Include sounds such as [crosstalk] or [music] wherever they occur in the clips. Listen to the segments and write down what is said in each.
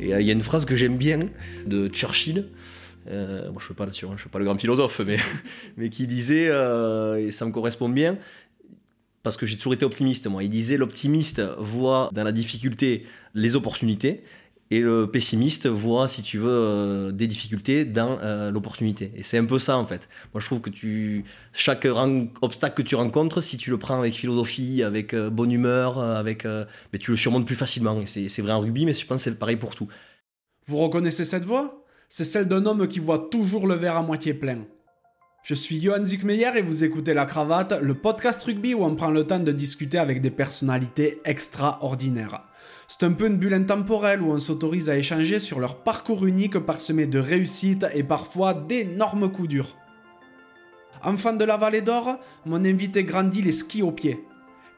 Et euh, il y a une phrase que j'aime bien de Churchill. Euh, je ne suis, pas, je suis pas le grand philosophe, mais, [laughs] mais qui disait, euh, et ça me correspond bien, parce que j'ai toujours été optimiste, moi. Il disait l'optimiste voit dans la difficulté les opportunités et le pessimiste voit, si tu veux, euh, des difficultés dans euh, l'opportunité. Et c'est un peu ça, en fait. Moi, je trouve que tu, chaque obstacle que tu rencontres, si tu le prends avec philosophie, avec euh, bonne humeur, avec, mais tu le surmontes plus facilement. C'est vrai en rugby, mais je pense que c'est pareil pour tout. Vous reconnaissez cette voix? C'est celle d'un homme qui voit toujours le verre à moitié plein. Je suis Johan Zuckmeyer et vous écoutez La Cravate, le podcast rugby où on prend le temps de discuter avec des personnalités extraordinaires. C'est un peu une bulle intemporelle où on s'autorise à échanger sur leur parcours unique parsemé de réussites et parfois d'énormes coups durs. Enfant de la vallée d'Or, mon invité grandit les skis aux pieds.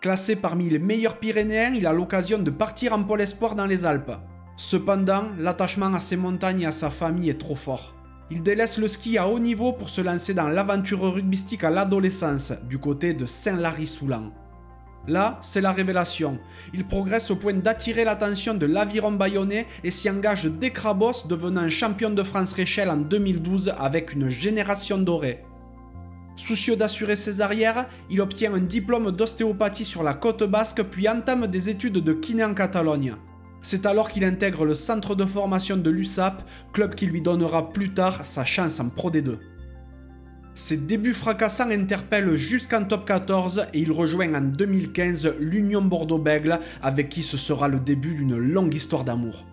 Classé parmi les meilleurs Pyrénéens, il a l'occasion de partir en pôle espoir dans les Alpes. Cependant, l'attachement à ses montagnes et à sa famille est trop fort. Il délaisse le ski à haut niveau pour se lancer dans l'aventure rugbystique à l'adolescence, du côté de Saint-Lary-Soulan. Là, c'est la révélation. Il progresse au point d'attirer l'attention de l'aviron bayonnais et s'y engage dès Crabos, devenant champion de France Réchelle en 2012 avec une génération dorée. Soucieux d'assurer ses arrières, il obtient un diplôme d'ostéopathie sur la côte basque puis entame des études de kiné en Catalogne. C'est alors qu'il intègre le centre de formation de l'USAP, club qui lui donnera plus tard sa chance en Pro D2. Ses débuts fracassants interpellent jusqu'en top 14 et il rejoint en 2015 l'Union Bordeaux-Bègle avec qui ce sera le début d'une longue histoire d'amour.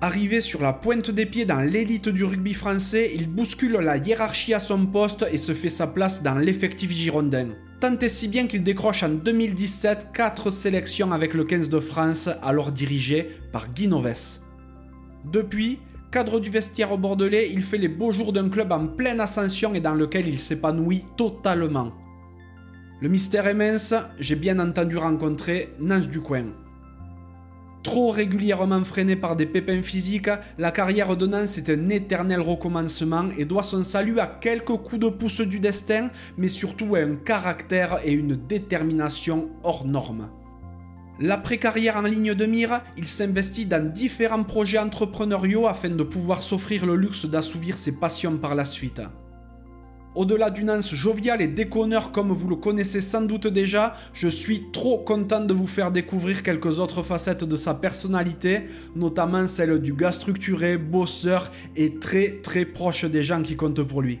Arrivé sur la pointe des pieds dans l'élite du rugby français, il bouscule la hiérarchie à son poste et se fait sa place dans l'effectif girondin. Tant et si bien qu'il décroche en 2017 4 sélections avec le 15 de France, alors dirigé par Guy Noves. Depuis, Cadre du vestiaire bordelais, il fait les beaux jours d'un club en pleine ascension et dans lequel il s'épanouit totalement. Le mystère est mince, j'ai bien entendu rencontrer Nance du coin. Trop régulièrement freiné par des pépins physiques, la carrière de Nance est un éternel recommencement et doit son salut à quelques coups de pouce du destin, mais surtout à un caractère et une détermination hors normes. L'après-carrière en ligne de mire, il s'investit dans différents projets entrepreneuriaux afin de pouvoir s'offrir le luxe d'assouvir ses passions par la suite. Au-delà d'une anse joviale et déconneur comme vous le connaissez sans doute déjà, je suis trop content de vous faire découvrir quelques autres facettes de sa personnalité, notamment celle du gars structuré, bosseur et très très proche des gens qui comptent pour lui.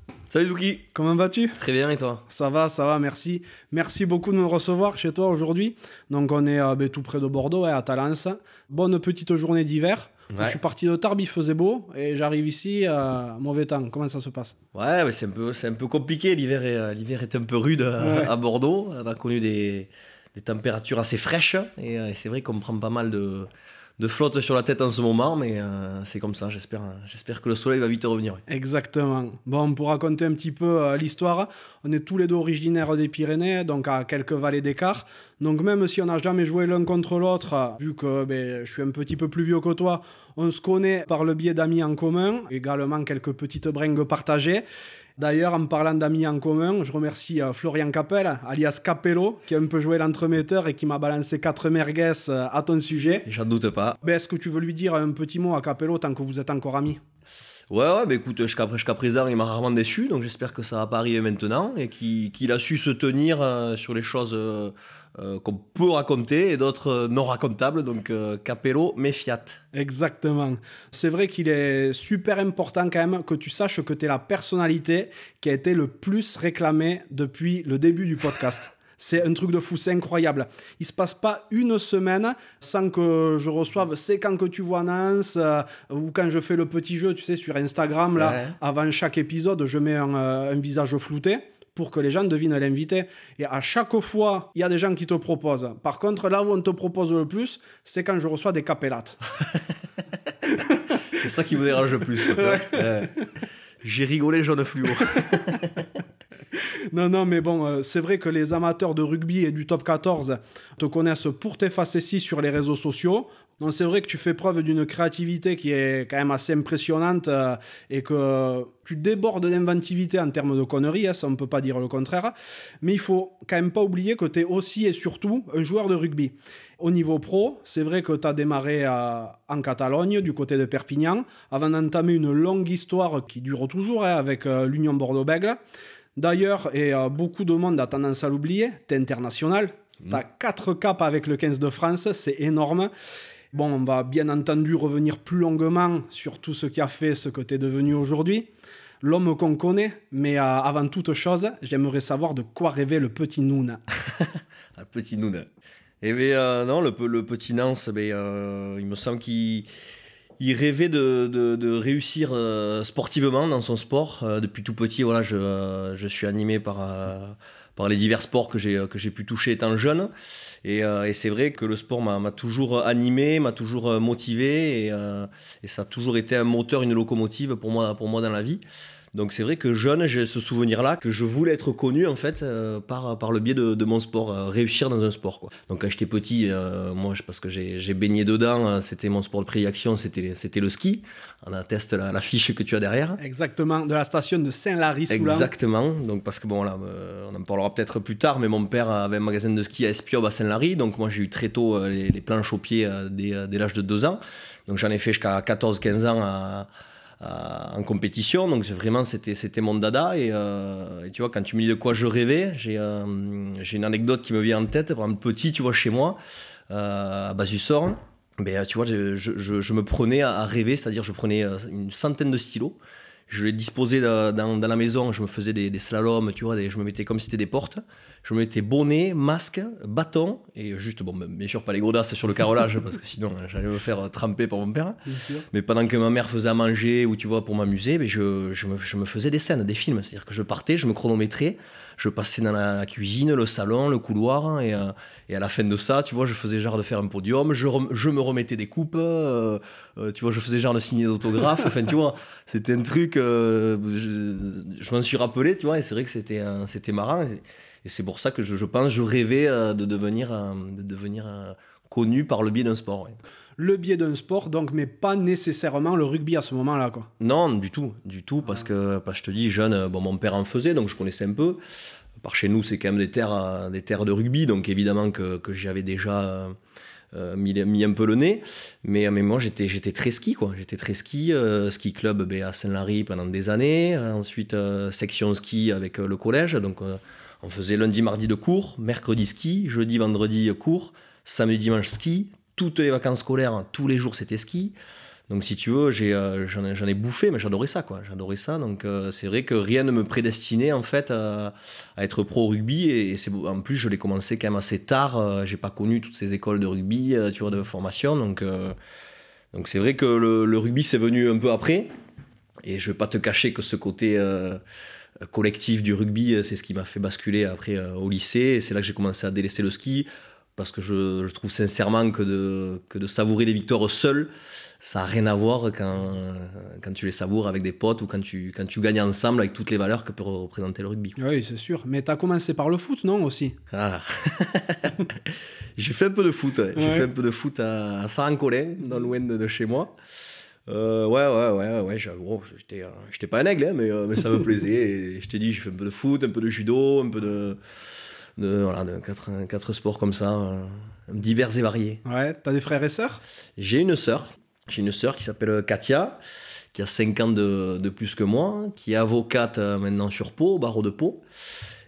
Salut Douki Comment vas-tu? Très bien et toi? Ça va, ça va, merci. Merci beaucoup de nous recevoir chez toi aujourd'hui. Donc on est euh, ben, tout près de Bordeaux, à Talence. Bonne petite journée d'hiver. Je suis parti de Tarbes, il faisait beau, et j'arrive ici, euh, mauvais temps. Comment ça se passe? Ouais, c'est un, peu, un peu compliqué. L'hiver est, euh, l'hiver est un peu rude à Bordeaux. On a connu des, des températures assez fraîches, et c'est vrai qu'on prend pas mal de de flotte sur la tête en ce moment, mais euh, c'est comme ça. J'espère, j'espère que le soleil va vite revenir. Exactement. Bon, pour raconter un petit peu euh, l'histoire, on est tous les deux originaires des Pyrénées, donc à quelques vallées d'écart. Donc même si on n'a jamais joué l'un contre l'autre, vu que ben, je suis un petit peu plus vieux que toi, on se connaît par le biais d'amis en commun, également quelques petites bringues partagées. D'ailleurs, en parlant d'amis en commun, je remercie euh, Florian Capel, alias Capello, qui a un peu joué l'entremetteur et qui m'a balancé quatre merguez euh, à ton sujet. J'en doute pas. Ben, Est-ce que tu veux lui dire un petit mot à Capello tant que vous êtes encore amis? Ouais, ouais, mais écoute, jusqu'à présent, il m'a rarement déçu, donc j'espère que ça va pas arriver maintenant et qu'il a su se tenir euh, sur les choses euh, qu'on peut raconter et d'autres euh, non racontables. Donc euh, Capello, mais fiat. Exactement. C'est vrai qu'il est super important quand même que tu saches que tu es la personnalité qui a été le plus réclamée depuis le début du podcast. C'est un truc de fou, c'est incroyable. Il se passe pas une semaine sans que je reçoive c'est quand que tu vois Nance ou quand je fais le petit jeu, tu sais, sur Instagram, là, avant chaque épisode, je mets un visage flouté pour que les gens devinent l'invité. Et à chaque fois, il y a des gens qui te proposent. Par contre, là où on te propose le plus, c'est quand je reçois des capélates. ça qui me dérange le plus. J'ai rigolé jaune fluo. [laughs] non, non, mais bon, euh, c'est vrai que les amateurs de rugby et du top 14 te connaissent pour tes facéties sur les réseaux sociaux. Donc c'est vrai que tu fais preuve d'une créativité qui est quand même assez impressionnante euh, et que tu débordes d'inventivité en termes de conneries, hein, ça on ne peut pas dire le contraire. Mais il faut quand même pas oublier que tu es aussi et surtout un joueur de rugby. Au niveau pro, c'est vrai que tu as démarré euh, en Catalogne, du côté de Perpignan, avant d'entamer une longue histoire qui dure toujours hein, avec l'Union Bordeaux-Bègles. D'ailleurs, et euh, beaucoup de monde a tendance à l'oublier, tu es international, tu as 4 caps avec le 15 de France, c'est énorme. Bon, on va bien entendu revenir plus longuement sur tout ce qui a fait ce que tu es devenu aujourd'hui. L'homme qu'on connaît, mais euh, avant toute chose, j'aimerais savoir de quoi rêvait le petit Noun. [laughs] le petit Noun. Eh bien, euh, non, le, petit Nance, ben, il me semble qu'il il rêvait de, réussir euh, sportivement dans son sport. Euh, depuis tout petit, voilà, euh, je suis animé par, par les divers sports que j'ai, que j'ai pu toucher étant jeune. Et, et c'est vrai que le sport m'a, toujours animé, m'a toujours motivé, et, et, ça a toujours été un moteur, une locomotive pour moi, pour moi dans la vie. Donc c'est vrai que jeune, j'ai ce souvenir-là que je voulais être connu en fait euh, par, par le biais de, mon sport, euh, réussir dans un sport. Quoi. Donc quand j'étais petit, euh, moi parce que j'ai baigné dedans, c'était mon sport de prédilection, c'était le ski. On atteste la, la, fiche que tu as derrière. Exactement, de la station de Saint-Lary. Exactement. Donc parce que bon là, on en parlera peut-être plus tard, mais mon père avait un magasin de ski à Espiob à Saint-Lary. Donc moi j'ai eu très tôt les, les, planches au pied dès, dès l'âge de 2 ans. Donc j'en ai fait jusqu'à 14-15 ans à en compétition. Donc vraiment, c'était, mon dada. Euh, et, tu vois, quand tu me dis de quoi je rêvais, j'ai, euh, j'ai une anecdote qui me vient en tête. Par exemple, petit, tu vois, chez moi, à Basusor, ben, tu vois, je, je, me prenais à, rêver, c'est-à-dire je prenais une centaine de stylos je les disposais dans, dans, la maison, je me faisais des, des slaloms, tu vois, je me mettais comme si c'était des portes. Je me mettais bonnet, masque, bâton, et juste, bon, bien sûr, pas les godasses sur le carrelage, parce que sinon, j'allais me faire tremper par mon père. Mais pendant que ma mère faisait à manger, ou tu vois, pour m'amuser, ben, je, je, me, je, me, faisais des scènes, des films. C'est-à-dire que je partais, je me chronométrais, je passais dans la, cuisine, le salon, le couloir, et, euh, et, à la fin de ça, tu vois, je faisais genre de faire un podium, je, me remettais des coupes, euh, euh, tu vois, je faisais genre de signer d'autographes, enfin, tu vois, c'était un truc, je, je m'en suis rappelé, tu vois, et c'est vrai que c'était c'était marrant, et, c'est pour ça que je, je, pense, je rêvais de devenir, de devenir connu par le biais d'un sport. Le biais d'un sport, donc, mais pas nécessairement le rugby à ce moment-là, quoi. Non, du tout, du tout, parce que, parce je te dis, jeune, bon, mon père en faisait, donc je connaissais un peu. Par chez nous, c'est quand même des terres, des terres de rugby, donc évidemment que, que j'avais déjà euh, mis, un peu le nez. Mais, mais moi, j'étais, j'étais très ski, quoi. J'étais très ski, euh, ski club ben, à Saint-Lary pendant des années. Ensuite, euh, section ski avec le collège. Donc, on faisait lundi, mardi de cours, mercredi ski, jeudi, vendredi cours samedi, dimanche ski, toutes les vacances scolaires, tous les jours c'était ski. Donc si tu veux, euh, j'en ai, bouffé, mais j'adorais ça, quoi. J'adorais ça. Donc euh, c'est vrai que rien ne me prédestinait en fait à, être pro rugby. Et, en plus, je l'ai commencé quand même assez tard. Euh, j'ai pas connu toutes ces écoles de rugby, tu vois, de formation. Donc donc c'est vrai que le, rugby c'est venu un peu après. Et je vais pas te cacher que ce côté collectif du rugby, c'est ce qui m'a fait basculer après au lycée. C'est là que j'ai commencé à délaisser le ski parce que je, trouve sincèrement que de, que de savourer les victoires seul, ça n'a rien à voir quand, quand tu les savoures avec des potes ou quand tu, quand tu gagnes ensemble avec toutes les valeurs que peut représenter le rugby. Oui, c'est sûr. Mais tu as commencé par le foot, non aussi? Ah. [laughs] J'ai fait un peu de foot. J'ai fait un peu de foot à, Saint-Colin, dans loin de, chez moi. Euh, ouais, ouais, ouais, ouais, j'avoue, j'étais, j'étais pas un aigle, hein, mais, euh, mais ça me plaisait. Et je t'ai dit, j'ai fait un peu de foot, un peu de judo, un peu de, de, voilà, de quatre, quatre, sports comme ça, euh, divers et variés. Ouais, t'as des frères et sœurs? J'ai une sœur. J'ai une sœur qui s'appelle Katia, qui a 5 ans de, de, plus que moi, qui est avocate euh, maintenant sur Pau, au barreau de Pau,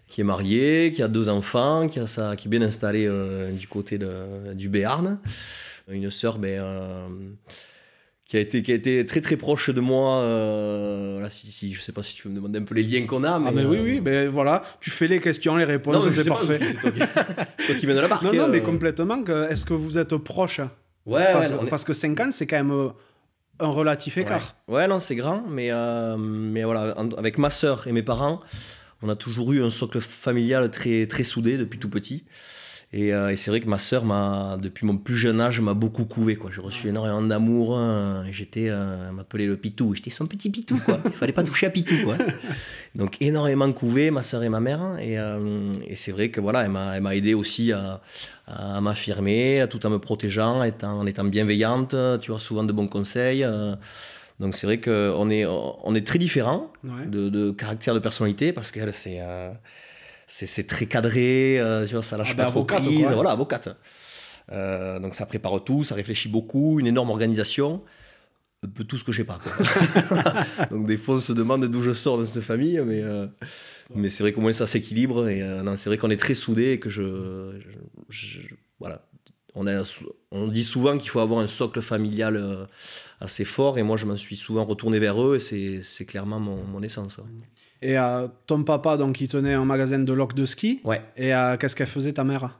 qui est mariée, qui a deux enfants, qui, a qui est bien installée euh, du côté de, du Béarn. Une sœur, ben qui a été qui a été très très proche de moi euh, voilà, si, si, je sais pas si tu veux me demander un peu les liens qu'on a mais, ah mais oui oui ben voilà tu fais les questions les réponses c'est parfait. c'est toi, qui viens de la barque non non mais euh. complètement est-ce que vous êtes proches ouais parce, ouais, parce que 5 ans c'est quand même euh, un relatif écart. Ouais, non c'est grand mais mais voilà avec ma sœur et mes parents on a toujours eu un socle familial très très soudé depuis tout petit Et, euh, et c'est vrai que ma sœur, m'a, depuis mon plus jeune âge, m'a beaucoup couvé. Quoi. J'ai reçu énormément d'amour. euh, et j'étais, euh, elle m'appelait le Pitou. J'étais son petit Pitou. Quoi. Il fallait pas toucher à Pitou. Quoi. [laughs] Donc énormément couvé, ma sœur et ma mère. Et, euh, et c'est vrai que voilà, elle m'a, elle m'a aidé aussi à, à m'affirmer, tout en me protégeant, étant, en étant bienveillante. Tu vois, souvent de bons conseils. donc c'est vrai qu'on est, on est très différents Ouais. de, de caractère, de personnalité, parce qu'elle, c'est, c'est, très cadré, euh, tu vois, ça lâche Ah pas ben, trop avocate, prise. Voilà, avocate. Euh, donc ça prépare tout, ça réfléchit beaucoup, une énorme organisation, un peu tout ce que j'ai pas. quoi. [laughs] donc des fois on se demande d'où je sors dans cette famille, mais, euh, mais c'est vrai qu'au moins ça s'équilibre, et c'est vrai qu'on est très soudés et que je, je- je- voilà. On, a, on dit souvent qu'il faut avoir un socle familial assez fort, et moi je m'en suis souvent retourné vers eux, et c'est, c'est clairement mon, mon essence. ouais. Et euh, ton papa, donc, il tenait un magasin de loques de ski. Ouais. Et euh, qu'est-ce qu'elle faisait, ta mère?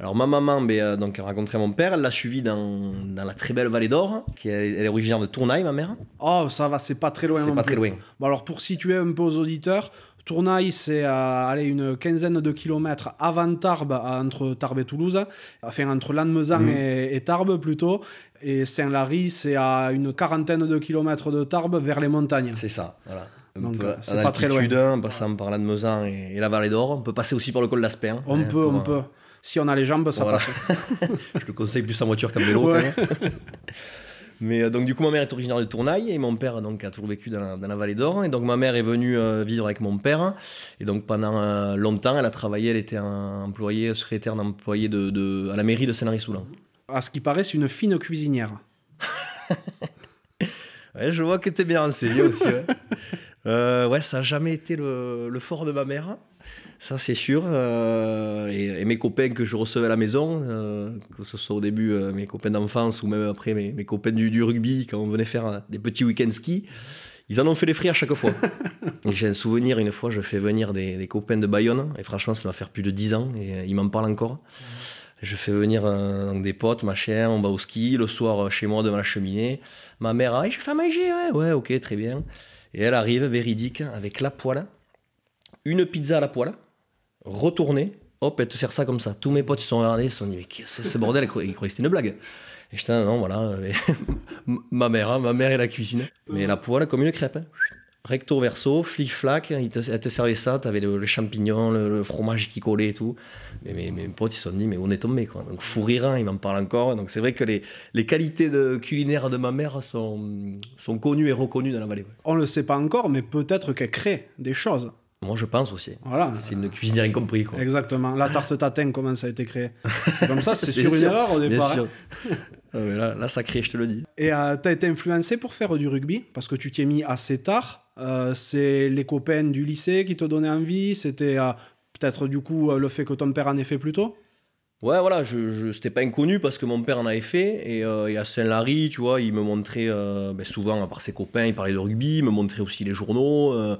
Alors ma maman, ben, euh, donc, elle rencontrait mon père, elle l'a suivi dans, dans la très belle vallée d'Or, qui est, elle est originaire de Tournaille, ma mère. Oh, ça va, c'est pas très loin. C'est pas plus. très loin. Bon, alors, pour situer un peu aux auditeurs, Tournaille, c'est euh, une quinzaine de kilomètres avant Tarbes, entre Tarbes et Toulouse. Enfin, entre Lannemezan Mhm. et, et Tarbes, plutôt. Et Saint-Lary, c'est à une quarantaine de kilomètres de Tarbes, vers les montagnes. C'est ça, voilà. Donc, euh, c'est pas très loin. En passant par l'Annemezan et, et la vallée d'Or. On peut passer aussi par le col d'Aspin. On hein, peut, pour, on euh, peut. Si on a les jambes, ça Voilà. passe. [laughs] Je le conseille plus en voiture qu'en vélo. Ouais. [laughs] Mais euh, donc du coup ma mère est originaire de Tournaille et mon père donc a toujours vécu dans la, dans la vallée d'Or et donc ma mère est venue euh, vivre avec mon père et donc pendant euh, longtemps elle a travaillé elle était un employée secrétaire d'employé de, de- à la mairie de Saint-Henri-Soulan. À ce qui paraît, c'est une fine cuisinière. [laughs] Ouais, je vois que t'es bien renseigné aussi. Euh, ouais ça n'a jamais été le, le fort de ma mère. Ça, c'est sûr. Euh, et, et mes copains que je recevais à la maison, euh, que ce soit au début mes copains d'enfance ou même après mes, mes copains du, du rugby, quand on venait faire des petits week-ends ski, ils en ont fait les frais à chaque fois. [laughs] j'ai un souvenir, une fois, je fais venir des, des copains de Bayonne, et franchement, ça va faire plus de 10 ans, et ils m'en parlent encore. Je fais venir euh, des potes, machin, on va au ski, le soir chez moi devant la cheminée. Ma mère, ah, je fais à manger, ouais, ouais, ok, très bien. Et elle arrive, véridique, avec la poêle, une pizza à la poêle, retournée, hop, elle te sert ça comme ça. Tous mes potes ils se sont regardés, ils se sont dit, mais c'est ce bordel? Ils croyaient que c'était une blague. Et j'étais, non, voilà, [laughs] ma mère, hein, ma mère et la cuisine. Mais la poêle comme une crêpe. hein. Recto verso, flic-flac, ils te- elle te servait ça, t'avais le, le champignon, le, le fromage qui collait et tout. Mais mes, mes potes, ils se sont dit, mais on est tombé, quoi. Donc, fou rire, hein, ils m'en parlent encore. Donc, c'est vrai que les, les qualités de culinaires de ma mère sont, sont connues et reconnues dans la vallée. On le sait pas encore, mais peut-être qu'elle crée des choses. Moi, je pense aussi. Voilà. C'est une cuisinière incompris, quoi. Exactement. La tarte tatin, comment ça a été créé? C'est comme ça, c'est [laughs] sur une erreur au Bien départ. sûr. [laughs] Ah, mais là, là, ça crée, je te le dis. Et euh, t'as été influencé pour faire du rugby? Parce que tu t'y es mis assez tard. Euh, c'est les copains du lycée qui te donnaient envie? C'était euh, peut-être du coup euh, le fait que ton père en ait fait plus tôt? Ouais, voilà, je, je, c'était pas inconnu parce que mon père en avait fait. Et, euh, et à Saint-Lary, tu vois, il me montrait euh, ben, souvent, à part ses copains, il parlait de rugby, il me montrait aussi les journaux. euh,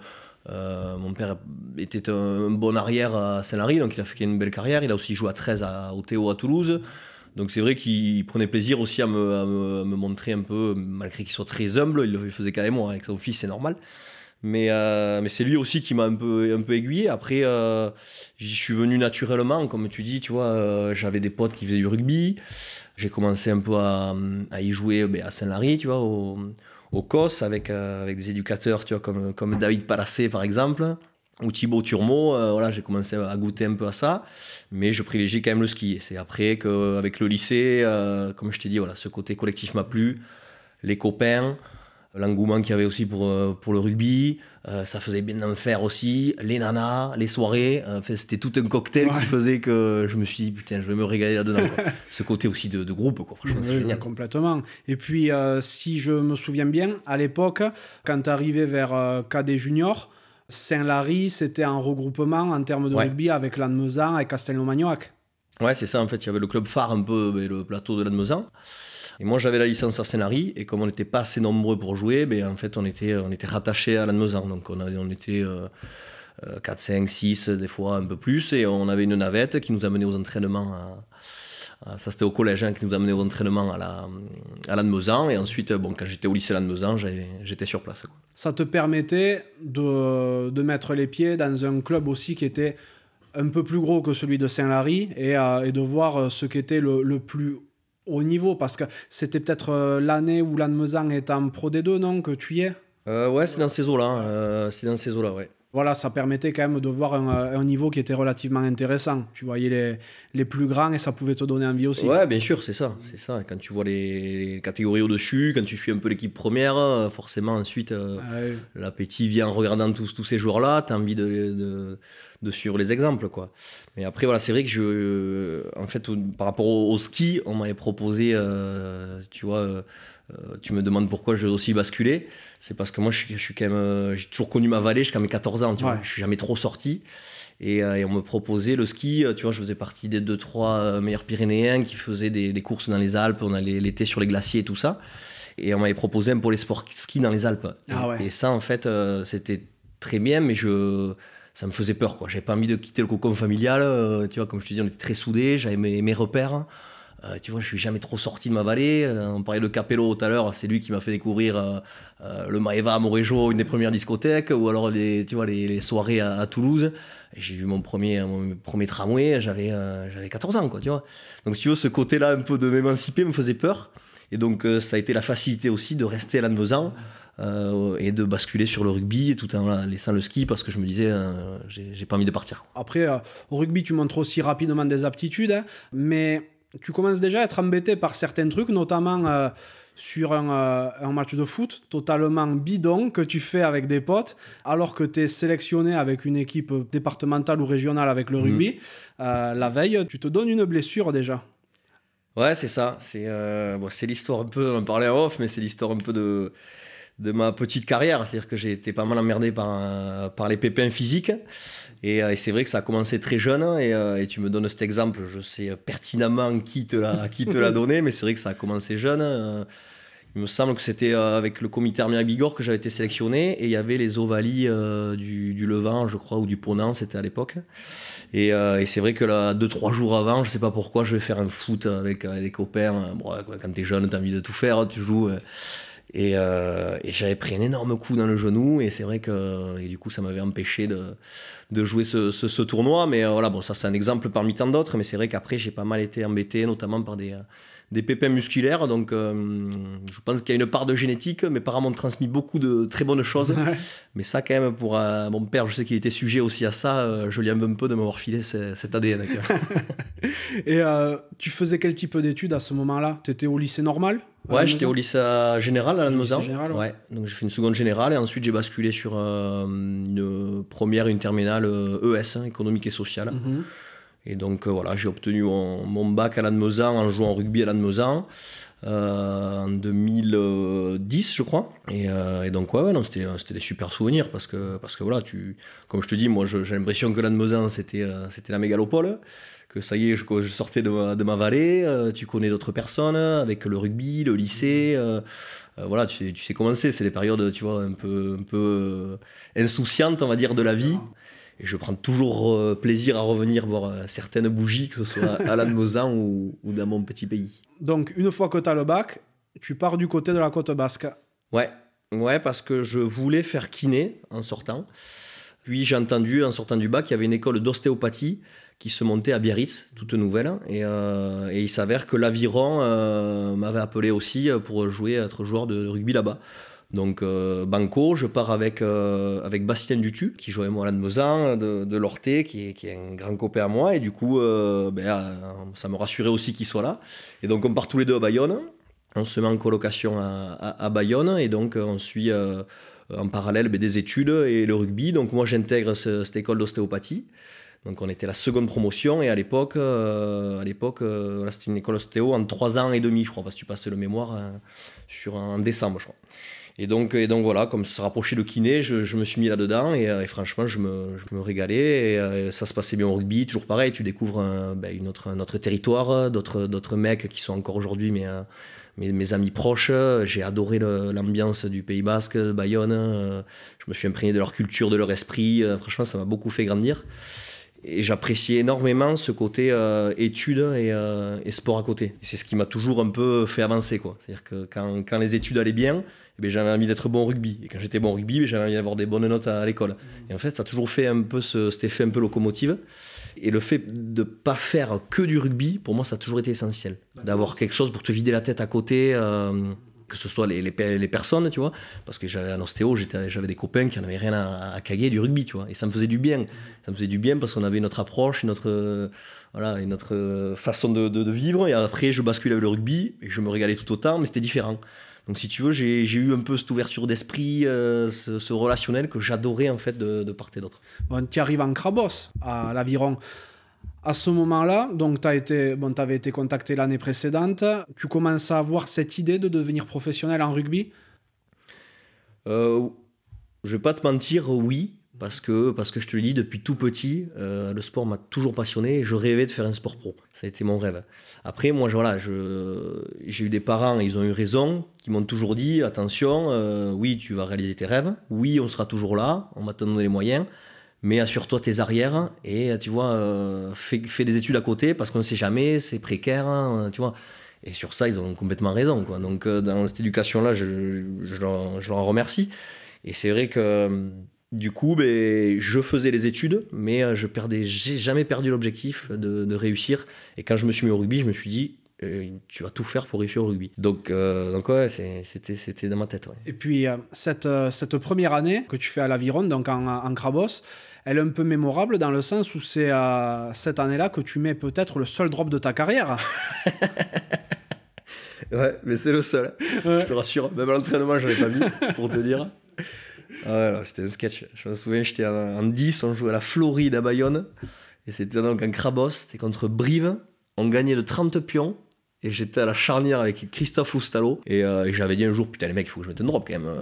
euh, mon père était un, bon arrière à Saint-Lary, donc il a fait une belle carrière. Il a aussi joué à 13 à, au Théo à Toulouse. Donc c'est vrai qu'il prenait plaisir aussi à me, montrer un peu, malgré qu'il soit très humble, il le faisait même moi, avec son fils, c'est normal. Mais, euh, mais c'est lui aussi qui m'a un peu, un peu aiguillé. Après, euh, j'y suis venu naturellement, comme tu dis, tu vois, euh, j'avais des potes qui faisaient du rugby. J'ai commencé un peu à, y jouer ben, à Saint-Lary, tu vois, au, au COS, avec, euh, avec des éducateurs, tu vois, comme, comme David Palassé, par exemple, ou Thibaut Turmot. euh, voilà, j'ai commencé à goûter un peu à ça. Mais je privilégie quand même le ski. C'est après qu'avec le lycée, euh, comme je t'ai dit, voilà, ce côté collectif m'a plu. Les copains, l'engouement qu'il y avait aussi pour, euh, pour le rugby, euh, ça faisait bien d'en faire aussi. Les nanas, les soirées, enfin, c'était tout un cocktail Ouais. qui faisait que je me suis dit, putain, je vais me régaler là-dedans. [laughs] Ce côté aussi de, de groupe, quoi. franchement, Oui, complètement. Et puis, si je me souviens bien, à l'époque, quand tu arrivais vers KD Junior, Saint-Lary, c'était un regroupement en termes de Ouais. rugby avec Lannemezan et Castelnau-Magnoac. Ouais, c'est ça, en fait, il y avait le club phare un peu, ben, le plateau de l'Admezan. Et moi, j'avais la licence à Saint-Lary, et comme on n'était pas assez nombreux pour jouer, ben, en fait, on était, on était rattachés à l'Admezan. Donc, on, a- on était euh, euh, 4, 5, 6, des fois un peu plus, et on avait une navette qui nous amenait aux entraînements. À- ça, c'était au collège hein, qui nous amenait aux entraînements à la à l'Admezan. Et ensuite, bon, quand j'étais au lycée j'avais- j'étais sur place. quoi. Ça te permettait de, de mettre les pieds dans un club aussi qui était un peu plus gros que celui de Saint-Lary et, et, de voir ce qu'était le, le, plus haut niveau? Parce que c'était peut-être l'année où Lannemezan est en Pro D2, non Que tu y es? Ouais, c'est dans ces eaux-là. c'est dans ces eaux-là, ouais voilà, ça permettait quand même de voir euh, un, niveau qui était relativement intéressant. Tu voyais les, les, plus grands et ça pouvait te donner envie aussi. Ouais, bien sûr, c'est ça. C'est ça. Quand tu vois les catégories au-dessus, quand tu suis un peu l'équipe première, euh, forcément, ensuite, euh, ah l'appétit vient en regardant tous, tous ces joueurs-là. Tu as envie de, de, de, suivre les exemples. quoi. Mais après, voilà, c'est vrai que je. En fait, par rapport au, ski, on m'avait proposé, tu vois euh, tu me demandes pourquoi j'ai aussi basculé. C'est parce que moi, je suis, quand même, euh, j'ai toujours connu ma vallée jusqu'à mes 14 ans. Tu vois. Je suis jamais trop sorti. Euh, et, on me proposait le ski. Tu vois, je faisais partie des 2-3 meilleurs Pyrénéens qui faisaient des, courses dans les Alpes. On allait l'été sur les glaciers et tout ça. Et on m'avait proposé un pour les sports ski dans les Alpes. Ah et, ça, en fait, c'était très bien, mais je ça me faisait peur quoi j'avais pas envie de quitter le cocon familial tu vois comme je te dis on était très soudés j'avais mes, mes repères euh, tu vois, je suis jamais trop sorti de ma vallée. Euh, on parlait de Capello tout à l'heure, c'est lui qui m'a fait découvrir euh, le Maeva à Moréjo, une des premières discothèques, ou alors les, tu vois, les, soirées à, Toulouse. J'ai vu mon premier, mon premier tramway, j'avais j'avais 14 ans, quoi, tu vois. Donc, tu veux, ce côté-là, un peu de m'émanciper, me faisait peur. Et donc, ça a été la facilité aussi de rester à Lannemezan. Euh, et de basculer sur le rugby tout en laissant le ski parce que je me disais j'ai pas envie de partir. Après au rugby tu montres aussi rapidement des aptitudes hein, mais tu commences déjà à être embêté par certains trucs, notamment euh, sur euh, un, match de foot totalement bidon que tu fais avec des potes, alors que tu es sélectionné avec une équipe départementale ou régionale avec le mhm. rugby. Euh, la veille, tu te donnes une blessure déjà. Ouais, c'est ça. C'est bon, l'histoire un peu, on en parlait en off, mais c'est l'histoire un peu de, de ma petite carrière. C'est-à-dire que j'ai été pas mal emmerdé par, par les pépins physiques. Euh, et, c'est vrai que ça a commencé très jeune. Euh, et, tu me donnes cet exemple, je sais pertinemment qui te l'a, qui te l'a [laughs] donné, mais c'est vrai que ça a commencé jeune. Euh, il me semble que c'était avec le comité Armia Bigorre que j'avais été sélectionné. Et il y avait les Ovalies du, du, Levant, je crois, ou du Ponant, c'était à l'époque. Et, c'est vrai que là, deux, trois jours avant, je sais pas pourquoi, je vais faire un foot avec, des copains. Bon, quand t'es jeune, t'as envie de tout faire, tu joues. Euh, et, j'avais pris un énorme coup dans le genou et c'est vrai que et du coup ça m'avait empêché de, jouer ce, ce, tournoi. Mais euh, voilà, bon, ça c'est un exemple parmi tant d'autres. Mais c'est vrai qu'après j'ai pas mal été embêté, notamment par des, des pépins musculaires. Donc, euh, je pense qu'il y a une part de génétique. Mes parents m'ont transmis beaucoup de très bonnes choses. Mais ça, quand même, pour euh, mon père, je sais qu'il était sujet aussi à ça. Euh, je lui aime un peu de m'avoir filé cet ADN. [laughs] Et tu faisais quel type d'études à ce moment-là? Tu étais au lycée normal? Ouais, j'étais au lycée général à Lannemezan. Ouais. Donc j'ai fait une seconde générale et ensuite j'ai basculé sur une première, une terminale ES, hein, économique et sociale. Mhm. Et donc euh, voilà, j'ai obtenu mon, bac à Lannemezan en jouant au rugby à Lannemezan. Euh, en 2010 je crois euh, et, donc ouais, non c'était c'était des super souvenirs parce que parce que voilà tu comme je te dis moi j'ai l'impression que Lannemezan c'était c'était la mégalopole que ça y est je, sortais de ma, vallée tu connais d'autres personnes avec le rugby le lycée voilà tu tu sais comment c'est c'est les périodes tu vois un peu un peu insouciantes on va dire de la vie et je prends toujours euh, plaisir à revenir voir euh, certaines bougies, que ce soit [laughs] à Lannemezan ou, ou dans mon petit pays. Donc, une fois que tu as le bac, tu pars du côté de la côte basque. Ouais, ouais parce que je voulais faire kiné en sortant. Puis j'ai entendu, en sortant du bac, qu'il y avait une école d'ostéopathie qui se montait à Biarritz, toute nouvelle. Et, euh, et il s'avère que l'Aviron m'avait appelé aussi pour jouer, être joueur de rugby là-bas. Donc euh, Banco, je pars avec, euh, avec Bastien Dutu, qui jouait moi à de, de Lorté, qui est, qui est un grand copain à moi, et du coup, euh, ben, ça me rassurait aussi qu'il soit là. Et donc on part tous les deux à Bayonne, on se met en colocation à, à, Bayonne, et donc on suit en parallèle ben, des études et le rugby. Donc moi j'intègre cette école d'ostéopathie. Donc on était la seconde promotion et à l'époque, à l'époque, c'était une école ostéo en trois ans et demi, je crois, parce que tu passais le mémoire sur en décembre, je crois. Et donc, et donc voilà, comme se rapprochait de kiné, je, me suis mis là-dedans et, euh, franchement, je me, je me régalais. Et, euh, ça se passait bien au rugby, toujours pareil, tu découvres un, ben, une autre, un autre territoire, d'autres, d'autres mecs qui sont encore aujourd'hui mes, euh, mes, amis proches. J'ai adoré l'ambiance du Pays Basque, de Bayonne. Je me suis imprégné de leur culture, de leur esprit. Franchement, ça m'a beaucoup fait grandir. et j'appréciais énormément ce côté euh, études et, et, sport à côté. c'est ce qui m'a toujours un peu fait avancer. C'est-à-dire que quand, quand, les études allaient bien, j'avais envie d'être bon au rugby. Et quand j'étais bon au rugby, j'avais envie d'avoir des bonnes notes à, l'école. Et en fait, ça a toujours fait un peu ce, cet effet un peu locomotive. Et le fait de ne pas faire que du rugby, pour moi, ça a toujours été essentiel. D'avoir quelque chose pour te vider la tête à côté, euh, que ce soit les, les, personnes, tu vois. Parce que j'avais un ostéo, j'avais des copains qui n'avaient rien à, à, caguer du rugby, tu vois. Et ça me faisait du bien. Ça me faisait du bien parce qu'on avait notre approche, notre, voilà, notre façon de, de, de, vivre. Et après, je basculais avec le rugby et je me régalais tout autant, mais c'était différent. Donc si tu veux, j'ai eu un peu cette ouverture d'esprit, euh, ce, relationnel que j'adorais en fait de, de part et d'autre. Bon, tu arrives en Crabos à l'Aviron. À ce moment-là, donc tu été, bon, avais été contacté l'année précédente, tu commences à avoir cette idée de devenir professionnel en rugby? Euh, Je vais pas te mentir, oui parce que, parce que je te le dis, depuis tout petit, euh, le sport m'a toujours passionné et je rêvais de faire un sport pro. Ça a été mon rêve. Après, moi, voilà, j'ai eu des parents, ils ont eu raison, qui m'ont toujours dit attention, euh, oui, tu vas réaliser tes rêves, oui, on sera toujours là, on va te donner les moyens, mais assure-toi tes arrières et tu vois, euh, fais, des études à côté parce qu'on ne sait jamais, c'est précaire, hein, tu vois. Et sur ça, ils ont complètement raison. Quoi. Donc, dans cette éducation-là, je, je, leur, je, leur, en remercie. Et c'est vrai que du coup, ben, je faisais les études, mais euh, je perdais, j'ai jamais perdu l'objectif de, réussir. Et quand je me suis mis au rugby, je me suis dit, euh, tu vas tout faire pour réussir au rugby. Donc, euh, donc ouais, c'était, c'était dans ma tête. Et puis, cette, cette première année que tu fais à l'Aviron, donc en, en Crabos, elle est un peu mémorable dans le sens où c'est cette année-là que tu mets peut-être le seul drop de ta carrière. [laughs] [laughs] ouais, mais c'est le seul. Je te rassure, même à l'entraînement, je l'avais pas mis, pour te dire. Ah c'était un sketch. Je me souviens, j'étais en, 10, on jouait à la Floride à Bayonne. Et c'était donc un Crabos, c'était contre Brive. On gagnait de 30 pions. Et j'étais à la charnière avec Christophe Loustalo. Euh, et, j'avais dit un jour, putain, les mecs, il faut que je mette un drop quand même.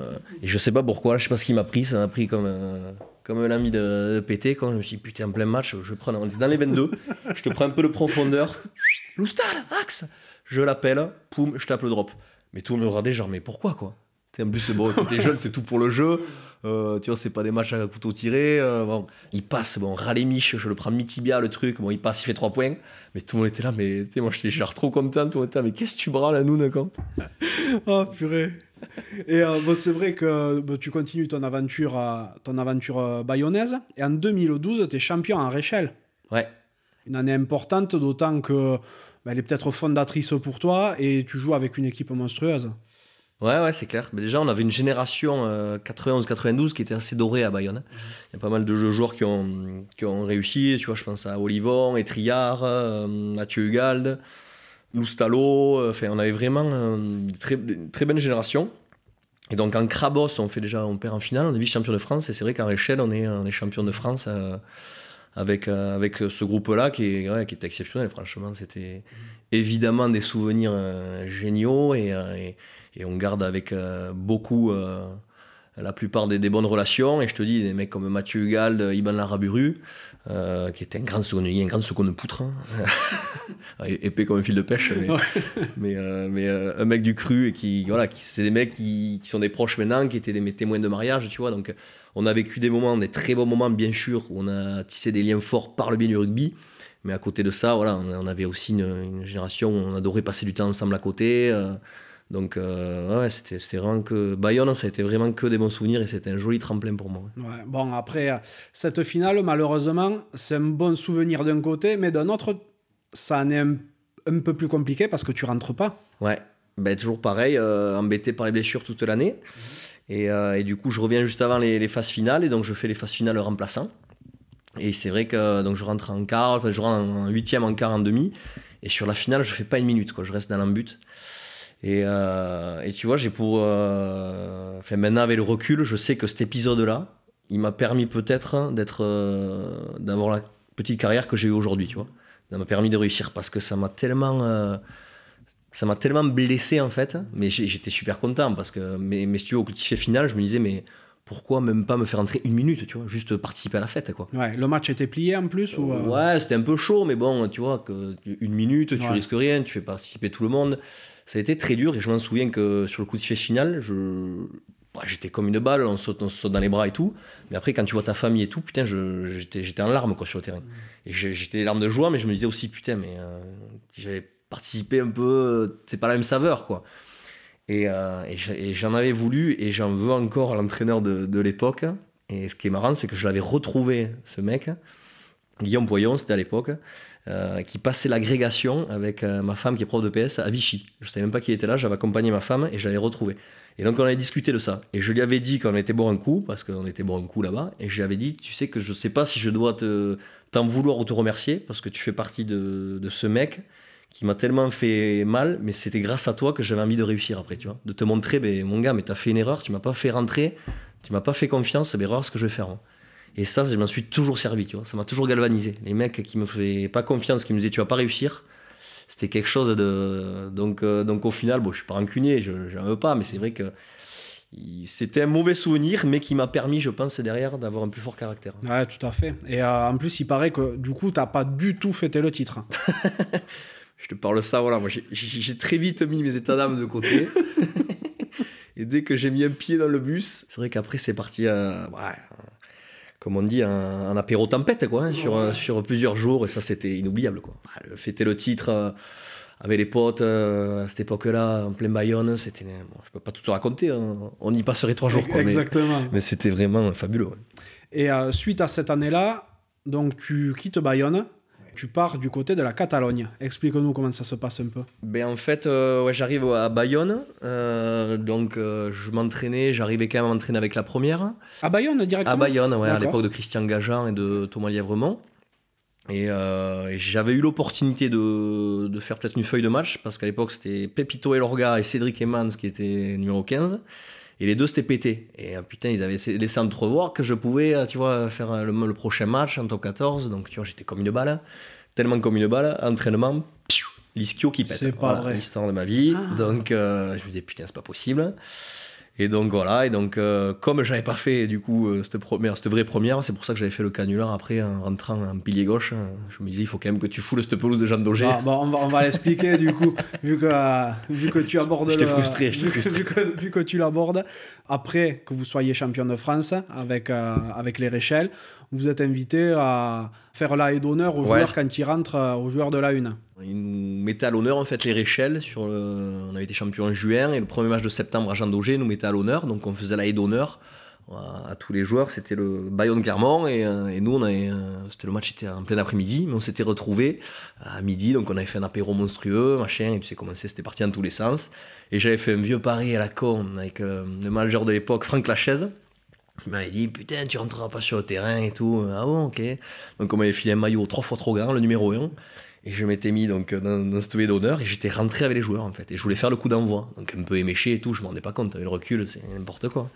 Et je sais pas pourquoi, je sais pas ce qui m'a pris. Ça m'a pris comme, comme un ami de, de pété. Quand je me suis dit, putain, en plein match, je prends, on était dans les 22. je te prends un peu de profondeur. Loustal, axe Je l'appelle, poum, je tape le drop. Mais tout le monde me regardait, genre, mais pourquoi quoi? En plus, c'est bon, quand t'es [laughs] jeune, c'est tout pour le jeu. Euh, tu vois, c'est pas des matchs à couteau tiré. Euh, bon, il passe, bon, miche je le prends mi-tibia, le truc. Bon, il passe, il fait 3 points. Mais tout le monde était là, mais tu sais, moi, j'étais genre trop content. Tout le monde était là, mais qu'est-ce que tu bras là, nous, d'accord Oh, purée. Et euh, bon, c'est vrai que tu continues ton aventure, ton aventure bayonnaise. Et en 2012, tu es champion en Réchelle. Ouais. Une année importante, d'autant que bah, elle est peut-être fondatrice pour toi et tu joues avec une équipe monstrueuse. Ouais, ouais, c'est clair. Mais déjà, on avait une génération 91-92 euh, qui était assez dorée à Bayonne. Il y a pas mal de joueurs qui ont, qui ont réussi. Tu vois, je pense à Olivon, Etriard, euh, Mathieu Hugalde, Loustalo. Euh, enfin, on avait vraiment une très, très bonne génération. Et donc, en Crabos, on fait déjà, on perd en finale, on est vice-champion de France. Et c'est vrai qu'en Réchelle, on est, on est champion de France avec, avec ce groupe-là qui, est, ouais, qui est exceptionnel. Franchement, c'était évidemment des souvenirs géniaux et, et et on garde avec euh, beaucoup euh, la plupart des, bonnes relations. Et je te dis, des mecs comme Mathieu Hugal, Iban Laraburu, euh, qui était un grand second, un grand second poutre, hein. [laughs] épais comme un fil de pêche, mais, mais, un mec du cru et qui, voilà, qui, c'est des mecs qui, sont des proches maintenant, qui étaient des témoins de mariage, tu vois. Donc, on a vécu des moments, des très bons moments, bien sûr, où on a tissé des liens forts par le bien du rugby. Mais à côté de ça, voilà, on, avait aussi une, génération où on adorait passer du temps ensemble à côté. Donc, euh, ouais, c'était, vraiment que. Bayonne, ça a été vraiment que des bons souvenirs et c'était un joli tremplin pour moi. Ouais, bon, après, cette finale, malheureusement, c'est un bon souvenir d'un côté, mais d'un autre, ça en est un, peu plus compliqué parce que tu rentres pas. Ouais, ben, toujours pareil, euh, embêté par les blessures toute l'année. Et, euh, et, du coup, je reviens juste avant les, phases finales et donc je fais les phases finales remplaçant. Et c'est vrai que donc je rentre en quart, je rentre en huitième, en quart, en demi. Et sur la finale, je fais pas une minute, quoi. je reste dans l'embut. Et, euh, et, tu vois, j'ai pour. Euh, maintenant, avec le recul, je sais que cet épisode-là, il m'a permis peut-être d'être, euh, d'avoir la petite carrière que j'ai eue aujourd'hui, tu vois. Ça m'a permis de réussir parce que ça m'a tellement. ça m'a tellement blessé en fait, mais j'étais super content parce que, mais, mais si tu veux, au coup final, je me disais, mais pourquoi même pas me faire entrer une minute, tu vois, juste participer à la fête, quoi. Ouais, le match était plié en plus ou Ouais, c'était un peu chaud, mais bon, tu vois, que une minute, tu risques rien, tu fais participer tout le monde ça a été très dur et je m'en souviens que sur le coup de sifflet final, je, bah, j'étais comme une balle, on saute, on se saute dans les bras et tout. Mais après, quand tu vois ta famille et tout, putain, je- j'étais en larmes quoi, sur le terrain. Et j'ai- j'étais les larmes de joie, mais je me disais aussi, putain, mais euh, j'avais participé un peu, c'est pas la même saveur, quoi. Et, euh, et et j'en avais voulu, et j'en veux encore à l'entraîneur de, de l'époque. Et ce qui est marrant, c'est que je l'avais retrouvé, ce mec, Guillaume Poyon, c'était à l'époque, euh, qui passait l'agrégation avec euh, ma femme qui est prof de PS à Vichy. Je savais même pas qui était là, j'avais accompagné ma femme et je l'avais retrouvé. Et donc on avait discuté de ça. Et je lui avais dit qu'on était boire un coup, parce qu'on était boire un coup là-bas, et je lui avais dit, tu sais que je sais pas si je dois te, t'en vouloir ou te remercier, parce que tu fais partie de, de ce mec qui m'a tellement fait mal, mais c'était grâce à toi que j'avais envie de réussir après, tu vois. De te montrer, ben, mon gars, mais t'as fait une erreur, tu m'as pas fait rentrer, tu m'as pas fait confiance, ben, erreur ce que je vais faire. moi. Et ça, je m'en suis toujours servi, tu vois. Ça m'a toujours galvanisé. Les mecs qui me faisaient pas confiance, qui me disaient tu vas pas réussir, c'était quelque chose de. Donc, euh, donc au final, bon, je suis pas rancunier, je n'en veux pas, mais c'est vrai que c'était un mauvais souvenir, mais qui m'a permis, je pense, derrière, d'avoir un plus fort caractère. Ouais, tout à fait. Et euh, en plus, il paraît que du coup, t'as pas du tout fêté le titre. [laughs] Je te parle ça, voilà. Moi, j'ai très vite mis mes états d'âme de côté. [laughs] Et dès que j'ai mis un pied dans le bus, c'est vrai qu'après, c'est parti, euh, ouais, comme on dit, un, un apéro tempête, quoi, hein, sur, Ouais. sur plusieurs jours. Et ça, c'était inoubliable, quoi. Le- Fêter le titre euh, avec les potes euh, à cette époque-là, en plein Bayonne, c'était. Bon, je peux pas tout te raconter, hein. on y passerait trois jours, quoi. Mais, Exactement. mais c'était vraiment fabuleux. ouais. Et euh, suite à cette année-là, donc tu quittes Bayonne, tu pars du côté de la Catalogne. Explique-nous comment ça se passe un peu. Ben en fait, euh, ouais, j'arrive à Bayonne, euh, donc euh, je m'entraînais, j'arrivais quand même à m'entraîner avec la première. À Bayonne directement À Bayonne, ouais, à l'époque de Christian Gajan et de Thomas Lièvremont. Et, et j'avais eu l'opportunité de, de faire peut-être une feuille de match, parce qu'à l'époque c'était Pepito Elorga et Cédric Emmans qui étaient numéro 15. Et les deux c'était pété. Et euh, putain, ils avaient laissé entrevoir que je pouvais, euh, tu vois, faire euh, le, le prochain match en top 14. Donc tu vois, j'étais comme une balle. Tellement comme une balle. Entraînement, l'ischio qui pète. C'est pas vrai. L'histoire de ma vie. Ah. Donc euh, je me disais, putain, c'est pas possible. Et donc voilà, et donc euh, comme j'avais pas fait du coup euh, cette, première, cette vraie première, c'est pour ça que j'avais fait le canular après en rentrant en pilier gauche. euh, Je me disais, il faut quand même que tu foules cette pelouse de Jean Daugé. Ah, bon, on va, on va l'expliquer du coup, [laughs] vu que, euh, vu que tu abordes J'étais frustré, que- frustré. vu que, vu que tu l'abordes, après que vous soyez champion de France avec, euh, avec les Réchelles, vous êtes invité à faire la haie d'honneur aux Ouais. joueurs quand ils rentrent, euh, aux joueurs de la une. Ils nous mettaient à l'honneur en fait les Réchelles. Sur le... On avait été champion en juin et le premier match de septembre à Jean Daugé nous mettait à l'honneur. Donc on faisait la haie d'honneur à, tous les joueurs. C'était le Bayonne Clermont et, euh, et nous on avait, euh, c'était le match était en plein après-midi, mais on s'était retrouvés à midi. Donc on avait fait un apéro monstrueux, machin. Et tu sais comment c'est, c'était parti dans tous les sens. Et j'avais fait un vieux pari à la con avec le manager de l'époque, Franck Lachaise. Il m'avait dit putain tu rentreras pas sur le terrain et tout. Ah bon ok. Donc on m'avait filé un maillot trois fois trop grand, le numéro 1. Et je m'étais mis donc dans, dans cette d'honneur et j'étais rentré avec les joueurs en fait. Et je voulais faire le coup d'envoi. Donc un peu éméché et tout, je m'en rendais pas compte. Avec le recul, c'est n'importe quoi.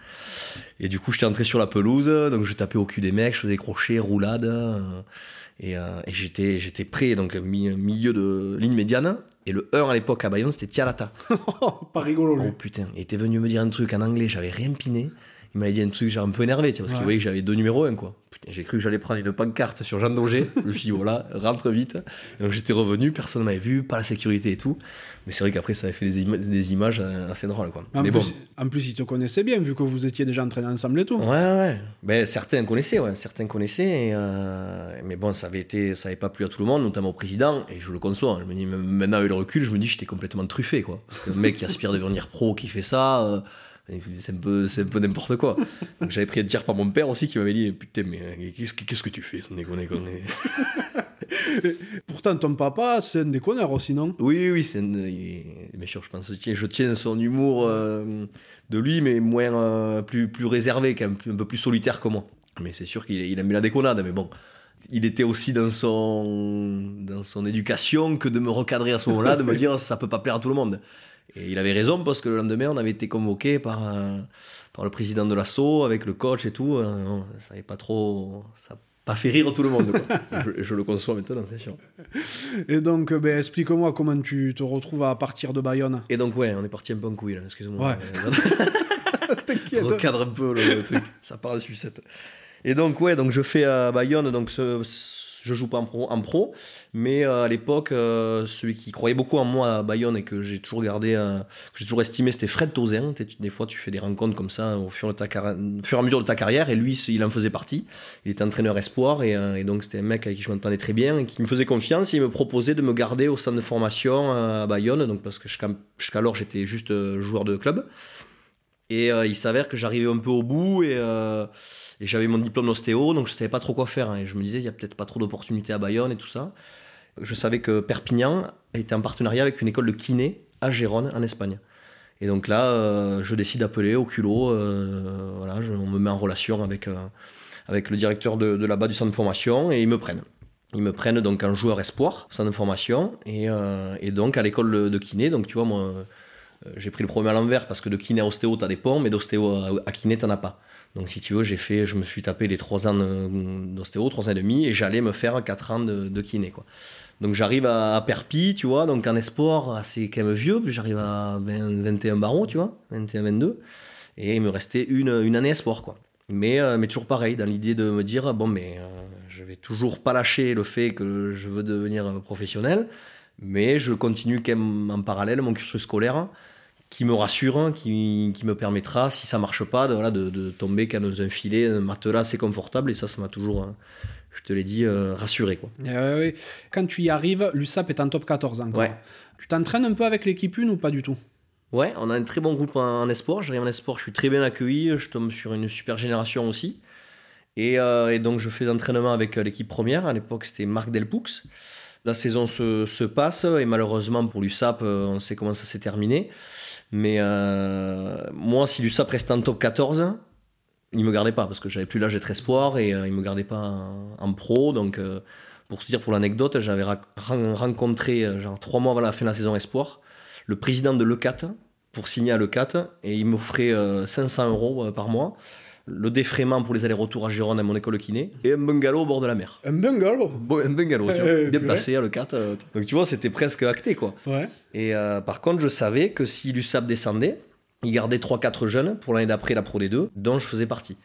Et du coup, j'étais entré sur la pelouse, donc je tapais au cul des mecs, je faisais des crochets, roulades. euh, et, euh, et j'étais, j'étais prêt, donc mi- milieu de ligne médiane. Et le 1 à l'époque à Bayonne, c'était Tialata. [laughs] pas rigolo, lui. Oh putain, il était venu me dire un truc en anglais, j'avais rien piné. Il m'avait dit un truc, j'ai un peu énervé, tu vois, parce Ouais. qu'il voyait que j'avais deux numéros 1, quoi. Putain, j'ai cru que j'allais prendre une pancarte sur Jean Daugé. je me suis dit, voilà, rentre vite. Et donc j'étais revenu, personne ne m'avait vu, pas la sécurité et tout. Mais c'est vrai qu'après, ça avait fait des, ima- des images euh, assez drôles, quoi. En, Mais plus, bon. en plus, ils te connaissaient bien, vu que vous étiez déjà entraînés ensemble et tout. Ouais, ouais. Ben, certains connaissaient, ouais. Certains connaissaient. et, euh, Mais bon, ça avait été, ça avait pas plu à tout le monde, notamment au président. Et je le conçois. Je me dis, maintenant avec le recul, je me dis, j'étais complètement truffé, quoi. Mec qui aspire à devenir pro, qui fait ça, euh, c'est un peu, c'est un peu n'importe quoi. [laughs] Donc j'avais pris un tir par mon père aussi, qui m'avait dit, putain, mais euh, qu'est-ce que, qu'est-ce que tu fais, quoi. [laughs] Pourtant, ton papa, c'est un déconneur aussi, non? Oui, oui, c'est un- il est- bien sûr, je pense, je tiens, je tiens son humour euh, de lui, mais moins, euh, plus, plus réservé, quand même, plus- un peu plus solitaire que moi. Mais c'est sûr qu'il il aime la déconnade, mais bon. Il était aussi dans son, dans son éducation que de me recadrer à ce moment-là, de me [laughs] dire ça peut pas plaire à tout le monde. Et il avait raison parce que le lendemain, on avait été convoqué par, par le président de l'assaut, avec le coach et tout. euh, non, ça n'avait pas trop. Ça n'a pas fait rire tout le monde. quoi. [laughs] je, je le conçois maintenant, c'est sûr. Et donc, euh, ben, explique-moi comment tu te retrouves à partir de Bayonne. Et donc, ouais, on est parti un peu en couille là, excuse-moi. Ouais. Euh, [laughs] T'inquiète. recadre un peu le, le truc, ça parle sucette. Et donc, ouais, donc je fais à Bayonne, donc ce- je joue pas en pro, mais euh, à l'époque, euh, celui qui croyait beaucoup en moi à Bayonne et que j'ai toujours gardé, euh, que j'ai toujours estimé, c'était Fred Tozin. Des fois, tu fais des rencontres comme ça au fur, et à mesure de ta carrière, et lui, il en faisait partie. Il était entraîneur espoir, et, et donc c'était un mec avec qui je m'entendais très bien, et qui me faisait confiance, et il me proposait de me garder au centre de formation à Bayonne, donc parce que jusqu'alors, j'étais juste joueur de club. Et il s'avère que j'arrivais un peu au bout, et j'avais mon diplôme d'ostéo, donc je savais pas trop quoi faire. Hein. Et je me disais, il y a peut-être pas trop d'opportunités à Bayonne et tout ça. Je savais que Perpignan était en partenariat avec une école de kiné à Gérone, en Espagne. Et donc là, euh, je décide d'appeler au culot. Euh, voilà, on me met en relation avec, euh, avec le directeur de, là-bas du centre de formation et ils me prennent. Ils me prennent donc en joueur espoir, centre de formation, et, donc à l'école de kiné. Donc tu vois, moi, j'ai pris le problème à l'envers parce que de kiné à ostéo, tu as des ponts, mais d'ostéo à, à kiné, tu as pas. Donc si tu veux, j'ai fait, je me suis tapé les 3 ans d'ostéo, 3 ans et demi, et j'allais me faire 4 ans de, kiné. Quoi. Donc j'arrive à, Perpi, tu vois, donc en espoir, c'est quand même vieux, j'arrive à 21 barreaux, tu vois, 21, 22, et il me restait une, une année espoir, quoi. Mais, euh, mais toujours pareil, dans l'idée de me dire, bon, mais euh, je vais toujours pas lâcher le fait que je veux devenir professionnel, mais je continue quand même en parallèle mon cursus scolaire qui me rassure, hein, qui, qui, me permettra, si ça marche pas, de, voilà, de, de tomber dans un filet, un matelas assez confortable. Et ça, ça m'a toujours, hein, je te l'ai dit, euh, rassuré. Quoi. Eh Quand tu y arrives, l'USAP est en top 14 encore. Ouais. Tu t'entraînes un peu avec l'équipe une ou pas du tout? Ouais, on a un très bon groupe en, espoir. J'arrive en espoir, je suis très bien accueilli. Je tombe sur une super génération aussi. Et, euh, et donc, je fais l'entraînement avec euh, l'équipe première. À l'époque, c'était Marc Delpoux. La saison se, se, passe et malheureusement pour l'USAP, on sait comment ça s'est terminé. Mais euh, moi, si l'USAP restait en top 14, il me gardait pas parce que j'avais plus l'âge d'être espoir et euh, il me gardait pas en, pro. Donc, euh, pour te dire pour l'anecdote, j'avais rencontré, genre trois mois avant la fin de la saison espoir, le président de l'E4 pour signer à l'E4 et il m'offrait 500 euros par mois le défraiement pour les allers-retours à Gironde à mon école kiné, et un bungalow au bord de la mer. Un bungalow Un bungalow, tu vois, eh, bien placé à le 4. Euh, donc tu vois, c'était presque acté, quoi. Ouais. Et euh, par contre, je savais que si l'USAP descendait, il gardait 3-4 jeunes pour l'année d'après la Pro D2, dont je faisais partie.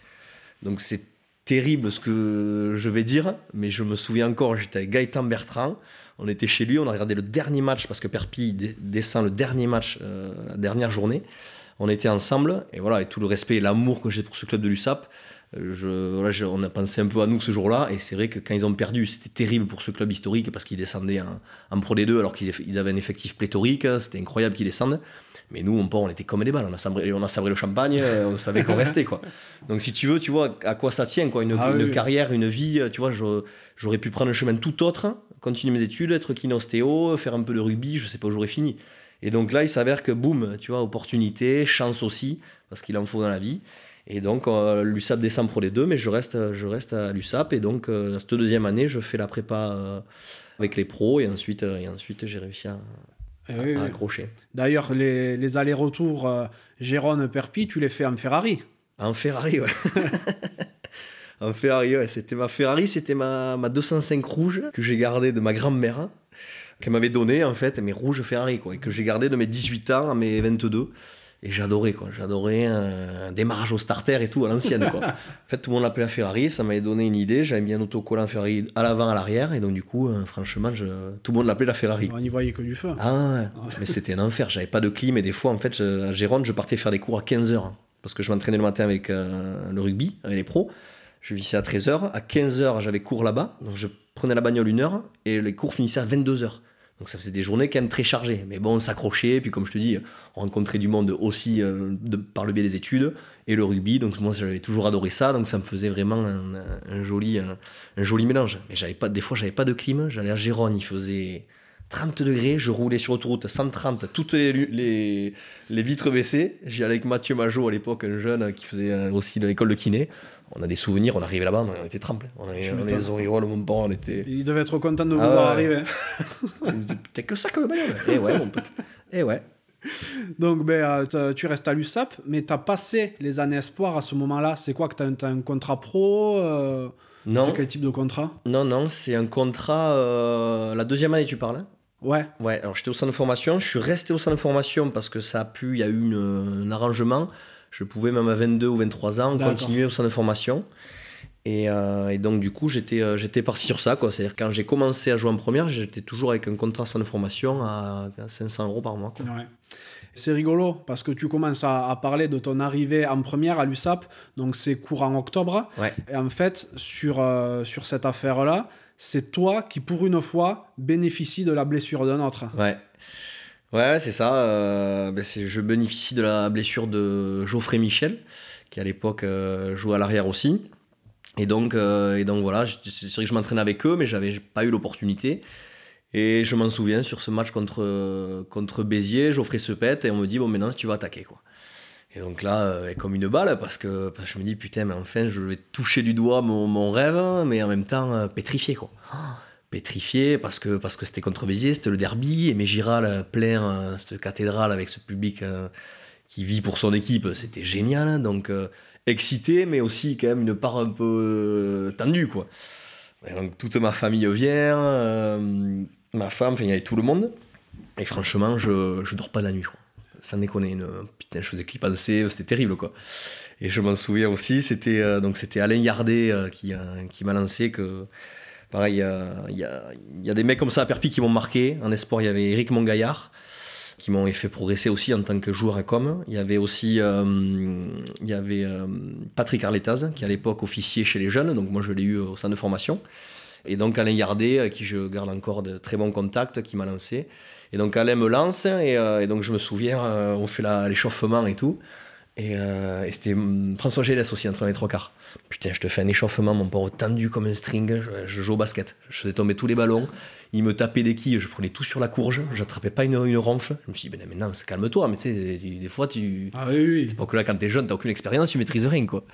Donc c'est terrible ce que je vais dire, mais je me souviens encore, j'étais avec Gaëtan Bertrand, on était chez lui, on a regardé le dernier match, parce que Perpi descend le dernier match, euh, la dernière journée on était ensemble, et voilà, et tout le respect et l'amour que j'ai pour ce club de l'USAP, euh, je, on a pensé un peu à nous ce jour-là, et c'est vrai que quand ils ont perdu, c'était terrible pour ce club historique parce qu'ils descendaient en, Pro D2 alors qu'ils avaient un effectif pléthorique, c'était incroyable qu'ils descendent. Mais nous, on, on était comme des balles, on a sabré, on a sabré le champagne, euh, on savait qu'on restait. Quoi. Donc si tu veux, tu vois à quoi ça tient, quoi, une, ah carrière, une vie, tu vois, j'aurais pu prendre un chemin tout autre, continuer mes études, être kinostéo, faire un peu de rugby, je sais pas où j'aurais fini. Et donc là, il s'avère que boum, tu vois, opportunité, chance aussi, parce qu'il en faut dans la vie. Et donc, euh, l'USAP descend pour les deux, mais je reste, je reste à l'USAP. Et donc, euh, cette deuxième année, je fais la prépa euh, avec les pros, et ensuite, et ensuite j'ai réussi à, eh accrocher. D'ailleurs, les, les allers-retours Gérone-Perpi, tu les fais en Ferrari En Ferrari, ouais. [laughs] en Ferrari, ouais. C'était ma Ferrari, c'était ma, ma 205 rouge que j'ai gardée de ma grand-mère qu'elle m'avait donné en fait, mes rouges Ferrari, quoi, et que j'ai gardé de mes 18 ans à mes 22. Et j'adorais, quoi. J'adorais un démarrage au starter et tout à l'ancienne, quoi. [laughs] en fait, tout le monde l'appelait la Ferrari, ça m'avait donné une idée. J'avais mis un autocollant Ferrari à l'avant, à l'arrière, et donc du coup, euh, franchement, je... tout le monde l'appelait la Ferrari. On n'y voyait que du feu. Ah [laughs] ouais. mais c'était un enfer. J'avais pas de clim, et des fois, en fait, à Gérone, je partais faire des cours à 15h. Parce que je m'entraînais le matin avec euh, le rugby, avec les pros. Je vissais à 13h. À 15h, j'avais cours là-bas. Donc je prenais la bagnole une heure, et les cours finissaient à 22h. Donc ça faisait des journées quand même très chargées. Mais bon, on s'accrochait, puis comme je te dis, on rencontrait du monde aussi euh, par le biais des études et le rugby. Donc moi, j'avais toujours adoré ça, donc ça me faisait vraiment un, joli, un, joli mélange. Mais pas, des fois, j'avais pas de clim. J'allais à Gérone, il faisait 30 degrés, je roulais sur l'autoroute 130, toutes les, vitres baissées. J'y allais avec Mathieu Majot à l'époque, un jeune qui faisait aussi de l'école de kiné on a des souvenirs, on arrivait là-bas, on était trempés. On avait, on les auréoles, mon père, on était. Il devait être content de vous ah voir arriver. [laughs] T'as que ça comme bagnole. Eh ouais, mon pote. Eh ouais. Donc, ben, euh, tu restes à l'USAP, mais tu as passé les années espoir à ce moment-là. C'est quoi que tu as, un contrat pro euh, Non. C'est quel type de contrat? Non, non, c'est un contrat. Euh, la deuxième année, tu parles hein? Ouais. Ouais, alors j'étais au centre de formation. Je suis resté au centre de formation parce que ça a pu, il y a eu un arrangement je pouvais même à 22 ou 23 ans continuer au centre de formation. Et, euh, et donc, du coup, j'étais euh, j'étais parti sur ça. quoi. C'est-à-dire, quand j'ai commencé à jouer en première, j'étais toujours avec un contrat sans formation à à 500 euros par mois. quoi. Ouais. C'est rigolo parce que tu commences à, à parler de ton arrivée en première à l'USAP, donc c'est courant octobre. Ouais. Et en fait, sur, euh, sur cette affaire-là, c'est toi qui, pour une fois, bénéficie de la blessure d'un autre. Ouais. Ouais, c'est ça. euh, ben, je bénéficie de la blessure de Geoffrey Michel, qui à l'époque euh, jouait à l'arrière aussi. Et donc, euh, voilà, c'est vrai que je m'entraînais avec eux, mais j'avais pas eu l'opportunité. Et je m'en souviens sur ce match contre, Béziers, Geoffrey se pète et on me dit, bon, maintenant tu vas attaquer. Quoi. Et donc là, comme une balle, parce que, je me dis, putain, mais enfin, je vais toucher du doigt mon, rêve, mais en même temps pétrifié. Quoi. Pétrifié parce que parce que c'était contre Béziers, c'était le derby, et mes Giral plein euh, cette cathédrale avec ce public euh, qui vit pour son équipe, c'était génial. Donc euh, excité, mais aussi quand même une part un peu euh, tendue. Quoi. Donc toute ma famille vient, euh, ma femme, il y avait tout le monde. Et franchement, je, je dors pas la nuit, je crois. Sans déconner, une, putain, je faisais qu'y penser, c'était terrible, quoi. Et je m'en souviens aussi, c'était euh, donc c'était Alain Yardet euh, qui, euh, qui m'a lancé que, pareil, il y a, y, a, des mecs comme ça à Perpi qui m'ont marqué. En espoir, il y avait Eric Mongaillard qui m'ont fait progresser aussi en tant que joueur et com. Il y avait aussi euh, il y avait, euh, Patrick Arletaz, qui à l'époque officier chez les jeunes, donc moi je l'ai eu au centre de formation. Et donc Alain Yardet, avec qui je garde encore de très bons contacts, qui m'a lancé. Et donc Alain me lance, et, euh, et donc je me souviens, on fait l'échauffement et tout. Et, euh, et c'était hum, François Gélès aussi, entre les trois quarts. Putain, je te fais un échauffement, mon pauvre, tendu comme un string. Je, je joue au basket. Je faisais tomber tous les ballons. Il me tapait des quilles, je prenais tout sur la courge. J'attrapais pas une, une ronfle. Je me suis dit, ben, maintenant, calme-toi. Mais tu sais, des fois, tu. Ah oui, oui. C'est pas que là, quand t'es jeune, t'as aucune expérience, tu maîtrises rien, quoi.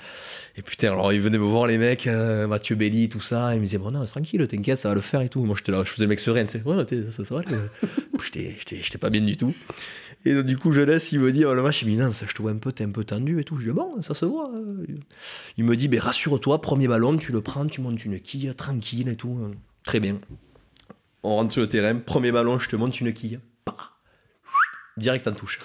Et putain, alors ils venaient me voir, les mecs, euh, Mathieu Belli, tout ça, ils me disaient, bon, non, tranquille, t'inquiète, ça va le faire et tout. Moi, j'étais là, je faisais le mec serein, tu sais, ouais, t'es- ça, ça va, [laughs] j'étais pas bien du tout. Et donc, du coup, je laisse, il me dit, oh, le match, il me dit, non, ça, je te vois un peu, t'es un peu tendu et tout. Je dis, bon, ça se voit. Il me dit, ben, rassure-toi, premier ballon, tu le prends, tu montes une quille, tranquille et tout. Très bien. On rentre sur le terrain, premier ballon, je te monte une quille. Direct en touche.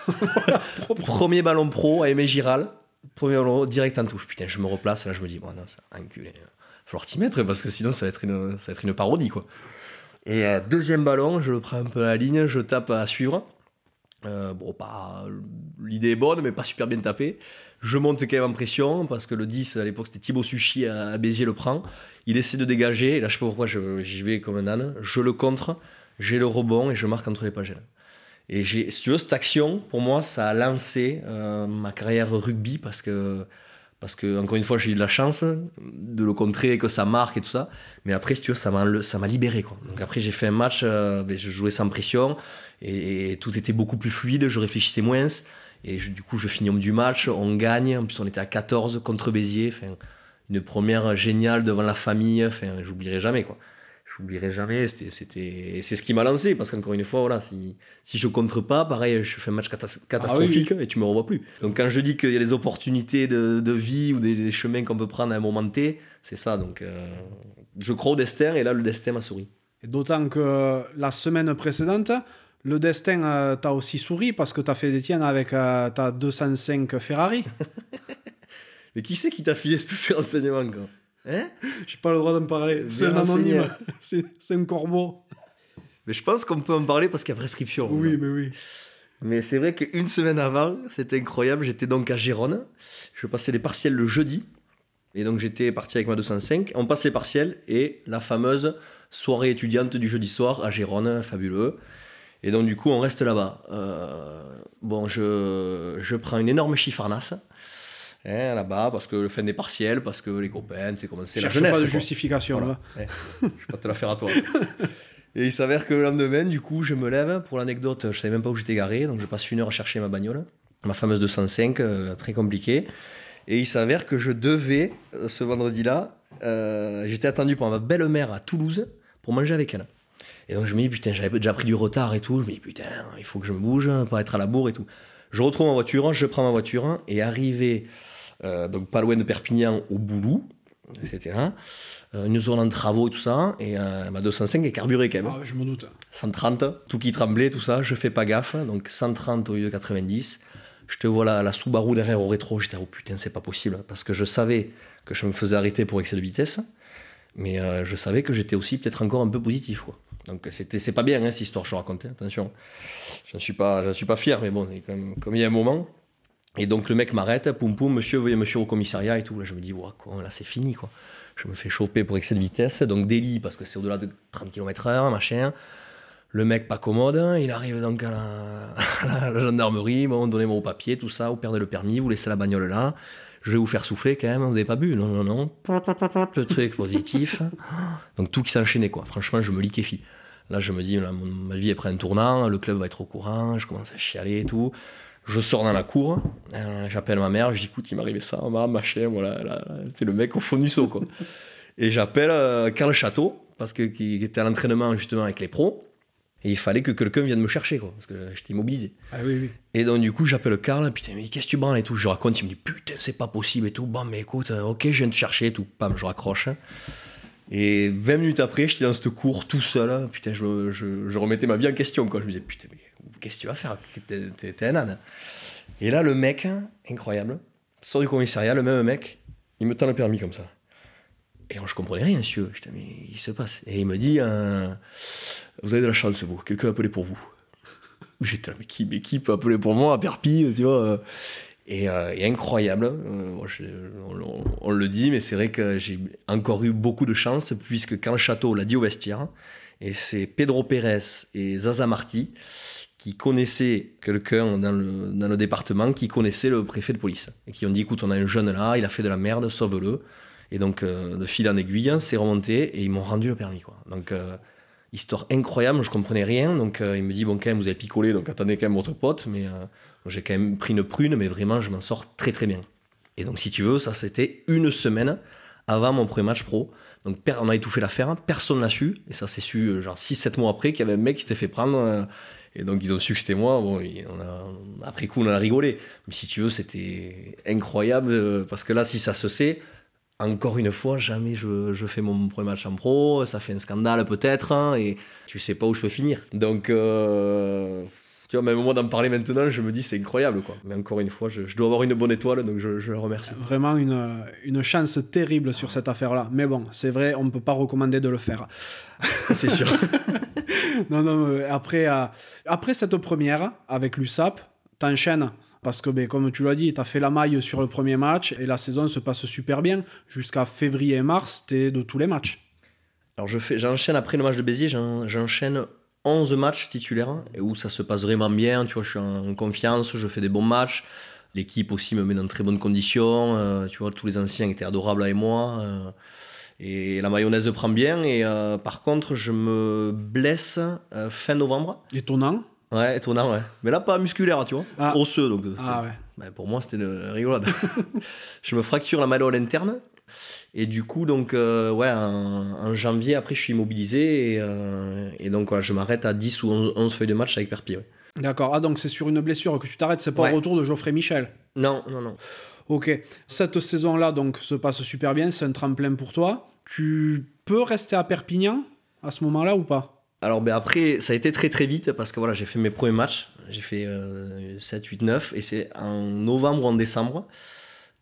[laughs] Premier ballon pro à Aimé Giral. Premier ballon direct en touche. Putain, je me replace, là je me dis, bon non, ça enculé. Il va falloir t'y mettre parce que sinon ça va être une, ça va être une parodie quoi. Et euh, deuxième ballon, je le prends un peu à la ligne, je tape à suivre. Euh, bon, pas l'idée est bonne, mais pas super bien tapé. Je monte quand même en pression parce que le 10 à l'époque c'était Thibaut Suchy à, Béziers le prend. Il essaie de dégager, et là je sais pas pourquoi j'y vais comme un âne. Je le contre, j'ai le rebond et je marque entre les pagelles. Et si tu veux, cette action, pour moi, ça a lancé euh, ma carrière rugby parce que, parce que, encore une fois, j'ai eu de la chance de le contrer, que ça marque et tout ça. Mais après, si tu veux, ça m'a, ça m'a libéré. Quoi. Donc après, j'ai fait un match, euh, ben, je jouais sans pression et, et tout était beaucoup plus fluide, je réfléchissais moins. Et je- du coup, je finis homme du match, on gagne. En plus, on était à 14 contre Béziers. Enfin, une première géniale devant la famille. Enfin, j'oublierai jamais. Quoi. J'oublierai jamais. C'était, c'était... et C'est ce qui m'a lancé. Parce qu'encore une fois, voilà, si, si je contre pas, pareil, je fais un match catas- catastrophique et tu me revois plus. Donc quand je dis qu'il y a des opportunités de, de vie ou des, des chemins qu'on peut prendre à un moment T, c'est ça. Donc euh, je crois au destin et là, le destin m'a souri. D'autant que la semaine précédente, le destin euh, t'a aussi souri parce que t'as fait des tiennes avec euh, ta 205 Ferrari. [laughs] Mais qui c'est qui t'a filé tous ces renseignements quoi? Hein? J'ai pas le droit d'en parler. C'est un anonyme. [laughs] C'est c'est un corbeau. Mais je pense qu'on peut en parler parce qu'il y a prescription. Oui, mais oui. Mais c'est vrai qu'une semaine avant, c'était incroyable. J'étais donc à Gérone. Je passais les partiels le jeudi. Et donc j'étais parti avec ma 205. On passe les partiels et la fameuse soirée étudiante du jeudi soir à Gérone, fabuleux. Et donc du coup, on reste là-bas. Euh, bon, je, je prends une énorme chiffarnasse hein, là-bas parce que le fin des partiels, parce que les copains, c'est comment c'est la jeunesse. pas de quoi. justification. Voilà. là. Ouais. Je vais pas te la faire à toi. [laughs] Et il s'avère que le lendemain, du coup, je me lève. Pour l'anecdote, je savais même pas où j'étais garé, donc je passe une heure à chercher ma bagnole, ma fameuse 205, euh, très compliquée. Et il s'avère que je devais, euh, ce vendredi-là, euh, j'étais attendu par ma belle-mère à Toulouse pour manger avec elle. Et donc je me dis, putain, j'avais déjà pris du retard et tout. Je me dis, putain, il faut que je me bouge pour être à la bourre et tout. Je retrouve ma voiture, je prends ma voiture et arrivé, euh, donc pas loin de Perpignan, au Boulou, etc. euh, une zone en travaux et tout ça. Et euh, ma 205 est carburée quand même. Ah, je me doute. 130, tout qui tremblait, tout ça. Je fais pas gaffe. Donc 130 au lieu de 90. Je te vois la, la Subaru derrière au rétro. J'étais, oh putain, c'est pas possible. Parce que je savais que je me faisais arrêter pour excès de vitesse. Mais euh, je savais que j'étais aussi peut-être encore un peu positif. Quoi. Donc c'est pas bien hein, cette histoire que je racontais, attention. Je ne suis, pas, suis pas fier, mais bon, comme, il y a un moment. Et donc le mec m'arrête, poum poum, monsieur, veuillez monsieur au commissariat et tout. Là je me dis, ouais, quoi, là c'est fini quoi. Je me fais choper pour excès de vitesse, donc délit parce que c'est au-delà de 30 km/h, machin. Le mec pas commode, il arrive donc à la, [laughs] la gendarmerie, bon, donnez-moi au papier, tout ça, vous perdez le permis, vous laissez la bagnole là je vais vous faire souffler quand même, vous n'avez pas bu. Non, non, non. Le truc positif. Donc tout qui s'enchaînait, quoi. Franchement, je me liquéfie. Là, je me dis, ma vie est près un tournant, le club va être au courant, je commence à chialer et tout. Je sors dans la cour, euh, j'appelle ma mère, je dis, écoute, il m'est arrivé ça, ma machin, voilà, c'était le mec au fond du seau, quoi. et j'appelle euh, Château, parce que, était à l'entraînement justement avec les pros. Et il fallait que quelqu'un vienne me chercher, quoi, parce que j'étais immobilisé. Ah oui, oui. Et donc, du coup, j'appelle Karl, putain, mais qu'est-ce que tu branles et tout? Je raconte, il me dit, putain, c'est pas possible et tout. Bon, mais écoute, euh, ok, je viens te chercher et tout. Pam, je raccroche. Et 20 minutes après, j'étais dans ce cours tout seul. Putain, je, je, remettais ma vie en question, quoi. Je me disais, putain, mais qu'est-ce que tu vas faire? T'es un âne. Et là, le mec, incroyable, sort du commissariat, le même mec, il me tend le permis comme ça. Et je comprenais rien, monsieur. Je disais, mais il se passe Et il me dit, euh, vous avez de la chance, vous. Quelqu'un a appelé pour vous. [laughs] J'étais mais qui, mais qui peut appeler pour moi à Perpi, tu vois et, euh, incroyable. Euh, on, le dit, mais c'est vrai que j'ai encore eu beaucoup de chance, puisque quand le château l'a dit au vestiaire, et c'est Pedro Pérez et Zaza Marti qui connaissaient quelqu'un dans le, dans le département, qui connaissait le préfet de police, et qui ont dit, écoute, on a un jeune là, il a fait de la merde, sauve-le. Et donc, euh, de fil en aiguille, c'est remonté, et ils m'ont rendu le permis. Donc, histoire incroyable, je comprenais rien. Donc euh, il me dit bon quand même vous avez picolé, donc attendez quand même votre pote. Mais euh, j'ai quand même pris une prune, mais vraiment je m'en sors très très bien. Et donc si tu veux, ça c'était une semaine avant mon premier match pro. Donc on a étouffé l'affaire, personne l'a su. Et ça s'est su euh, genre 6-7 mois après qu'il y avait un mec qui s'était fait prendre. et donc ils ont su que c'était moi. Bon, après coup on a rigolé. Mais si tu veux, c'était incroyable parce que là si ça se sait encore une fois, jamais je, fais mon premier match en pro, ça fait un scandale peut-être, hein, et tu sais pas où je peux finir. Donc, euh, tu vois, même moi d'en parler maintenant, je me dis c'est incroyable, quoi. Mais encore une fois, je, dois avoir une bonne étoile, donc je, je le remercie. Vraiment une, une chance terrible sur cette affaire-là. Mais bon, c'est vrai, on ne peut pas recommander de le faire. [laughs] c'est sûr. [laughs] non, non, après, euh, après cette première, avec l'USAP, t'enchaînes parce que, ben, comme tu l'as dit, tu as fait la maille sur le premier match et la saison se passe super bien. Jusqu'à février et mars, tu es de tous les matchs. Alors j'enchaîne après le match de Béziers, j'enchaîne 11 matchs titulaires et où ça se passe vraiment bien. Tu vois, je suis en confiance, je fais des bons matchs. L'équipe aussi me met dans de très bonnes conditions. Euh, tu vois, tous les anciens étaient adorables avec moi. Euh, et la mayonnaise prend bien. Et euh, par contre, je me blesse fin novembre. Étonnant. Ouais, étonnant, ouais. Mais là, pas musculaire, tu vois. Ah. Osseux, donc. Ah ouais. Bah, pour moi, c'était une rigolade. [laughs] je me fracture la malléole interne. Et du coup, donc, euh, ouais, en, janvier, après, je suis immobilisé. Et, euh, et donc, voilà, je m'arrête à 10 ou 11, feuilles de match avec Perpi. D'accord. Ah, donc, c'est sur une blessure que tu t'arrêtes, c'est pas au retour de Geoffrey Michel? Non, non, non. Ok. Cette saison-là, donc, se passe super bien. C'est un tremplin pour toi. Tu peux rester à Perpignan à ce moment-là ou pas? Alors ben après, ça a été très très vite parce que voilà, j'ai fait mes premiers matchs. J'ai fait 7, 8, 9 et c'est en novembre ou en décembre.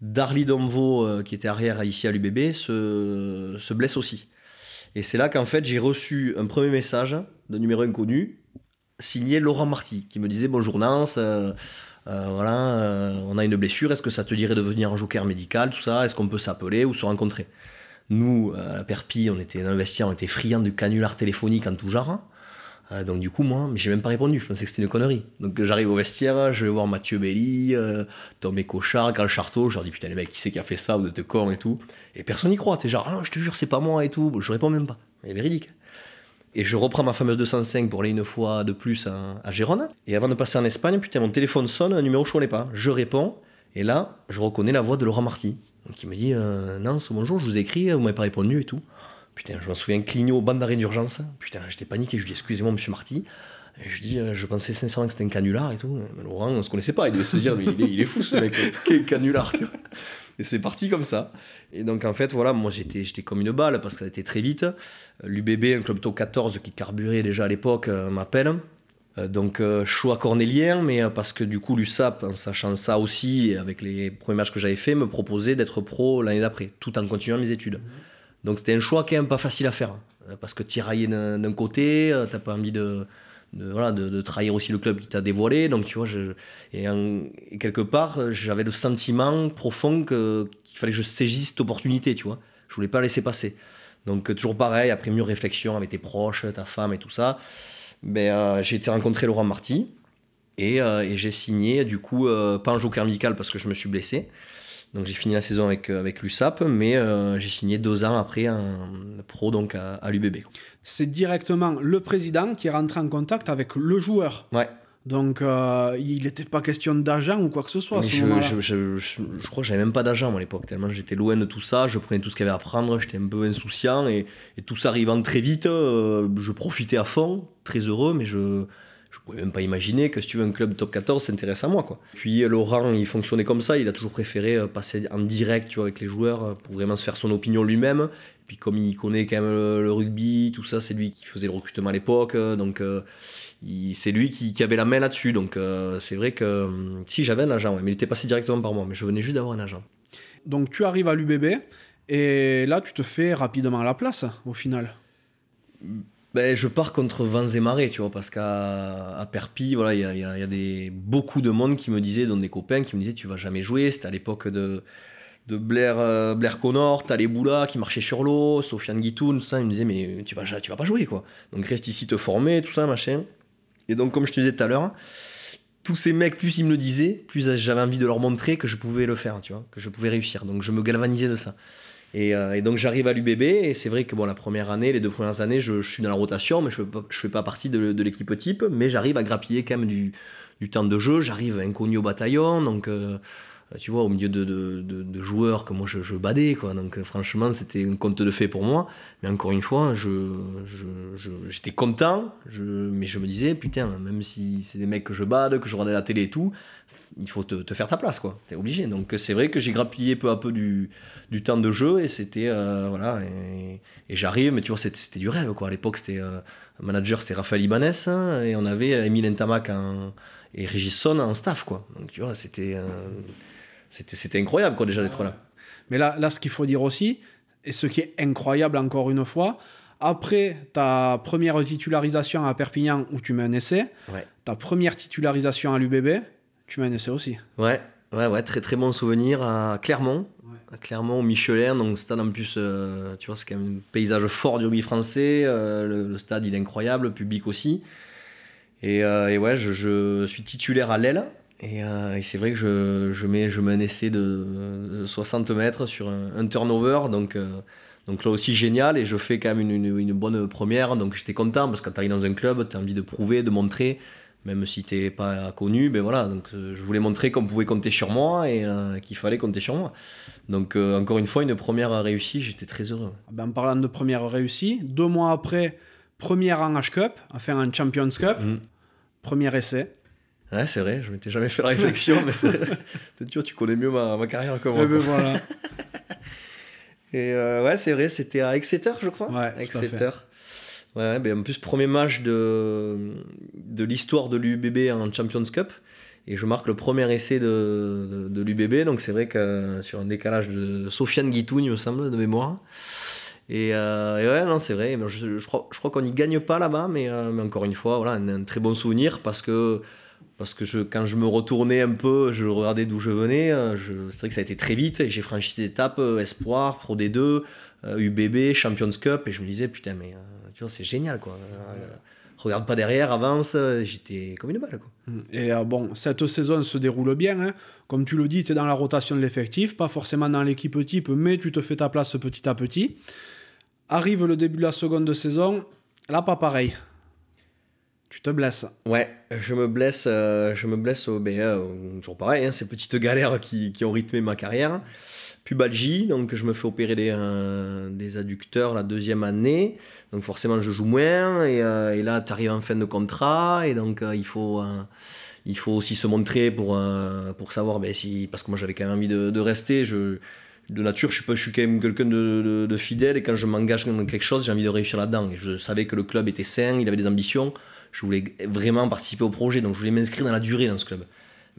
Darly Domvo, euh, qui était arrière ici à l'UBB, se, se blesse aussi. Et c'est là qu'en fait j'ai reçu un premier message d'un numéro inconnu signé Laurent Marty qui me disait Bonjour Nance, euh, euh, voilà, on a une blessure, est-ce que ça te dirait de venir en joker médical, tout ça Est-ce qu'on peut s'appeler ou se rencontrer? Nous, à la Perpi, on était dans le vestiaire, on était friands du canular téléphonique en tout genre. Euh, donc du coup, moi, j'ai même pas répondu. Je pensais que c'était une connerie. Donc j'arrive au vestiaire, je vais voir Mathieu Belli, euh, Tomé Cochard, Carl Charteau. Je leur dis putain les mecs, qui c'est qui a fait ça? Vous êtes con et tout. Et personne n'y croit. T'es genre ah, je te jure c'est pas moi et tout. Je réponds même pas. C'est véridique. Et je reprends ma fameuse 205 pour aller une fois de plus à, à Gérone. Et avant de passer en Espagne, putain mon téléphone sonne, un numéro je connais pas. Je réponds et là je reconnais la voix de Laurent Marty. Donc il me dit euh, Nance, bonjour, je vous ai écrit, vous m'avez pas répondu et tout. Putain, je me souviens, clignot, bande d'arrêt d'urgence. Putain, j'étais paniqué, je dis excusez-moi, monsieur Marty. Et je dis, euh, je pensais sincèrement que c'était un canular et tout. Laurent, on se connaissait pas, il devait se dire, mais il est, fou ce mec, [laughs] quel canular. Et c'est parti comme ça. Et donc en fait, voilà, moi j'étais, j'étais comme une balle parce que ça a été très vite. L'UBB, un club top 14 qui carburait déjà à l'époque, euh, m'appelle. Donc choix cornélien, mais parce que du coup l'USAP, en sachant ça aussi, avec les premiers matchs que j'avais fait, me proposait d'être pro l'année d'après, tout en continuant mes études. Donc c'était un choix qui est pas facile à faire, parce que tirailler d'un côté, t'as pas envie de, voilà, de, trahir aussi le club qui t'a dévoilé. Donc, tu vois, et, quelque part, j'avais le sentiment profond qu'il fallait que je saisisse cette opportunité, tu vois. Je voulais pas laisser passer. Donc, toujours pareil, après mûre réflexion avec tes proches, ta femme et tout ça, ben, euh, j'ai été rencontrer Laurent Marty et, euh, et j'ai signé, du coup, euh, pas un joker amical parce que je me suis blessé. Donc j'ai fini la saison avec, avec l'USAP, mais j'ai signé deux ans après un pro donc à, à l'UBB c'est directement le président qui est rentré en contact avec le joueur. Ouais. Donc, euh, il n'était pas question d'agent ou quoi que ce soit. À ce je, je, je, je, crois que j'avais même pas d'agent à l'époque, tellement j'étais loin de tout ça. Je prenais tout ce qu'il y avait à prendre, j'étais un peu insouciant et, et, tout ça arrivant très vite, euh, je profitais à fond, très heureux, mais je ne pouvais même pas imaginer que si tu veux un club top 14 s'intéresse à moi. Quoi. Puis euh, Laurent, il fonctionnait comme ça, il a toujours préféré passer en direct tu vois, avec les joueurs pour vraiment se faire son opinion lui-même puis comme il connaît quand même le, rugby, tout ça, c'est lui qui faisait le recrutement à l'époque, donc euh, c'est lui qui, avait la main là-dessus. Donc euh, c'est vrai que si j'avais un agent, mais il était passé directement par moi, mais je venais juste d'avoir un agent. Donc tu arrives à l'UBB et là tu te fais rapidement la place au final. Ben, je pars contre vents et marées, tu vois, parce qu'à Perpi, voilà, il y a, des, beaucoup de monde qui me disaient, dont des copains qui me disaient, tu vas jamais jouer. C'était à l'époque de, de Blair, euh, Blair Connor, t'as les Boulas qui marchaient sur l'eau, Sofiane Guitoun, ça, il me disait, mais tu vas, tu vas pas jouer, quoi. Donc reste ici te former, tout ça, machin. Et donc, comme je te disais tout à l'heure, tous ces mecs, plus ils me le disaient, plus j'avais envie de leur montrer que je pouvais le faire, tu vois, que je pouvais réussir. Donc je me galvanisais de ça. Et, euh, donc j'arrive à l'UBB, et c'est vrai que bon, la première année, les deux premières années, je, suis dans la rotation, mais je ne fais pas partie de, l'équipe type, mais j'arrive à grappiller quand même du, temps de jeu, j'arrive inconnu au bataillon, donc... Euh, tu vois, au milieu de, de, de, joueurs que moi je, je, badais, quoi. Donc euh, franchement, c'était un conte de fait pour moi. Mais encore une fois, je, j'étais content, mais je me disais, putain, même si c'est des mecs que je bade, que je regardais la télé et tout, il faut te, te faire ta place, quoi. T'es obligé. Donc c'est vrai que j'ai grappillé peu à peu du, du temps de jeu et c'était, euh, voilà, et, j'arrive, mais tu vois, c'était, du rêve, quoi. À l'époque, c'était, manager, c'était Raphaël Ibanez, hein, et on avait Emile Ntamak et Régis Son en staff, quoi. Donc tu vois, c'était c'était incroyable quoi déjà d'être là. Mais là, là ce qu'il faut dire aussi, et ce qui est incroyable encore une fois, après ta première titularisation à Perpignan où tu mets un essai, ta première titularisation à l'UBB, tu mets un essai aussi. Ouais, ouais, ouais, très très bon souvenir à Clermont. À Clermont, au Michelin, donc stade en plus, euh, tu vois, c'est quand même un paysage fort du rugby français. Euh, le, stade, il est incroyable, le public aussi. Et, euh, et ouais, je, je, suis titulaire à l'aile. Euh, et, c'est vrai que je, je, mets, je mets un essai de 60 mètres sur un, turnover, donc, euh, donc là aussi génial, et je fais quand même une, une, bonne première, donc j'étais content, parce que quand tu arrives dans un club, tu as envie de prouver, de montrer, même si tu n'es pas connu, ben voilà, donc euh, je voulais montrer qu'on pouvait compter sur moi et qu'il fallait compter sur moi. Donc encore une fois, une première réussie, j'étais très heureux. Ben, en parlant de première réussie, deux mois après, première en H-Cup, enfin en Champions Cup, mmh. premier essai. Ouais, c'est vrai, je m'étais jamais fait la réflexion, mais c'est [laughs] tu, tu connais mieux ma, ma carrière que moi. Ben voilà. [laughs] Et euh, ouais, c'est vrai, c'était à Exeter, je crois. Ouais, Exeter. Ouais, ben en plus, premier match de, de l'histoire de l'UBB en Champions Cup. Et je marque le premier essai de, de, l'UBB. Donc c'est vrai que sur un décalage de Sofiane Guitoun, il me semble, de mémoire. Et, euh, et ouais, non, c'est vrai. Je, je, crois, je crois qu'on n'y gagne pas là-bas, mais, euh, mais, encore une fois, voilà, un, un, très bon souvenir parce que parce que quand je me retournais un peu, je regardais d'où je venais. Euh, c'est vrai que ça a été très vite et j'ai franchi des étapes euh, Espoir, Pro D2, UBB, euh, Champions Cup et je me disais putain mais tu vois c'est génial quoi. regarde pas derrière, avance. J'étais comme une balle quoi. Mmh. Et bon, cette saison se déroule bien. Hein. Comme tu le dis, tu es dans la rotation de l'effectif, pas forcément dans l'équipe type, mais tu te fais ta place petit à petit. Arrive le début de la seconde saison, là pas pareil. Tu te blesses. Ouais, je me blesse, euh, je me blesse au, ben, toujours pareil, hein, ces petites galères qui, qui, ont rythmé ma carrière. Pubalgie, donc je me fais opérer des, euh, des adducteurs la deuxième année, donc forcément je joue moins, et, euh, et là tu arrives en fin de contrat, et donc il, faut, il faut aussi se montrer pour, pour savoir, ben, si, parce que moi j'avais quand même envie de, de rester, je, de nature, je suis, pas, je suis quand même quelqu'un de, de, fidèle et quand je m'engage dans quelque chose, j'ai envie de réussir là-dedans. Et je savais que le club était sain, il avait des ambitions je voulais vraiment participer au projet, donc je voulais m'inscrire dans la durée dans ce club.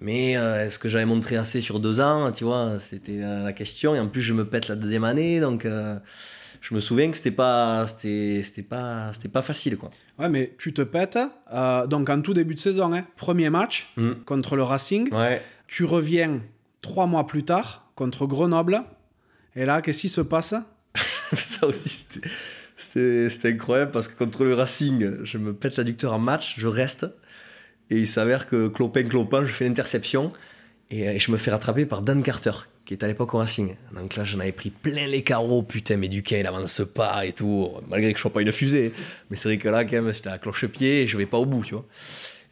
Mais euh, est-ce que j'avais montré assez sur deux ans Tu vois, c'était la, question. Et en plus, je me pète la deuxième année, donc euh, je me souviens que c'était pas, c'était, c'était pas, c'était pas facile, quoi. Ouais, mais tu te pètes. Euh, donc en tout début de saison, hein, premier match Mm. contre le Racing. Ouais. Tu reviens trois mois plus tard contre Grenoble. Et là, qu'est-ce qui se passe? [laughs] Ça aussi, c'était, c'était, c'était incroyable parce que contre le Racing, je me pète l'adducteur en match, je reste. Et il s'avère que clopin, clopin, je fais l'interception. Et, et je me fais rattraper par Dan Carter, qui est à l'époque au Racing. Donc là, j'en avais pris plein les carreaux. Putain, mais Duquet, il avance pas et tout. Malgré que je sois pas une fusée. Mais c'est vrai que là, quand même, j'étais à cloche-pied et je vais pas au bout, tu vois.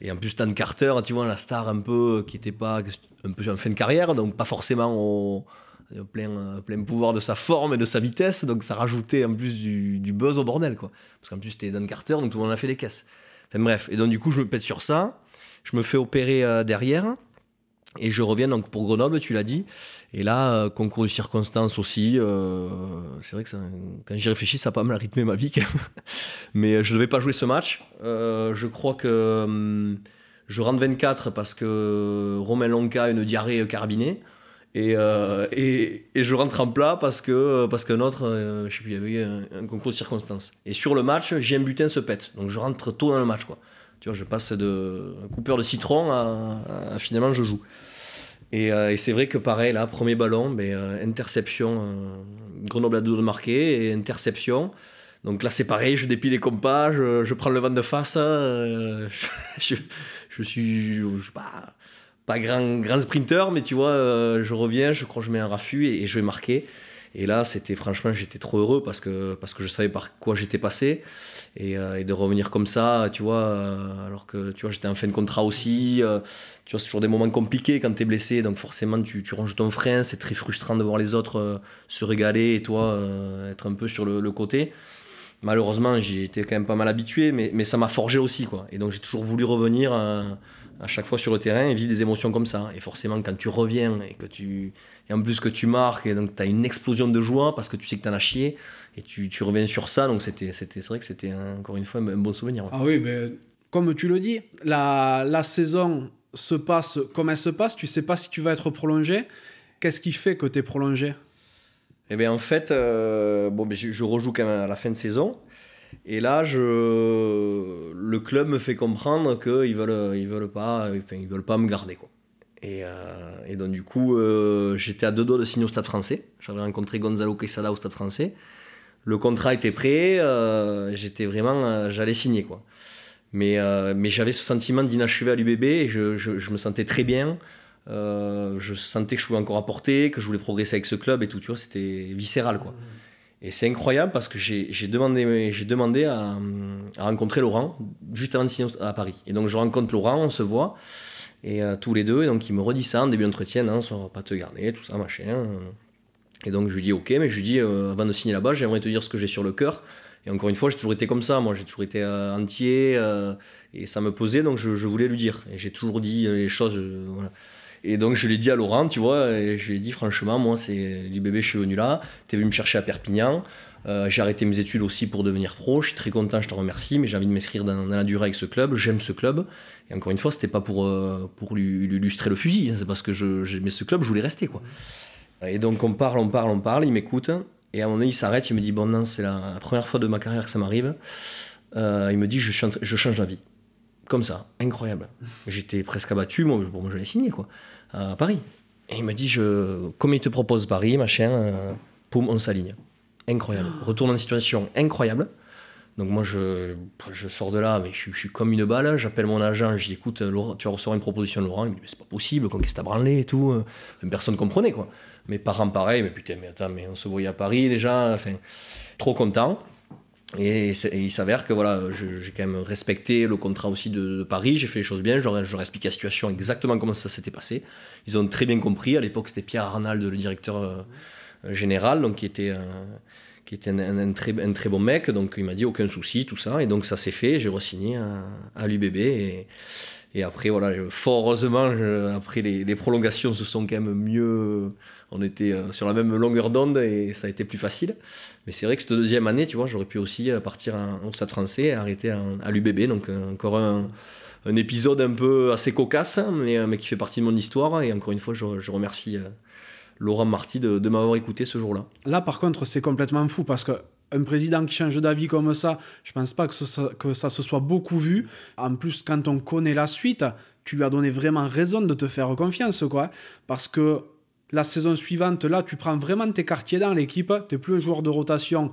Et en plus, Dan Carter, tu vois, la star un peu qui était pas un peu en fin de carrière, donc pas forcément au plein, euh, plein pouvoir de sa forme et de sa vitesse, donc ça rajoutait en plus du, du buzz au bordel, quoi. Parce qu'en plus, c'était Dan Carter, donc tout le monde a fait des caisses. Enfin bref, et donc du coup, je me pète sur ça, je me fais opérer euh, derrière, et je reviens donc pour Grenoble, tu l'as dit. Et là, euh, concours de circonstances aussi. c'est vrai que quand j'y réfléchis, ça a pas mal rythmé ma vie. [laughs] Mais je ne devais pas jouer ce match. Je crois que hum, je rentre 24 parce que Romain Lonca a une diarrhée carabinée. Et, euh, et, et je rentre en plat parce que parce qu'un autre, euh, je sais plus, il y avait un, un concours de circonstances. Et sur le match, j'ai un butin se pète. Donc je rentre tôt dans le match. Quoi. Tu vois, je passe de coupeur de citron à, finalement je joue. Et, euh, et c'est vrai que pareil, là, premier ballon, ben, euh, interception, Grenoble à deux de marquer, et interception. Donc là, c'est pareil, je dépile les compas, je, je prends le vent de face. [laughs] je, je suis, je, sais pas, pas grand, grand sprinter, mais tu vois, euh, je reviens, je crois que je mets un raffut et, je vais marquer. Et là, c'était franchement, j'étais trop heureux parce que, parce que je savais par quoi j'étais passé. Et, euh, de revenir comme ça, tu vois, euh, alors que tu vois, j'étais en fin de contrat aussi. tu vois, c'est toujours des moments compliqués quand tu es blessé, donc forcément, tu, tu ranges ton frein. C'est très frustrant de voir les autres se régaler et toi être un peu sur le, côté. Malheureusement, j'y étais quand même pas mal habitué, mais, mais ça m'a forgé aussi, quoi. Et donc, j'ai toujours voulu revenir à chaque fois sur le terrain et vivre des émotions comme ça. Et forcément, quand tu reviens et que tu. Et en plus que tu marques, et donc tu as une explosion de joie parce que tu sais que tu en as chié, et tu, tu reviens sur ça, donc c'était, c'était, c'est vrai que c'était un- encore une fois un, un bon souvenir. ouais. Ah oui, ben, comme tu le dis, la, la saison se passe comme elle se passe. Tu sais pas si tu vas être prolongé. Qu'est-ce qui fait que tu es prolongé? Eh bien, en fait, euh, bon, je, je rejoue quand même à la fin de saison. Et là, le club me fait comprendre qu'ils veulent, ils veulent pas, ils veulent pas me garder, quoi. Et, euh, donc, du coup, euh, j'étais à deux doigts de signer au Stade français. J'avais rencontré Gonzalo Quesada au Stade français. Le contrat était prêt. euh, j'étais vraiment, j'allais signer, quoi. Mais, j'avais ce sentiment d'inachevé à l'UBB je, me sentais très bien. Je sentais que je pouvais encore apporter, que je voulais progresser avec ce club et tout, tu vois, c'était viscéral, quoi. Et c'est incroyable parce que j'ai demandé, demandé à, rencontrer Laurent juste avant de signer à Paris. Et donc je rencontre Laurent, on se voit, et euh, tous les deux, et donc il me redit ça en début d'entretien, non, ça va pas te garder, tout ça, machin. Et donc je lui dis ok, mais je lui dis euh, avant de signer là-bas, j'aimerais te dire ce que j'ai sur le cœur. Et encore une fois, j'ai toujours été comme ça, moi j'ai toujours été euh, entier, et ça me posait, donc je, je voulais lui dire. Et j'ai toujours dit les choses, voilà. Et donc je l'ai dit à Laurent, tu vois, et je lui ai dit franchement, moi c'est du bébé, je suis venu là, t'es venu me chercher à Perpignan, euh, j'ai arrêté mes études aussi pour devenir pro, je suis très content, je te remercie, mais j'ai envie de m'inscrire dans, la durée avec ce club, j'aime ce club. Et encore une fois, c'était pas pour, euh, pour lui, lui illustrer le fusil, c'est parce que j'aimais ce club, je voulais rester quoi. Et donc on parle, on parle, on parle, il m'écoute, et à un moment donné il s'arrête, il me dit bon non, c'est la, première fois de ma carrière que ça m'arrive. Euh, il me dit je change, je change la vie. Comme ça, incroyable. J'étais presque abattu, moi, moi j'allais signer quoi, à Paris. Et il me dit je, comme il te propose Paris, machin, euh, poum, on s'aligne. Incroyable. Retourne en situation incroyable. Donc moi je, je sors de là, mais je, suis- je comme une balle. J'appelle mon agent, je dis écoute, Laurent, tu vas recevoir une proposition de Laurent. Il me dit mais c'est pas possible, qu'est-ce que branlé et tout. euh. Même personne comprenait quoi. Mes parents pareil, mais putain, mais attends, mais on se voyait à Paris déjà. Enfin, trop content. Et, il s'avère que voilà, j'ai quand même respecté le contrat aussi de, Paris, j'ai fait les choses bien, je leur, expliqué la situation exactement comment ça s'était passé. Ils ont très bien compris. À l'époque, c'était Pierre Arnald, le directeur euh, général, donc qui était, euh, qui était un très, un très bon mec. Donc il m'a dit aucun souci, tout ça. Et donc ça s'est fait, j'ai re-signé à, à l'UBB. Et, Et après, voilà, fort heureusement, après les, prolongations se sont quand même mieux. On était sur la même longueur d'onde et ça a été plus facile. Mais c'est vrai que cette deuxième année, tu vois, j'aurais pu aussi partir en, Stade français et arrêter à l'UBB. Donc, encore un, épisode un peu assez cocasse, mais, qui fait partie de mon histoire. Et encore une fois, je remercie Laurent Marty de, m'avoir écouté ce jour-là. Là, par contre, c'est complètement fou parce que un président qui change d'avis comme ça, je pense pas que, ça se soit beaucoup vu. En plus, quand on connaît la suite, tu lui as donné vraiment raison de te faire confiance, quoi. Parce que la saison suivante, là, tu prends vraiment tes quartiers dans l'équipe, tu n'es plus un joueur de rotation,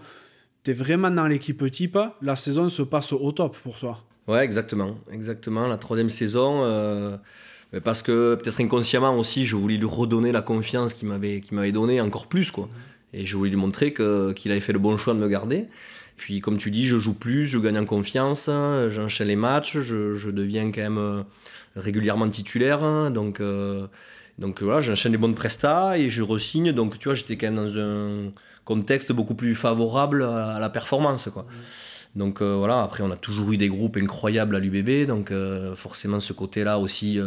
tu es vraiment dans l'équipe type, la saison se passe au top pour toi. Ouais, exactement. Exactement. La troisième saison, euh, parce que peut-être inconsciemment aussi, je voulais lui redonner la confiance qu'il m'avait, qu'il m'avait donnée encore plus. Quoi. Et je voulais lui montrer qu'il avait fait le bon choix de me garder. Puis comme tu dis, je joue plus, je gagne en confiance, j'enchaîne les matchs, je, je, deviens quand même euh, régulièrement titulaire. Donc, euh, donc voilà, j'enchaîne les bonnes prestats et je resigne. Donc tu vois, j'étais quand même dans un contexte beaucoup plus favorable à, la performance. Quoi. Donc euh, voilà, après on a toujours eu des groupes incroyables à l'UBB, donc euh, forcément ce côté-là aussi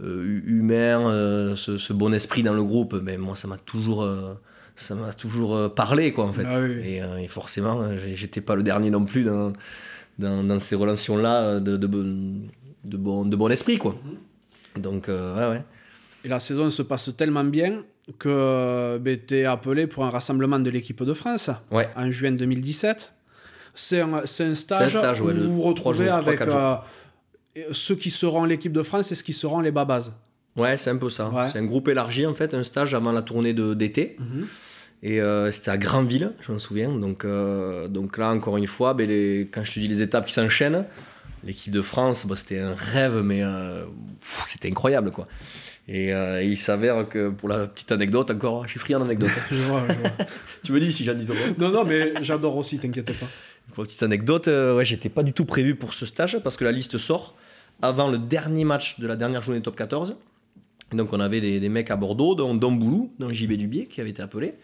humain, ce, bon esprit dans le groupe, mais moi ça m'a toujours, ça m'a toujours parlé quoi en fait. Ah et, forcément, j'étais pas le dernier non plus dans, dans, ces relations-là de, de, de, bon, de bon esprit quoi. Mhm. Donc ouais ouais. Et la saison se passe tellement bien que ben, tu es appelé pour un rassemblement de l'équipe de France en juin 2017 c'est un, un, stage, où vous vous retrouvez avec euh, ceux qui seront l'équipe de France et ceux qui seront les babas. Ouais, c'est un peu ça. C'est un groupe élargi, en fait, un stage avant la tournée d'été. Mhm. Et euh, c'était à Granville, je me souviens. Donc, euh, donc là, encore une fois, ben, les, quand je te dis les étapes qui s'enchaînent, l'équipe de France, bah, c'était un rêve, mais c'était incroyable. quoi. Et il s'avère que pour la petite anecdote, encore, je suis friand d'anecdotes. [laughs] [laughs] tu me dis si j'en dis trop. Non, non, mais j'adore aussi, t'inquiète pas. Pour petite anecdote, euh, ouais, j'étais pas du tout prévu pour ce stage parce que la liste sort avant le dernier match de la dernière journée top 14. Donc on avait des, mecs à Bordeaux, dont Don Boulou, dont JB Dubier, qui avait été appelé.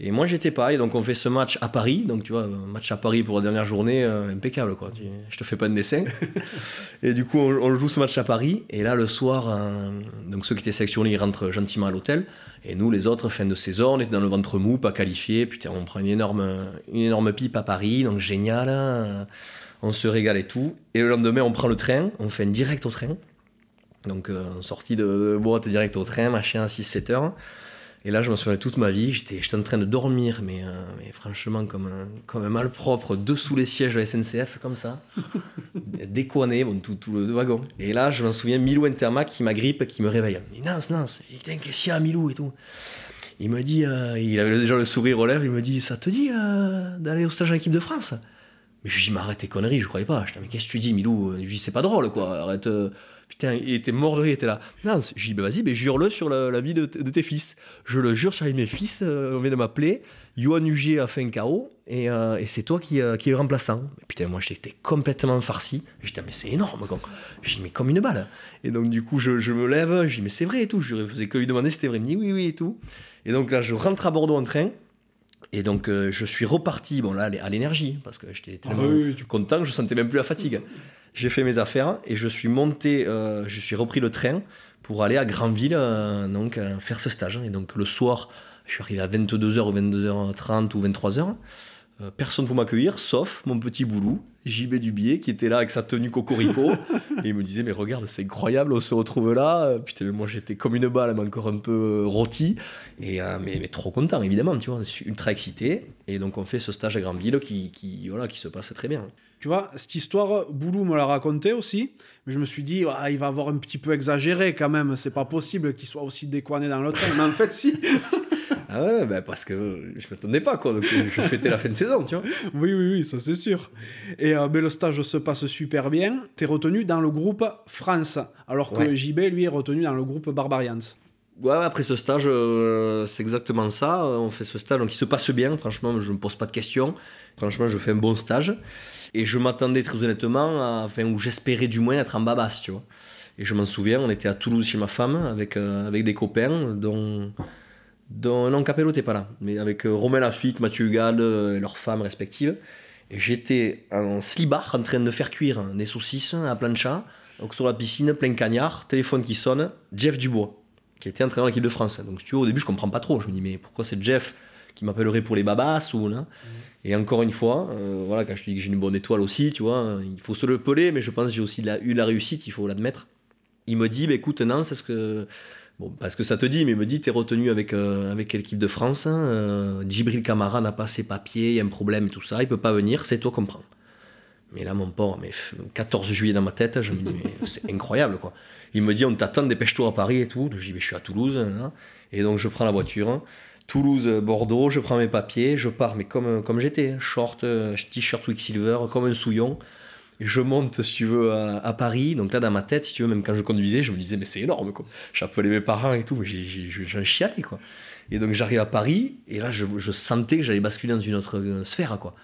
Et moi j'étais pas, et donc on fait ce match à Paris, donc tu vois, un match à Paris pour la dernière journée, euh, impeccable quoi, je te fais pas de dessin. [laughs] et du coup on, joue ce match à Paris, et là le soir, euh, donc ceux qui étaient sélectionnés ils rentrent gentiment à l'hôtel, et nous les autres, fin de saison, on était dans le ventre mou, pas qualifié, putain on prend une énorme, une énorme pipe à Paris, donc génial, hein. on se régale et tout. Et le lendemain on prend le train, on fait une direct au train, donc euh, sortie de, de boîte direct au train, machin à 6-7 heures. Et là, je me souviens toute ma vie, j'étais, j'étais en train de dormir, mais, euh, mais franchement, comme un, comme un malpropre, dessous les sièges de la SNCF, comme ça, [laughs] décoiné, bon, tout, tout, le wagon. Et là, je me souviens, Milou Intermac qui m'agrippe, qui me réveille. Il me dit Nance, Nance, qu'est-ce qu'il y a, Milou et tout. Il me dit, euh, il avait déjà le sourire aux lèvres, il me dit Ça te dit euh, d'aller au stage en équipe de France? Mais je lui dis Mais arrête tes conneries, je croyais pas. Je dis Mais qu'est-ce que tu dis, Milou? Je lui dis C'est pas drôle, quoi, arrête. Putain, il était mort de rire, il était là. Non, j'ai dit, bah vas-y, mais jure-le sur la, vie de, tes fils. Je le jure sur mes fils, euh, on vient de m'appeler. Yohan Hugier a fait un KO et, euh, et c'est toi qui, euh, qui est le remplaçant. putain, moi j'étais complètement farci. J'étais, mais c'est énorme, quoi. J'ai dit, mais comme une balle. Et donc, du coup, je, je me lève, je dis, mais c'est vrai et tout. Je faisais que lui demander si c'était vrai. Il me dit, oui, oui et tout. Et donc là, je rentre à Bordeaux en train. Et donc, je suis reparti, bon là, à l'énergie, parce que j'étais ah content que je sentais même plus la fatigue j'ai fait mes affaires et je suis monté, euh, je suis repris le train pour aller à Granville euh, donc, euh, faire ce stage. Et donc le soir, je suis arrivé à 22h ou 22h30 ou 23h. Personne pour m'accueillir, sauf mon petit boulou, JB Dubier, qui était là avec sa tenue cocorico. [laughs] et il me disait, mais regarde, c'est incroyable, on se retrouve là. Putain, moi j'étais comme une balle, mais encore un peu rôti. Et, mais, mais, trop content, évidemment, tu vois, je suis ultra excité. Et donc on fait ce stage à Granville qui, qui, voilà, qui se passe très bien. Tu vois, cette histoire, Boulou me l'a raconté aussi, mais je me suis dit, ah, il va avoir un petit peu exagéré quand même, c'est pas possible qu'il soit aussi décoiné dans le train. Mais en fait, si. [laughs] ah ouais, bah parce que je m'attendais pas, quoi. Donc je fêtais la fin de saison, tu vois. [laughs] Oui, oui, oui, ça c'est sûr. Et euh, ben, le stage se passe super bien. Tu es retenu dans le groupe France, alors que JB, lui, est retenu dans le groupe Barbarians. Ouais, après ce stage, euh, c'est exactement ça. On fait ce stage, donc il se passe bien. Franchement, je ne me pose pas de questions. Franchement, je fais un bon stage. Et je m'attendais très honnêtement, à, enfin, ou j'espérais du moins être en babas, tu vois. Et je m'en souviens, on était à Toulouse chez ma femme avec, euh, avec des copains, dont, dont non, Capello n'était pas là, mais avec euh, Romain Lafitte, Mathieu Hugal euh, et leurs femmes respectives. Et j'étais en slibard en train de faire cuire des saucisses à plancha autour de la piscine, plein cagnard, téléphone qui sonne, Jeff Dubois, qui était entraîneur de l'équipe de France. Donc, si tu vois, au début, je comprends pas trop. Je me dis, mais pourquoi c'est Jeff qui m'appellerait pour les babas ou là? Et encore une fois, euh, voilà, quand je te dis que j'ai une bonne étoile aussi, tu vois, il faut se le peler, mais je pense que j'ai aussi la- eu la réussite, il faut l'admettre. Il me dit, bah, écoute, Nance, est-ce que. Bon, parce que ça te dit, mais il me dit, t'es retenu avec, euh, avec l'équipe de France. hein, euh, Djibril Camara n'a pas ses papiers, il y a un problème et tout ça, il peut pas venir, c'est toi qu'on prend. Mais là, mon port, mais f- 14 juillet dans ma tête, je me dis, mais [laughs] c'est incroyable, quoi. Il me dit, on t'attend, dépêche-toi à Paris et tout. Je dis, mais je suis à Toulouse. là. Et donc, je prends la voiture. Toulouse, Bordeaux, je prends mes papiers, je pars, mais comme, comme j'étais, hein, short, euh, t-shirt Quicksilver, comme un souillon. Je monte, si tu veux, à, à Paris. Donc là, dans ma tête, si tu veux, même quand je conduisais, je me disais, mais c'est énorme, quoi. J'appelais mes parents et tout, mais j'ai- j'ai- j'ai- j'en chialais, quoi. Et donc, j'arrive à Paris, et là, je, je sentais que j'allais basculer dans une autre euh, sphère, quoi.